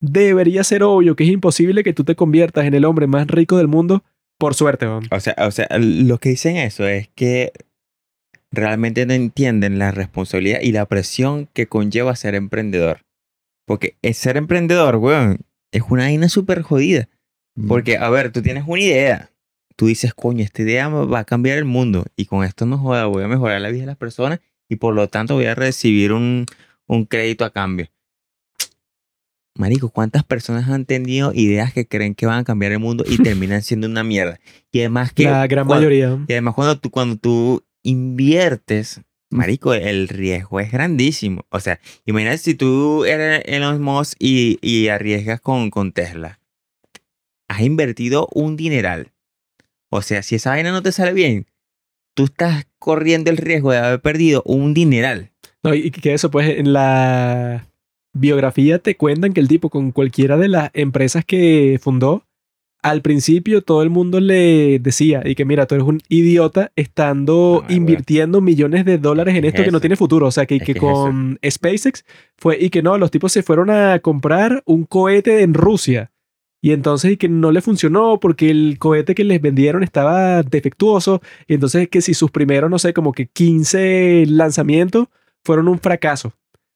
debería ser obvio que es imposible que tú te conviertas en el hombre más rico del mundo por suerte. O sea, o sea, lo que dicen eso es que realmente no entienden la responsabilidad y la presión que conlleva ser emprendedor. Porque es ser emprendedor, weón, es una vaina súper jodida. Mm. Porque, a ver, tú tienes una idea. Tú dices, coño, esta idea va a cambiar el mundo. Y con esto no joda, voy a mejorar la vida de las personas y por lo tanto voy a recibir un, un crédito a cambio. Marico, ¿cuántas personas han tenido ideas que creen que van a cambiar el mundo y terminan siendo una mierda? Y además que... La gran cuan- mayoría. Y además cuando tú, cuando tú inviertes, marico, el riesgo es grandísimo. O sea, imagínate si tú eres Elon Musk y, y arriesgas con, con Tesla. Has invertido un dineral. O sea, si esa vaina no te sale bien, tú estás corriendo el riesgo de haber perdido un dineral. No, y que eso, pues, en la biografía te cuentan que el tipo con cualquiera de las empresas que fundó, al principio todo el mundo le decía, y que mira, tú eres un idiota estando Ah, bueno. invirtiendo millones de dólares en Es esto que no tiene futuro. O sea, que, Es que que es eso. con SpaceX fue, y que no, los tipos se fueron a comprar un cohete en Rusia. Y entonces, y que no le funcionó porque el cohete que les vendieron estaba defectuoso. Y entonces, que si sus primeros, no sé, como que 15 lanzamientos fueron un fracaso.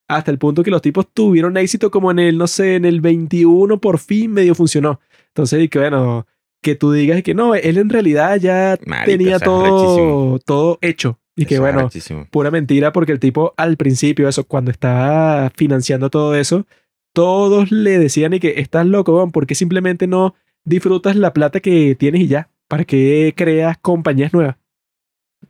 Hasta el punto que los tipos tuvieron éxito como en el, no sé, en el 21 por fin medio funcionó. Entonces, y que bueno, que tú digas que no, él en realidad ya tenía todo, todo hecho. Y que Eso bueno, arrechísimo. pura mentira porque el tipo al principio, eso, cuando estaba financiando todo eso, todos le decían y que estás loco, weón, ¿por qué simplemente no disfrutas la plata que tienes y ya? ¿Para qué creas compañías nuevas?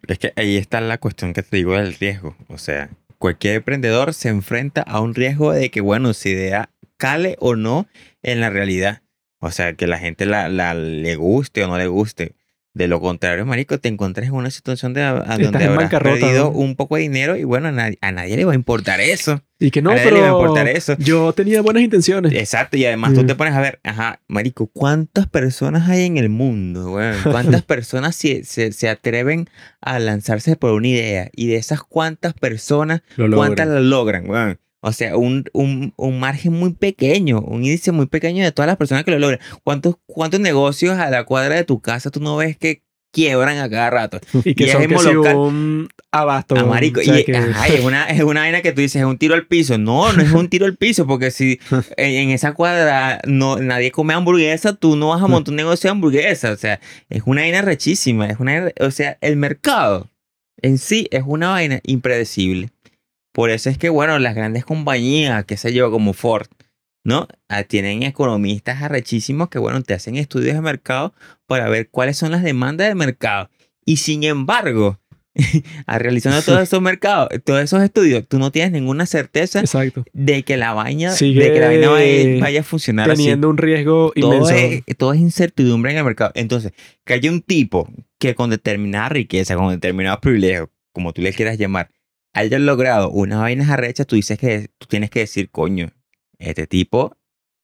Es que ahí está la cuestión que te digo del riesgo. O sea, cualquier emprendedor se enfrenta a un riesgo de que, bueno, su idea cale o no en la realidad. O sea, que la gente la, la- le guste o no le guste. De lo contrario, marico, te encuentras en una situación de, a- a donde habrás perdido ¿no? un poco de dinero y bueno, a nadie, a nadie le va a importar eso. Y que no, a nadie le va a importar eso. yo tenía buenas intenciones. Exacto, y además tú Mm. te pones a ver, ajá, marico, ¿cuántas personas hay en el mundo? ¿Cuántas personas se, se, se atreven a lanzarse por una idea? Y de esas cuántas personas, Lo ¿cuántas lo logran? O sea, un, un, un margen muy pequeño, un índice muy pequeño de todas las personas que lo logran. ¿Cuántos, ¿Cuántos negocios a la cuadra de tu casa tú no ves que quiebran a cada rato? Y que y es son en que si local. un abasto. Ah, marico, o sea y que- ajá, es, una, es una vaina que tú dices, es un tiro al piso. No, no es un tiro al piso, porque si en, en esa cuadra no, nadie come hamburguesa, tú no vas a montar un negocio de hamburguesa. O sea, es una vaina rechísima. Es una, o sea, el mercado en sí es una vaina impredecible. Por eso es que, bueno, las grandes compañías, qué sé yo, como Ford, ¿no? Ah, tienen economistas arrechísimos que, bueno, te hacen estudios de mercado para ver cuáles son las demandas del mercado. Y sin embargo, a realizando todos esos mercados, todos esos estudios, tú no tienes ninguna certeza Exacto. de que la vaina, Sigue de que la vaina vaya, vaya a funcionar así Teniendo un riesgo todo inmenso. es, todo es incertidumbre en el mercado. Entonces, que haya un tipo que con determinada riqueza, con determinados privilegios, como tú le quieras llamar, haya logrado unas vainas arrechas, tú dices que tú tienes que decir, coño, este tipo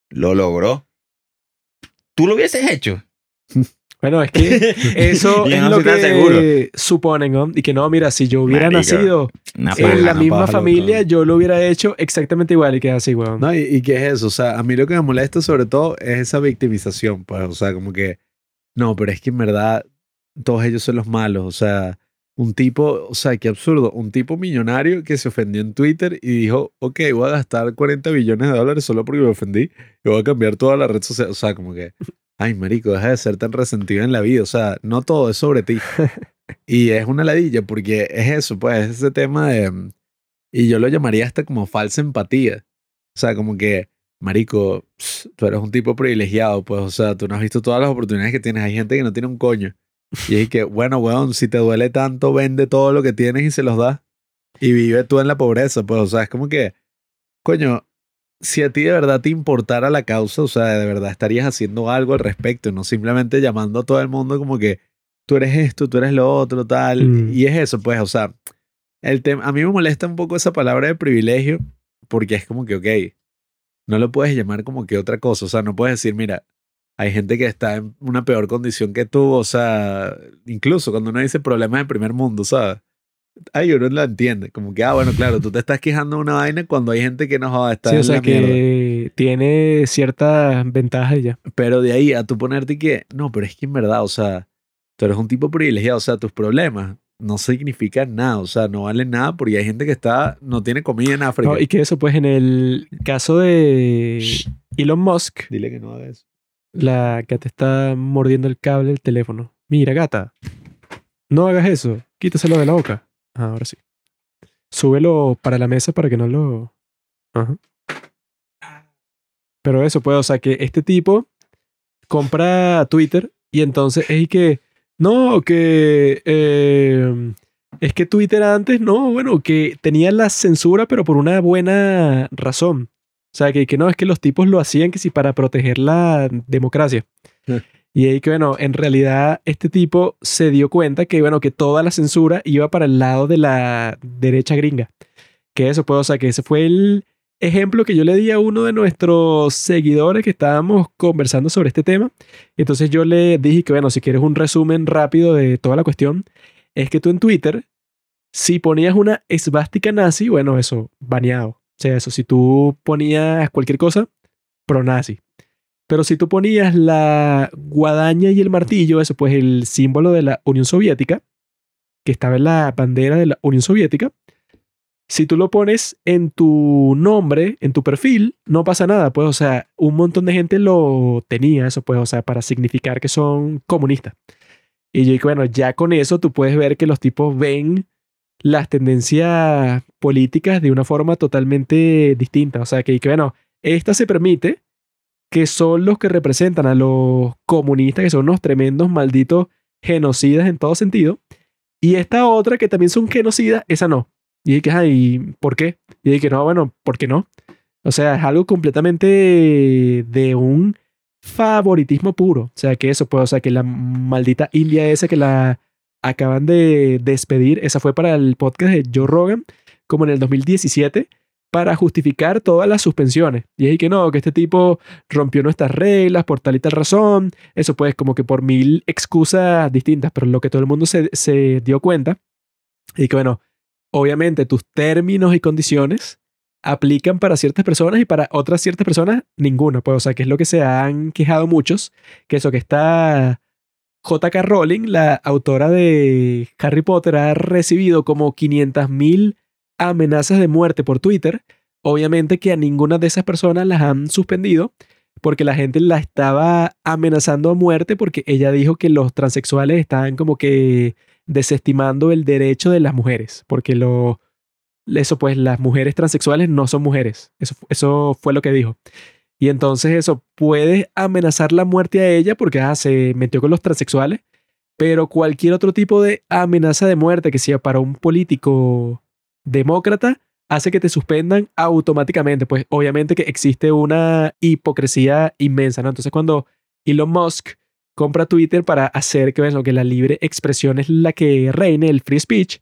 lo logró. ¿Tú lo hubieses hecho? Bueno, es que eso es no lo que seguro. suponen, ¿no? Y que no, mira, si yo hubiera Marico, nacido Sí, en paja, la misma paja, familia, loco. yo lo hubiera hecho exactamente igual y queda así, weón. No, y, y qué es eso, o sea, a mí lo que me molesta sobre todo es esa victimización, pues, o sea, como que, no, pero es que en verdad todos ellos son los malos, o sea, un tipo, o sea, qué absurdo, un tipo millonario que se ofendió en Twitter y dijo, ok, voy a gastar 40 billones de dólares solo porque me ofendí y voy a cambiar toda la red social, o sea, como que, ay, marico, deja de ser tan resentido en la vida, o sea, no todo es sobre ti. Y es una ladilla porque es eso, pues, es ese tema de, y yo lo llamaría hasta como falsa empatía. O sea, como que, marico, ps, tú eres un tipo privilegiado, pues, o sea, tú no has visto todas las oportunidades que tienes. Hay gente que no tiene un coño. Y es que, bueno, weón, si te duele tanto, vende todo lo que tienes y se los da. Y vive tú en la pobreza, pues, o sea, es como que, coño, si a ti de verdad te importara la causa, o sea, de verdad estarías haciendo algo al respecto, no simplemente llamando a todo el mundo como que tú eres esto, tú eres lo otro, tal. Mm. Y es eso, pues, o sea, el tema, a mí me molesta un poco esa palabra de privilegio porque es como que, ok, no lo puedes llamar como que otra cosa, o sea, no puedes decir, mira, hay gente que está en una peor condición que tú, o sea, incluso cuando uno dice problemas de primer mundo, ¿sabes? Ay, uno lo entiende, como que, ah, bueno, claro, tú te estás quejando de una vaina cuando hay gente que no joda, está Sí, o en sea la mierda. que tiene ciertas ventajas ya. Pero de ahí a tú ponerte que, no, pero es que en verdad, o sea, tú eres un tipo privilegiado, o sea, tus problemas no significan nada, o sea, no valen nada porque hay gente que está, no tiene comida en África. No, y que eso, pues, en el caso de Elon Musk, Dile que no haga eso. La gata está mordiendo el cable del teléfono. Mira, gata, no hagas eso. Quítaselo de la boca. Ah, ahora sí. Súbelo para la mesa para que no lo... Ajá. Pero eso, pues, o sea, que este tipo compra Twitter y entonces es que... No, que... eh, es que Twitter antes, no, bueno, que tenía la censura, pero por una buena razón. O sea, que, que no, es que los tipos lo hacían que si para proteger la democracia. Y ahí que, bueno, en realidad este tipo se dio cuenta que, bueno, que toda la censura iba para el lado de la derecha gringa. Que eso, pues, o sea, que ese fue el ejemplo que yo le di a uno de nuestros seguidores que estábamos conversando sobre este tema. Entonces yo le dije que, bueno, si quieres un resumen rápido de toda la cuestión, es que tú en Twitter, si ponías una esvástica nazi, bueno, eso, baneado. O sea, eso, si tú ponías cualquier cosa, pro-nazi. Pero si tú ponías la guadaña y el martillo, eso pues el símbolo de la Unión Soviética, que estaba en la bandera de la Unión Soviética, si tú lo pones en tu nombre, en tu perfil, no pasa nada, pues, o sea, un montón de gente lo tenía, eso pues, o sea, para significar que son comunistas. Y yo digo, bueno, ya con eso tú puedes ver que los tipos ven las tendencias políticas de una forma totalmente distinta. O sea, que, que bueno, esta se permite que son los que representan a los comunistas, que son unos tremendos malditos genocidas en todo sentido. Y esta otra, que también son genocidas, esa no. Y dije, ay, ¿por qué? Y dije, no, bueno, ¿por qué no? O sea, es algo completamente de un favoritismo puro. O sea, que eso, pues, o sea, que la maldita India esa que la acaban de despedir, esa fue para el podcast de Joe Rogan, como en el 2017, para justificar todas las suspensiones. Y ahí que no, que este tipo rompió nuestras reglas por tal y tal razón. Eso pues como que por mil excusas distintas, pero lo que todo el mundo se, se dio cuenta y que bueno, obviamente tus términos y condiciones aplican para ciertas personas y para otras ciertas personas ninguna. Pues o sea, que es lo que se han quejado muchos, que eso que está J.K. Rowling, la autora de Harry Potter, ha recibido como 500.000 amenazas de muerte por Twitter. Obviamente que a ninguna de esas personas las han suspendido porque la gente la estaba amenazando a muerte porque ella dijo que los transexuales estaban como que desestimando el derecho de las mujeres, porque lo, eso pues las mujeres transexuales no son mujeres. Eso, eso fue lo que dijo. Y entonces eso puede amenazar la muerte a ella porque ah, se metió con los transexuales, pero cualquier otro tipo de amenaza de muerte que sea para un político demócrata hace que te suspendan automáticamente. Pues obviamente que existe una hipocresía inmensa, ¿no? Entonces cuando Elon Musk compra Twitter para hacer que, bueno, que la libre expresión es la que reine, el free speech,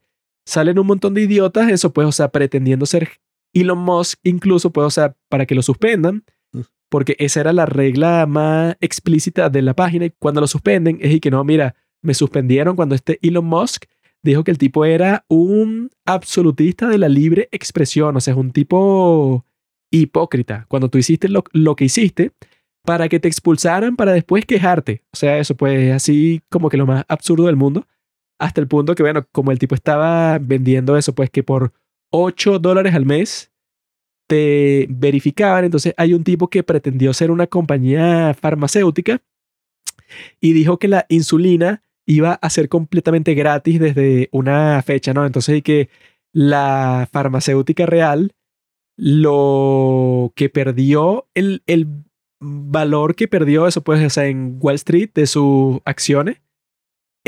salen un montón de idiotas, eso pues, o sea, pretendiendo ser Elon Musk, incluso, pues, o sea, para que lo suspendan. Porque esa era la regla más explícita de la página, y cuando lo suspenden es y que no, mira, me suspendieron cuando este Elon Musk dijo que el tipo era un absolutista de la libre expresión, o sea, es un tipo hipócrita. Cuando tú hiciste lo, que hiciste para que te expulsaran para después quejarte. O sea, eso pues así como que lo más absurdo del mundo. Hasta el punto que, bueno, como el tipo estaba vendiendo eso, pues que por 8 dólares al mes te verificaban. Entonces hay un tipo que pretendió ser una compañía farmacéutica y dijo que la insulina iba a ser completamente gratis desde una fecha, ¿no? Entonces y que la farmacéutica real lo que perdió, el, el valor que perdió eso, pues, o en Wall Street de sus acciones,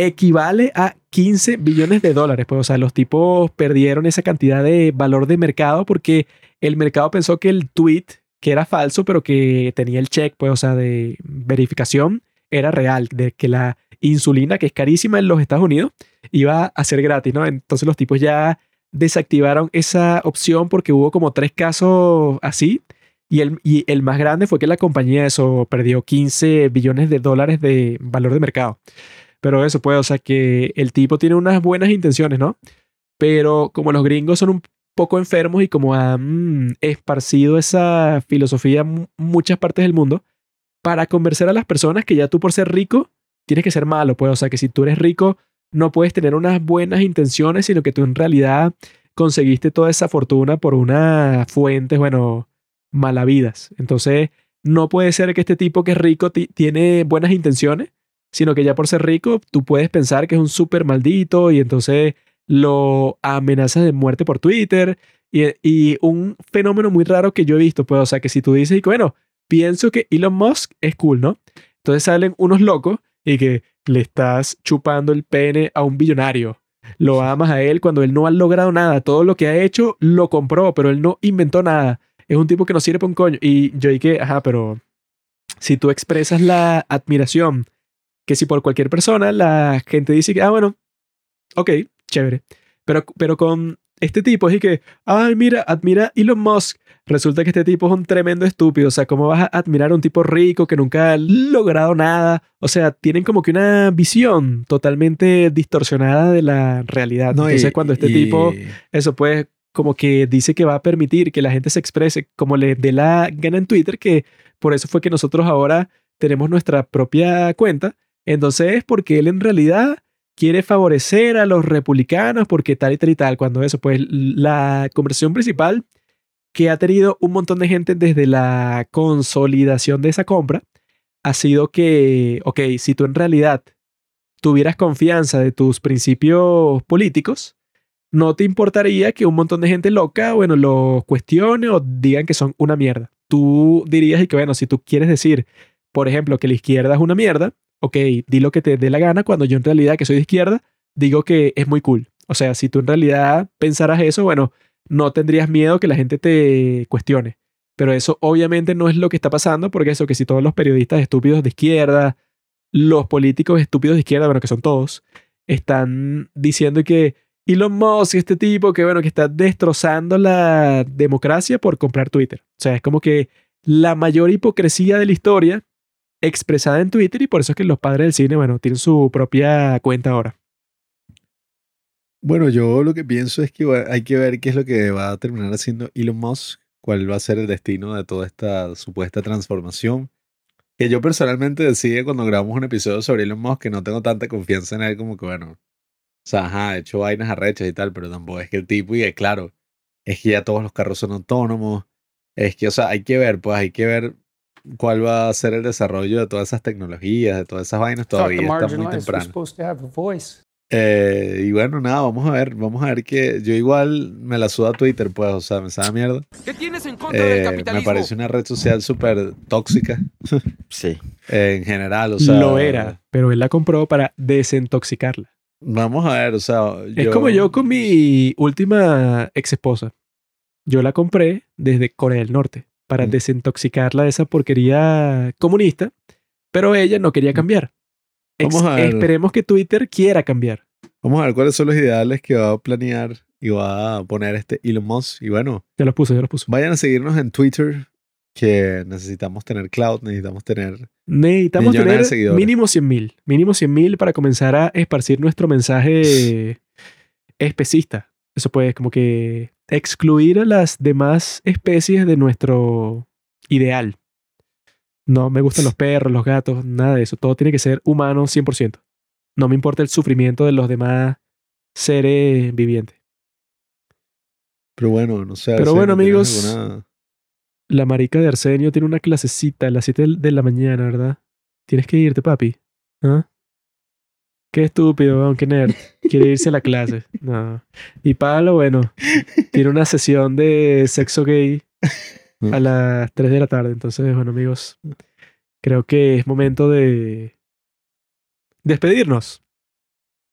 equivale a 15 billones de dólares. Pues, o sea, los tipos perdieron esa cantidad de valor de mercado porque el mercado pensó que el tweet, que era falso, pero que tenía el check, pues, o sea, de verificación, era real, de que la insulina, que es carísima en los Estados Unidos, iba a ser gratis, ¿no? Entonces los tipos ya desactivaron esa opción porque hubo como tres casos así. Y el, y el más grande fue que la compañía eso perdió 15 billones de dólares de valor de mercado. Pero eso puede, o sea que el tipo tiene unas buenas intenciones, ¿no? Pero como los gringos son un poco enfermos y como han esparcido esa filosofía en muchas partes del mundo, para convencer a las personas que ya tú por ser rico tienes que ser malo, pues, o sea que si tú eres rico no puedes tener unas buenas intenciones, sino que tú en realidad conseguiste toda esa fortuna por una fuente, bueno, malavidas. Entonces, no puede ser que este tipo que es rico tiene buenas intenciones, sino que ya por ser rico tú puedes pensar que es un súper maldito y entonces lo amenazas de muerte por Twitter. Y, y, un fenómeno muy raro que yo he visto, pues, o sea, que si tú dices, bueno, pienso que Elon Musk es cool, ¿no? Entonces salen unos locos y que le estás chupando el pene a un billonario. Lo amas a él cuando él no ha logrado nada. Todo lo que ha hecho lo compró, pero él no inventó nada. Es un tipo que no sirve para un coño. Y yo dije, ajá, pero si tú expresas la admiración, que si por cualquier persona la gente dice que, ah, bueno, ok, chévere. Pero, pero con este tipo es que, ay, mira, admira Elon Musk. Resulta que este tipo es un tremendo estúpido. O sea, ¿cómo vas a admirar a un tipo rico que nunca ha logrado nada? O sea, tienen como que una visión totalmente distorsionada de la realidad. No, Entonces, y- cuando este y- tipo, eso pues, como que dice que va a permitir que la gente se exprese como le dé la gana en Twitter, que por eso fue que nosotros ahora tenemos nuestra propia cuenta. Entonces, es porque él en realidad quiere favorecer a los republicanos porque tal y tal y tal. Cuando eso, pues la conversación principal que ha tenido un montón de gente desde la consolidación de esa compra ha sido que, ok, si tú en realidad tuvieras confianza de tus principios políticos, no te importaría que un montón de gente loca, bueno, los cuestione o digan que son una mierda. Tú dirías y que, bueno, si tú quieres decir, por ejemplo, que la izquierda es una mierda, ok, di lo que te dé la gana cuando yo en realidad que soy de izquierda, digo que es muy cool. O sea, si tú en realidad pensaras eso, bueno, no tendrías miedo que la gente te cuestione. Pero eso obviamente no es lo que está pasando, porque eso que si todos los periodistas estúpidos de izquierda, los políticos estúpidos de izquierda, bueno, que son todos, están diciendo que Elon Musk, este tipo que, bueno, que está destrozando la democracia por comprar Twitter. O sea, es como que la mayor hipocresía de la historia expresada en Twitter y por eso es que los padres del cine, bueno, tienen su propia cuenta ahora. Bueno, yo lo que pienso es que hay que ver qué es lo que va a terminar haciendo Elon Musk, cuál va a ser el destino de toda esta supuesta transformación. Que yo personalmente decía cuando grabamos un episodio sobre Elon Musk que no tengo tanta confianza en él como que, bueno, o sea, ajá, ha hecho vainas arrechas y tal, pero tampoco es que el tipo, y es claro, es que ya todos los carros son autónomos, es que, o sea, hay que ver, pues hay que ver cuál va a ser el desarrollo de todas esas tecnologías, de todas esas vainas, todavía está muy temprano. Eh, y bueno, nada, vamos a ver, vamos a ver que yo igual me la suda Twitter, pues, o sea, me sabe mierda. ¿Qué tienes en contra del Eh, capitalismo? me parece una red social súper tóxica Sí. eh, en general, o sea. Lo era, pero él la compró para desintoxicarla. Vamos a ver, o sea. Es como yo con mi última ex esposa. Yo la compré desde Corea del Norte para Mm. desintoxicarla de esa porquería comunista, pero ella no quería cambiar. Ex- Vamos a ver. Esperemos que Twitter quiera cambiar. Vamos a ver cuáles son los ideales que va a planear y va a poner este Elon Musk. Y bueno, Ya los puso, ya los puso. vayan a seguirnos en Twitter, que necesitamos tener cloud, necesitamos tener. Necesitamos de tener seguidores. mínimo 100 mil. Mínimo 100 mil para comenzar a esparcir nuestro mensaje especista. Eso puede como que excluir a las demás especies de nuestro ideal. No me gustan los perros, los gatos, nada de eso. Todo tiene que ser humano 100%. No me importa el sufrimiento de los demás seres vivientes. Pero bueno, no sé. Pero bueno, amigos, La marica de Arsenio tiene una clasecita a las 7 del- de la mañana, ¿verdad? Tienes que irte, papi. ¿Ah? Qué estúpido, aunque nerd. Quiere irse a la clase. No. Y Pablo, bueno, tiene una sesión de sexo gay a las 3 de la tarde. Entonces, bueno, amigos, creo que es momento de despedirnos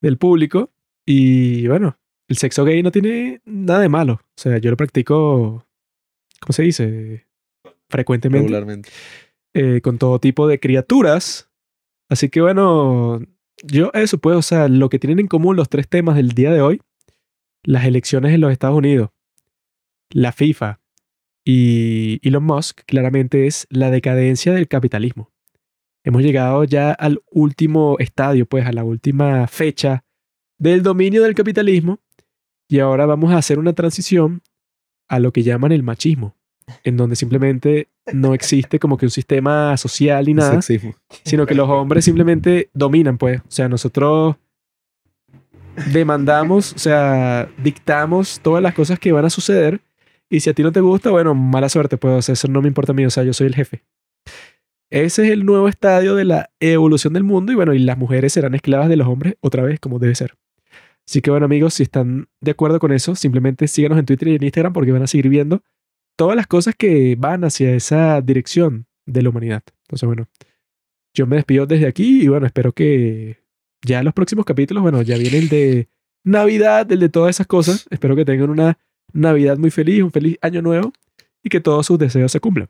del público. Y bueno, el sexo gay no tiene nada de malo. O sea, yo lo practico, ¿cómo se dice? Frecuentemente regularmente. eh, con todo tipo de criaturas. Así que bueno, yo eso pues, o sea, lo que tienen en común los tres temas del día de hoy, las elecciones en los Estados Unidos, la FIFA y Elon Musk, claramente es la decadencia del capitalismo. Hemos llegado ya al último estadio, pues a la última fecha del dominio del capitalismo y ahora vamos a hacer una transición a lo que llaman el machismo, en donde simplemente no existe como que un sistema social ni nada, Sexismo. sino que los hombres simplemente dominan, pues. O sea, nosotros demandamos, o sea, dictamos todas las cosas que van a suceder. Y si a ti no te gusta, bueno, mala suerte, pues. O sea, eso no me importa a mí, o sea, yo soy el jefe. Ese es el nuevo estadio de la evolución del mundo y bueno, y las mujeres serán esclavas de los hombres otra vez, como debe ser. Así que bueno, amigos, si están de acuerdo con eso, simplemente síganos en Twitter y en Instagram porque van a seguir viendo todas las cosas que van hacia esa dirección de la humanidad. Entonces, bueno, yo me despido desde aquí y bueno, espero que ya los próximos capítulos, bueno, ya viene el de Navidad, el de todas esas cosas. Espero que tengan una Navidad muy feliz, un feliz año nuevo y que todos sus deseos se cumplan.